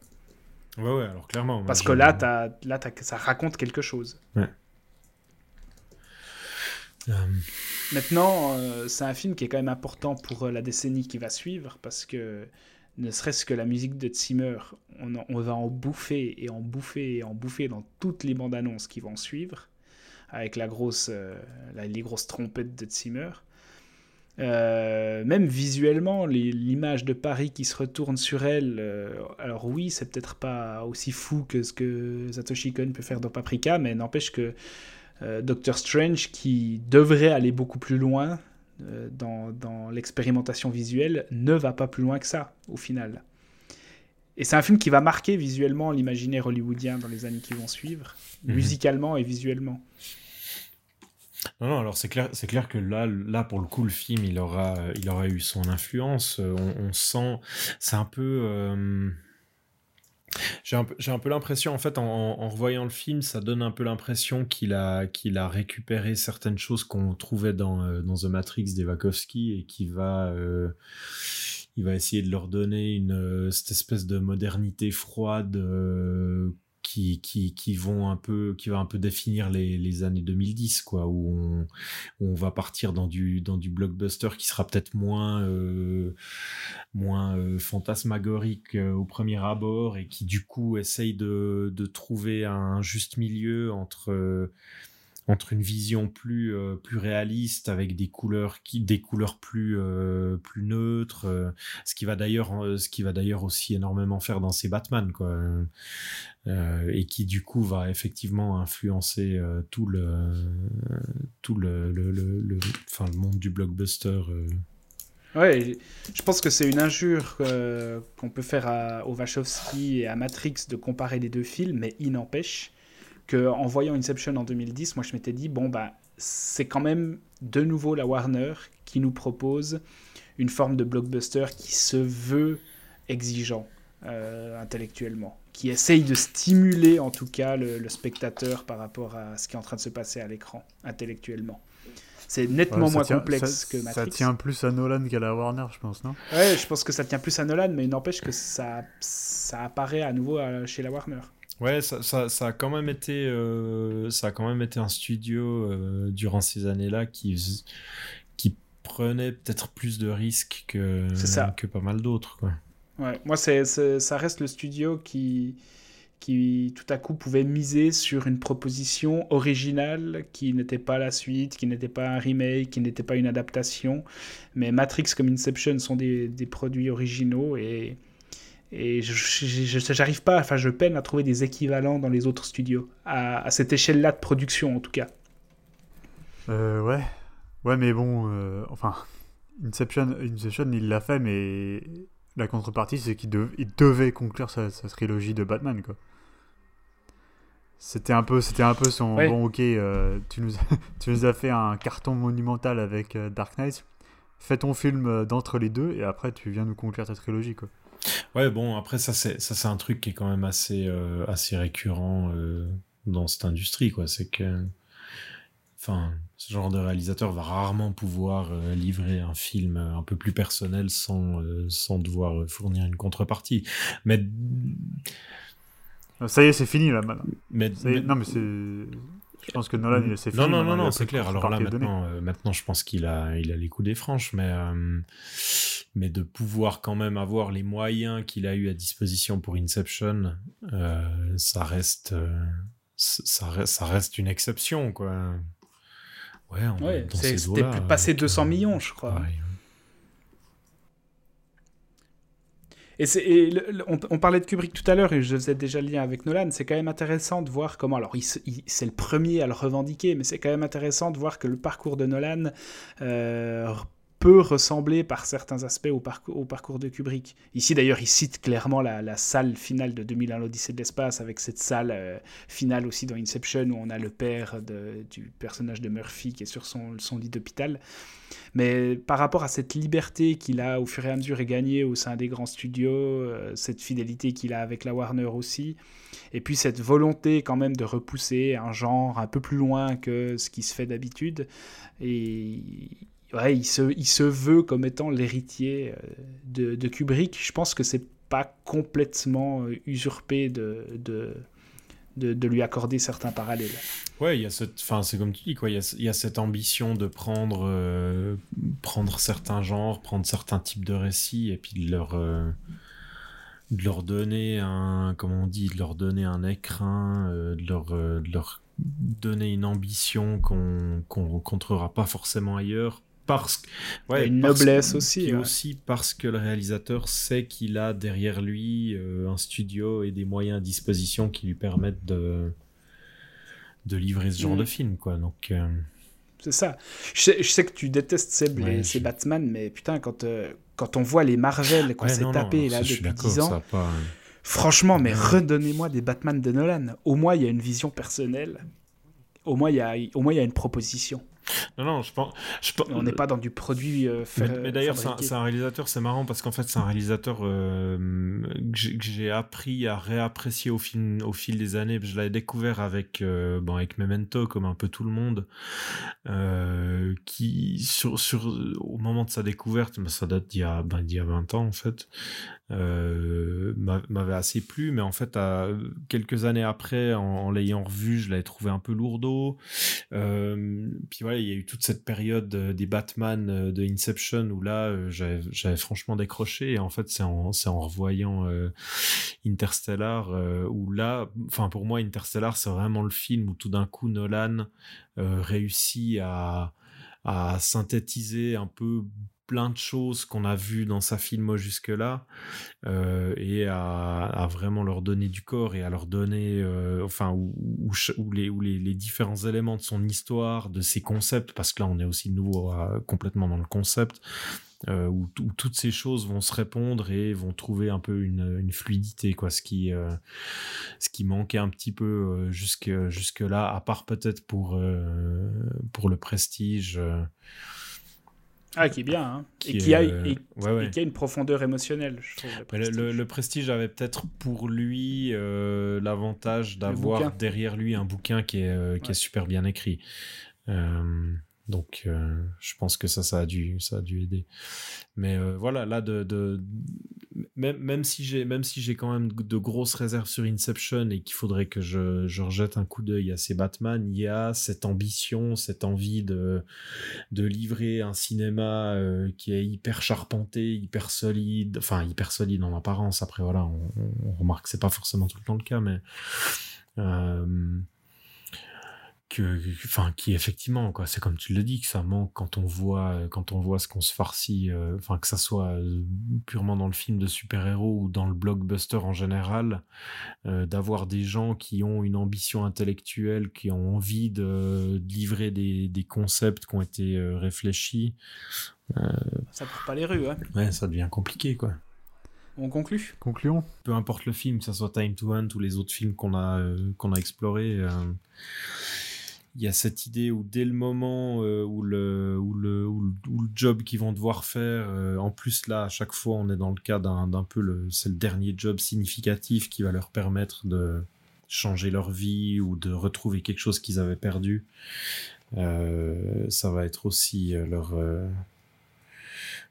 Ouais, ouais, alors clairement. Parce que là, as, là ça raconte quelque chose. Ouais. Euh. Maintenant, c'est un film qui est quand même important pour la décennie qui va suivre, parce que ne serait-ce que la musique de Zimmer, on, va en bouffer et en bouffer et en bouffer dans toutes les bandes annonces qui vont suivre, avec la grosse, euh, les grosses trompettes de Zimmer. Euh, même visuellement, l'image de Paris qui se retourne sur elle, euh, alors oui, c'est peut-être pas aussi fou que ce que Satoshi Kon peut faire dans Paprika, mais n'empêche que Doctor Strange, qui devrait aller beaucoup plus loin, dans, l'expérimentation visuelle ne va pas plus loin que ça, au final. Et c'est un film qui va marquer visuellement l'imaginaire hollywoodien dans les années qui vont suivre, Mhm. musicalement et visuellement. Non, non, alors c'est clair, c'est clair que là, là, pour le coup, le film, il aura, il aura eu son influence. Euh, On, on sent, c'est un peu. euh, J'ai un un peu l'impression, en fait, en, en revoyant le film, ça donne un peu l'impression qu'il a, qu'il a récupéré certaines choses qu'on trouvait dans, euh, dans The Matrix des Wachowski et qui va, euh, il va essayer de leur donner une, euh, cette espèce de modernité froide euh, qui, qui, qui vont un peu, qui va un peu définir les, les années 2010, quoi, où on, on va partir dans du, dans du blockbuster qui sera peut-être moins, euh, moins fantasmagorique au premier abord et qui du coup essaye de, de trouver un juste milieu entre entre une vision plus euh, plus réaliste avec des couleurs euh, plus neutres euh, ce qui va d'ailleurs aussi énormément faire dans ces Batman et qui du coup va effectivement influencer tout le monde du blockbuster. Ouais, je pense que c'est une injure qu'on peut faire au Wachowski et à Matrix de comparer les deux films, mais il n'empêche que en voyant Inception en 2010, moi je m'étais dit bon bah c'est quand même de nouveau la Warner qui nous propose une forme de blockbuster qui se veut exigeant euh, intellectuellement, qui essaye de stimuler en tout cas le, le spectateur par rapport à ce qui est en train de se passer à l'écran intellectuellement. C'est nettement Ouais, moins tient- complexe ça- que Matrix. Ça tient plus à Nolan qu'à la Warner, je pense, non? Ouais, je pense que ça tient plus à Nolan, mais il n'empêche que ça, ça apparaît à nouveau euh, chez la Warner. Ouais, ça, ça, ça a quand même été, euh, ça a quand même été un studio euh, durant ces années-là qui, qui prenait peut-être plus de risques que, ça. que pas mal d'autres. Ouais, moi, c'est- ça reste le studio qui, qui, tout à coup, pouvait miser sur une proposition originale qui n'était pas la suite, qui n'était pas un remake, qui n'était pas une adaptation. Mais Matrix comme Inception sont des, des produits originaux et, et je, j'arrive pas, enfin, je peine à trouver des équivalents dans les autres studios, à, à cette échelle-là de production en tout cas. Euh, ouais. Ouais, mais bon, euh, enfin, Inception, Inception, il l'a fait, mais la contrepartie, c'est qu'il dev- il devait conclure sa, sa trilogie de Batman, quoi. C'était un peu, c'était un peu son Ouais. bon, ok, euh, tu nous, as, [laughs] tu nous as fait un carton monumental avec euh, Dark Knight. Fais ton film d'entre les deux et après tu viens nous conclure ta trilogie, quoi. Ouais, bon, après, ça, c'est, ça, c'est un truc qui est quand même assez, euh, assez récurrent euh, dans cette industrie, quoi. C'est que, enfin, ce genre de réalisateur va rarement pouvoir euh, livrer un film un peu plus personnel sans, sans devoir fournir une contrepartie. Mais, Ça y est, c'est fini là. mais, est- mais- non, mais c'est. Je pense que Nolan, il- c'est fini. non, non, non, non, c'est clair. Alors là, maintenant, euh, maintenant, je pense qu'il a, il a les coups des franches, mais, euh, mais de pouvoir quand même avoir les moyens qu'il a eu à disposition pour Inception, euh, ça reste, euh, ça reste, ça reste une exception, quoi. Ouais, on Ouais, c'était plus passé avec, 200 euh, millions, je crois. pareil. Et, on, parlait de Kubrick tout à l'heure et je faisais déjà le lien avec Nolan. C'est quand même intéressant de voir comment. Alors, il- c'est le premier à le revendiquer, mais c'est quand même intéressant de voir que le parcours de Nolan euh, peut ressembler par certains aspects au, parcours- de Kubrick. Ici, d'ailleurs, il cite clairement la, salle finale de 2001, l'Odyssée de l'espace, avec cette salle euh, finale aussi dans Inception où on a le père du personnage de Murphy qui est sur son, lit d'hôpital. Mais par rapport à cette liberté qu'il a au fur et à mesure gagné au sein des grands studios, euh, cette fidélité qu'il a avec la Warner aussi, et puis cette volonté quand même de repousser un genre un peu plus loin que ce qui se fait d'habitude, et ouais, il, se, il se veut comme étant l'héritier euh, de, de Kubrick. Je pense que c'est pas complètement euh, usurpé de, de, de, lui accorder certains parallèles. Ouais, il y a cette, enfin, c'est comme tu dis, quoi. Il y a, y a cette ambition de prendre, euh, prendre certains genres, prendre certains types de récits, et puis de leur, de leur donner un, comment on dit, de leur donner un écrin, de leur, leur donner une ambition qu'on, qu'on rencontrera pas forcément ailleurs. Parce que, ouais, une parce- noblesse aussi, ouais. aussi parce que le réalisateur sait qu'il a derrière lui euh, un studio et des moyens à disposition qui lui permettent de de livrer ce genre Mm. de film quoi donc euh, C'est ça. Je sais, je sais que tu détestes Seb, Ouais, je- ces Batman, mais putain, quand, euh, quand on voit les Marvel qu'on s'est non, tapé non, là ça, depuis d'accord 10 ans, pas Franchement, mais redonnez-moi des Batman de Nolan. Au moins, il y a une vision personnelle. Au moins, il y a, au moins, il y a une proposition. Non, non, je pense. Je pense on n'est pas dans du produit. Euh, mais, mais d'ailleurs, c'est un, réalisateur, c'est marrant parce qu'en fait, c'est un réalisateur euh, que j'ai appris à réapprécier au, film, au fil des années. Je l'avais découvert avec, euh, bon, avec Memento, comme un peu tout le monde, qui, sur, sur, au moment de sa découverte, ça date d'il y, a, ben, y a 20 ans en fait, m'avait assez plu, mais en fait, à, quelques années après, en, l'ayant revu, je l'avais trouvé un peu lourdeau. puis voilà, il y a eu toute cette période euh, des Batman euh, de Inception où là, euh, j'avais franchement décroché. Et en fait, c'est en, en revoyant Interstellar où là, enfin pour moi, Interstellar, c'est vraiment le film où tout d'un coup Nolan réussit à, à synthétiser un peu plein de choses qu'on a vues dans sa film jusque-là euh, et à, vraiment leur donner du corps et à leur donner, euh, enfin, où, les, les, différents éléments de son histoire, de ses concepts, parce que là on est aussi nouveau complètement dans le concept, euh, où, toutes ces choses vont se répondre et vont trouver un peu une, fluidité, quoi, ce qui, ce qui manquait un petit peu jusque, jusque là, à part peut-être pour, pour le prestige. Ah, qui est bien, hein. et, qui a, a, une profondeur émotionnelle, je trouve. Le prestige, avait peut-être pour lui euh, l'avantage d'avoir derrière lui un bouquin qui est, euh, qui est super bien écrit. Euh, donc, euh, je pense que ça, ça a dû, ça a dû aider. Mais euh, voilà, là, de, de même, même, si j'ai, même si j'ai quand même de grosses réserves sur Inception et qu'il faudrait que je, je, rejette un coup d'œil à ces Batman, il y a cette ambition, cette envie de, de livrer un cinéma euh, qui est hyper charpenté, hyper solide, enfin hyper solide en apparence. Après, voilà, on, remarque que c'est pas forcément tout le temps le cas, mais que, enfin, qui effectivement, quoi, c'est comme tu le dis, que ça manque quand on voit, quand on voit ce qu'on se farcit, euh, enfin, que ça soit euh, purement dans le film de super-héros ou dans le blockbuster en général, euh, d'avoir des gens qui ont une ambition intellectuelle, qui ont envie de, livrer des, des, concepts qui ont été réfléchis. ça court pas les rues, hein. Ouais, ça devient compliqué, quoi. On conclut Concluons. Peu importe le film, que ce soit Time to Hunt ou les autres films qu'on a, qu'on a explorés il y a cette idée où dès le moment euh, où, le, où, le, où, le, job qu'ils vont devoir faire, euh, en plus là, à chaque fois, on est dans le cas d'un peu le, c'est le dernier job significatif qui va leur permettre de changer leur vie ou de retrouver quelque chose qu'ils avaient perdu. Euh, ça va être aussi leur.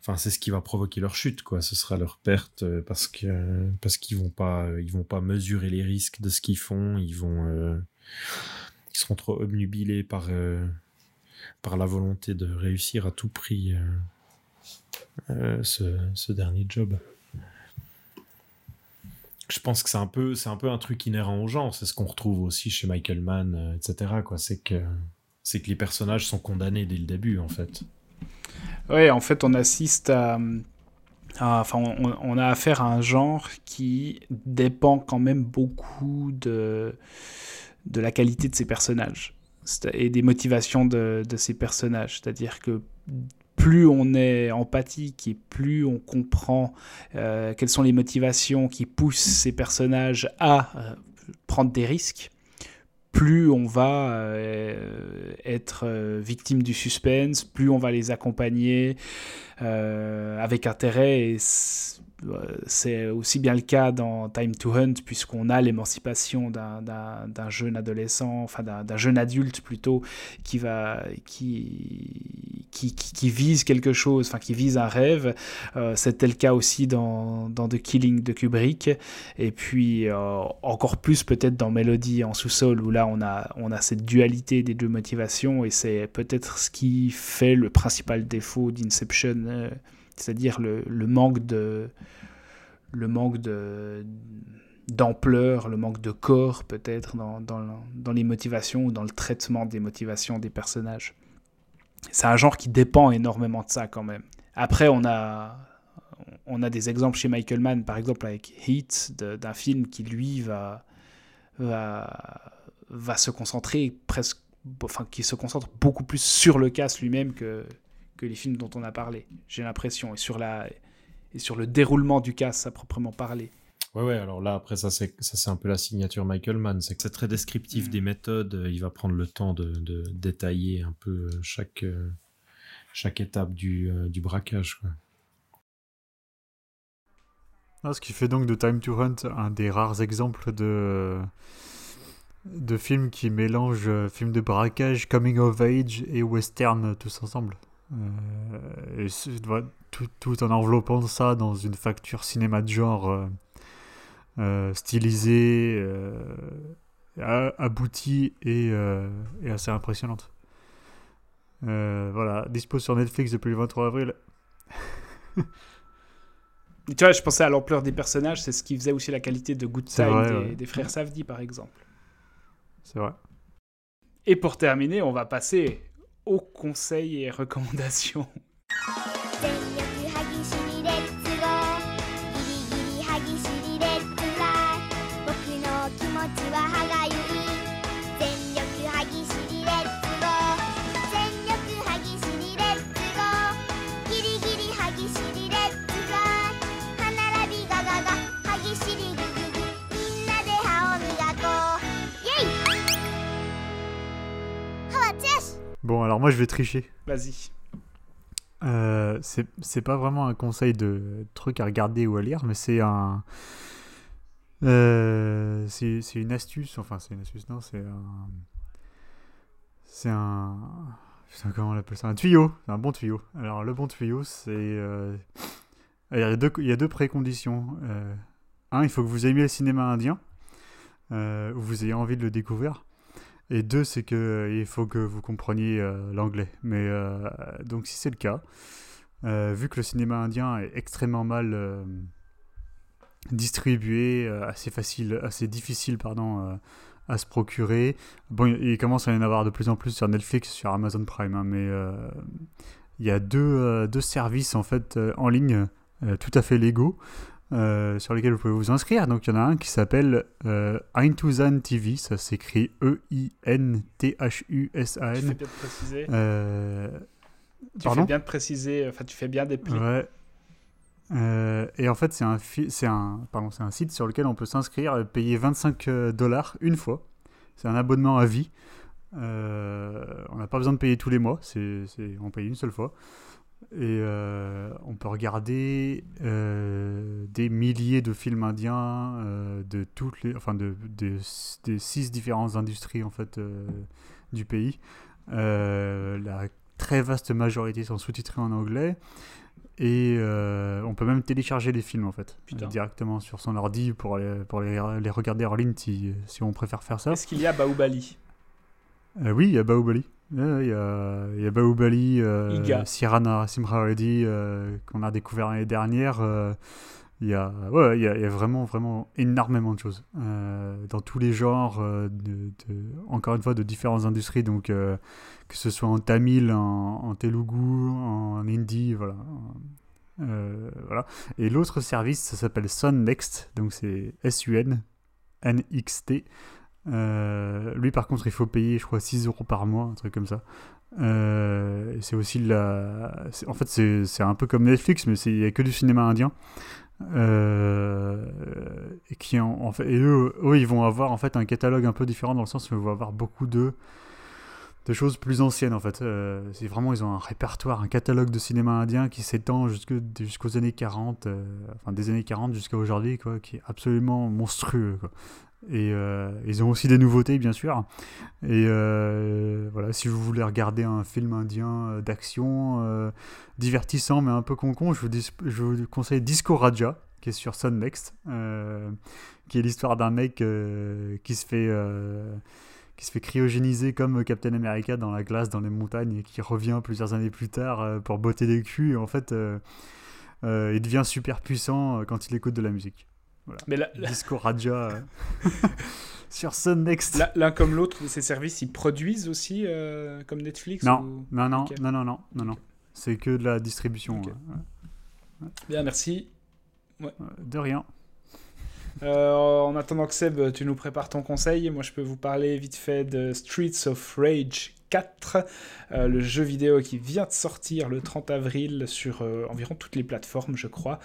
Enfin, c'est ce qui va provoquer leur chute, quoi. Ce sera leur perte parce que parce qu'ils vont pas, ils vont pas mesurer les risques de ce qu'ils font. Ils vont seront trop obnubilés par, euh, par la volonté de réussir à tout prix euh, euh, ce, ce, dernier job. Je pense que c'est un peu, c'est un peu un truc inhérent au genre. C'est ce qu'on retrouve aussi chez Michael Mann, etc. Quoi, c'est que, c'est que les personnages sont condamnés dès le début, en fait. Ouais, en fait, on assiste à, enfin, on, a affaire à un genre qui dépend quand même beaucoup de de la qualité de ces personnages et des motivations de, ces personnages. C'est-à-dire que plus on est empathique et plus on comprend euh, quelles sont les motivations qui poussent ces personnages à euh, prendre des risques, plus on va euh, être victime du suspense, plus on va les accompagner avec intérêt et c'est aussi bien le cas dans Time to Hunt, puisqu'on a l'émancipation d'un jeune adolescent, enfin d'un jeune adulte plutôt, qui, va, qui, qui, vise quelque chose, enfin qui vise un rêve. Euh, c'était le cas aussi dans, The Killing de Kubrick, et puis euh, encore plus peut-être dans Melody en sous-sol, où là on a, on a cette dualité des deux motivations, et c'est peut-être ce qui fait le principal défaut d'Inception. Euh, c'est-à-dire le, le, manque de le manque de d'ampleur, le manque de corps peut-être dans, dans, dans, les motivations ou dans le traitement des motivations des personnages. C'est un genre qui dépend énormément de ça quand même. Après, on a, on a des exemples chez Michael Mann, par exemple avec Heat, d'un film qui lui va, va, va se concentrer presque, enfin qui se concentre beaucoup plus sur le casse lui-même que, que les films dont on a parlé, j'ai l'impression, et sur la et sur le déroulement du casse à proprement parler. Ouais, ouais, alors là, après, ça, c'est, ça, c'est un peu la signature Michael Mann. C'est que c'est très descriptif Mm. des méthodes. Il va prendre le temps de, de détailler un peu euh, chaque, euh, chaque étape du, euh, du braquage. Quoi. Ah, ce qui fait donc de Time to Hunt un des rares exemples de, de films qui mélangent euh, films de braquage, coming of age et western euh, tous ensemble. Euh, et tout, tout en enveloppant ça dans une facture cinéma de genre euh, euh, stylisée, aboutie et, et assez impressionnante. Euh, voilà, dispo sur Netflix depuis le 23 avril. [laughs] Tu vois, je pensais à l'ampleur des personnages, c'est ce qui faisait aussi la qualité de Good Time vrai, des, ouais. des frères Savdi, par exemple. C'est vrai. Et pour terminer, on va passer aux conseils et recommandations. Bon, alors moi je vais tricher. Vas-y. Euh, c'est pas vraiment un conseil de truc à regarder ou à lire, mais c'est un. euh, c'est une astuce, enfin c'est une astuce, non, c'est un. C'est un. Putain, comment on appelle ça? Un tuyau, un bon tuyau. Alors le bon tuyau, c'est. euh, Il y, a deux, il y a deux préconditions. Euh, un, il faut que vous aimiez le cinéma indien, euh, ou vous ayez envie de le découvrir. Et deux, c'est que euh, il faut que vous compreniez euh, l'anglais. Mais euh, donc si c'est le cas, vu que le cinéma indien est extrêmement mal distribué, assez facile, assez difficile, pardon, à se procurer. Bon, il commence à y en avoir de plus en plus sur Netflix, sur Amazon Prime, hein, mais il y a deux, deux services en fait en ligne tout à fait légaux. Euh, sur lesquels vous pouvez vous inscrire. Donc il y en a un qui s'appelle euh, TV, ça s'écrit E Tu fais E-I-N-T-H-U-S-A-N. bien de préciser. Euh, tu pardon fais bien de préciser, enfin tu fais bien d'épeler. Ouais. Euh, et en fait, c'est un, c'est un, pardon, c'est un site sur lequel on peut s'inscrire payer 25 dollars une fois. C'est un abonnement à vie. Euh, on n'a pas besoin de payer tous les mois, c'est- on paye une seule fois. Et euh, on peut regarder euh, des milliers de films indiens euh, de toutes les, enfin de, six différentes industries en fait du pays. La très vaste majorité sont sous-titrés en anglais. Et euh, on peut même télécharger les films en fait, Putain. directement sur son ordi pour les, pour les, les regarder en ligne si, si on préfère faire ça. Est-ce qu'il y a Baobali? Euh, oui, il y a Bahubali. Il y, a, il y a Bahubali, euh. Sirana Simra Reddy euh, qu'on a découvert l'année dernière. euh, il y a, ouais, il y a, il y a vraiment, vraiment énormément de choses euh, dans tous les genres, euh, de, de- encore une fois, de différentes industries. Donc, que ce soit en tamil, en, en telugu, en hindi, voilà. Voilà. Et l'autre service, ça s'appelle Sun Next, donc c'est S-U-N, N-X-T. Euh, lui, par contre, il faut payer, je crois, 6 euros par mois, un truc comme ça. Euh, c'est aussi la. En fait, c'est un peu comme Netflix, mais il n'y a que du cinéma indien. Euh, et qui en, en fait, eux, eux, ils vont avoir en fait un catalogue un peu différent dans le sens où ils vont avoir beaucoup de de choses plus anciennes en fait. C'est vraiment ils ont un répertoire, un catalogue de cinéma indien qui s'étend jusqu'aux années 40, euh, enfin des années 40 jusqu'à aujourd'hui quoi, qui est absolument monstrueux quoi. Et euh, ils ont aussi des nouveautés bien sûr. Et euh, voilà, si vous voulez regarder un film indien euh, d'action divertissant mais un peu concon, je vous, je vous conseille Disco Raja qui est sur Sun Next, qui est l'histoire d'un mec qui se fait qui se fait cryogéniser comme Captain America dans la glace dans les montagnes et qui revient plusieurs années plus tard pour botter des culs et en fait il devient super puissant quand il écoute de la musique. Mais Disco Raja euh, [laughs] [laughs] sur Sun Next. l'un comme l'autre, ces services, ils produisent aussi euh, comme Netflix Non, ou- non, non, non, non, non, non, non. C'est que de la distribution. Ouais. Bien, merci. Euh, De rien. Euh, en attendant que Seb, tu nous prépares ton conseil, moi je peux vous parler vite fait de Streets of Rage 4, euh, le jeu vidéo qui vient de sortir le 30 avril sur euh, environ toutes les plateformes, je crois,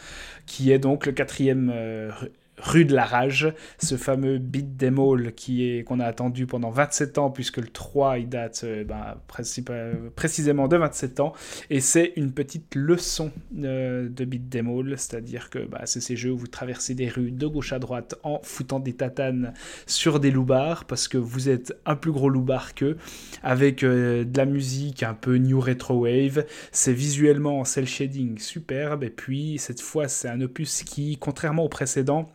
qui est donc le quatrième euh, Rue de la Rage, ce fameux beat them all qui est qu'on a attendu pendant 27 ans puisque le 3 il date euh, ben, principa- précisément de 27 ans. Et c'est une petite leçon euh, de beat them all, c'est-à-dire que bah, c'est ces jeux où vous traversez des rues de gauche à droite en foutant des tatanes sur des loupards parce que vous êtes un plus gros loupard qu'eux avec euh, de la musique un peu new retro wave, c'est visuellement en cel shading superbe. Et puis cette fois c'est un opus qui contrairement au précédent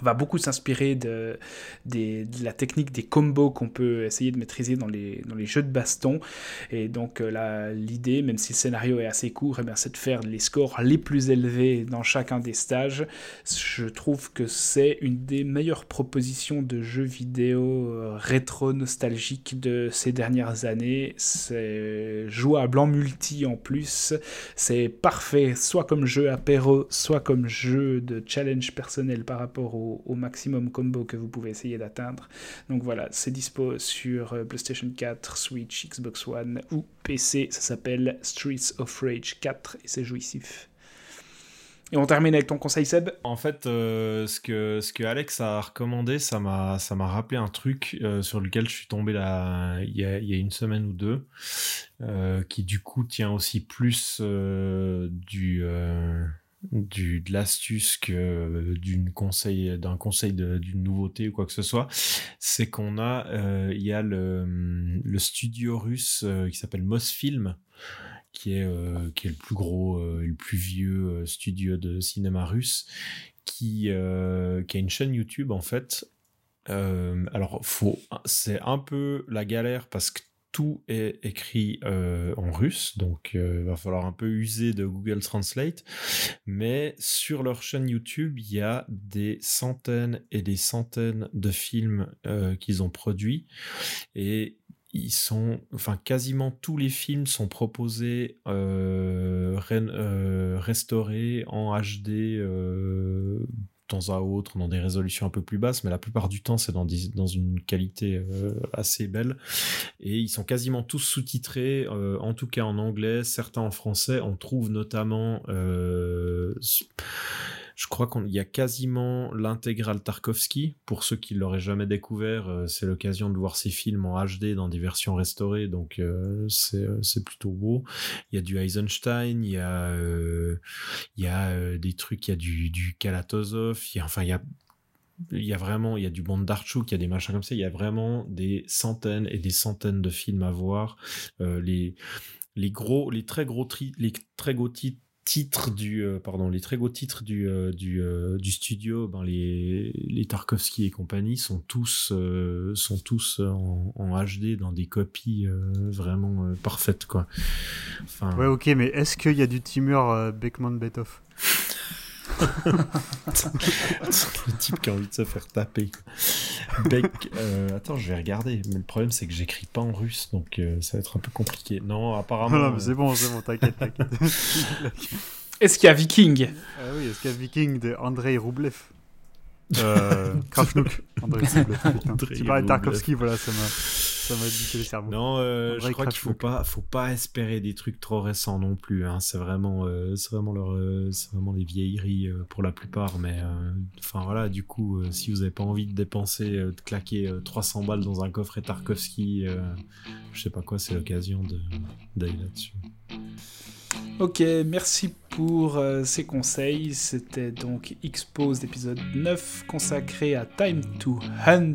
va beaucoup s'inspirer de, la technique des combos qu'on peut essayer de maîtriser dans les, jeux de baston. Et donc euh, là, l'idée, même si le scénario est assez court, eh c'est de faire les scores les plus élevés dans chacun des stages. Je trouve que c'est une des meilleures propositions de jeux vidéo euh, rétro nostalgiques de ces dernières années. C'est jouable en multi en plus. C'est parfait, soit comme jeu apéro, soit comme jeu de challenge personnel par rapport au, au maximum combo que vous pouvez essayer d'atteindre. Donc voilà, c'est dispo sur euh, PlayStation 4, Switch, Xbox One ou PC. Ça s'appelle Streets of Rage 4 et c'est jouissif. Et on termine avec ton conseil, Seb? En fait, euh, ce, que, ce que Alex a recommandé, ça m'a rappelé un truc euh, sur lequel je suis tombé là, il, y a, y a une semaine ou deux, qui du coup tient aussi plus du, du, de l'astuce que d'une conseil, d'un conseil d'une nouveauté ou quoi que ce soit. C'est qu'on a, euh, il y a le, le studio russe euh, qui s'appelle Mosfilm qui est, euh, qui est le plus gros euh, le plus vieux euh, studio de cinéma russe, qui, euh, qui a une chaîne YouTube en fait. Euh, alors, faut, c'est un peu la galère parce que tout est écrit euh, en russe, donc il va falloir un peu user de Google Translate. Mais sur leur chaîne YouTube, il y a des centaines et des centaines de films euh, qu'ils ont produits. Et ils sont, enfin, quasiment tous les films sont proposés euh, ré- euh, restaurés en HD euh, temps à autre, dans des résolutions un peu plus basses, mais la plupart du temps, c'est dans, dans une qualité euh, assez belle. Et ils sont quasiment tous sous-titrés, euh, en tout cas en anglais, certains en français. On trouve notamment, euh, je crois qu'il y a quasiment l'intégrale Tarkovsky. Pour ceux qui l'auraient jamais découvert, euh, c'est l'occasion de voir ces films en HD dans des versions restaurées, donc euh, c'est euh, c'est plutôt beau. Il y a du Eisenstein, il y a, il y a des trucs, il y a du, du Kalatozov, il y a, enfin il y a il y a vraiment, il y a du Bondarchuk, il y a des machins comme ça, il y a vraiment des centaines et des centaines de films à voir. Les, les gros, les très gros, tri- les très gros ti- titres du, euh, pardon, les très gros titres du, euh, du, euh, du studio, ben les, les Tarkovsky et compagnie sont tous, euh, sont tous en, en HD dans des copies euh, vraiment euh, parfaites, quoi. Enfin, Ouais, ok, mais est-ce qu'il y a du Timur euh, Beckman-Bethoff [laughs] le type qui a envie de se faire taper. Beck, euh, attends, je vais regarder. Mais le problème, c'est que j'écris pas en russe, donc euh, ça va être un peu compliqué. Non, apparemment. Non, mais euh, c'est bon, c'est bon, t'inquiète, t'inquiète. [laughs] Est-ce qu'il y a Viking? Ah oui, est-ce qu'il y a Viking de Andrei Roublev euh, [laughs] [laughs] putain. Andrei Tu parlais de. Tarkovsky, voilà, ça m'a, ça m'a dit le cerveau. Non, euh, je crois qu'il faut pas, faut pas espérer des trucs trop récents non plus. Hein. C'est vraiment, euh, c'est vraiment leur, euh, c'est vraiment des vieilleries euh, pour la plupart. Mais euh, enfin voilà, du coup, euh, si vous avez pas envie de dépenser, euh, de claquer euh, 300 balles dans un coffret Tarkovsky, euh, je sais pas quoi, c'est l'occasion de d'aller là-dessus. Ok, merci pour euh, ces conseils. C'était donc Expose épisode 9 consacré à Time to Hunt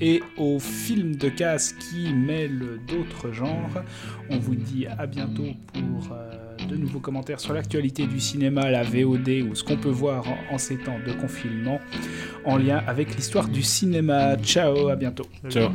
et au film de casse qui mêle d'autres genres. On vous dit à bientôt pour euh, de nouveaux commentaires sur l'actualité du cinéma, la VOD ou ce qu'on peut voir en, en ces temps de confinement en lien avec l'histoire du cinéma. Ciao, à bientôt. Ciao.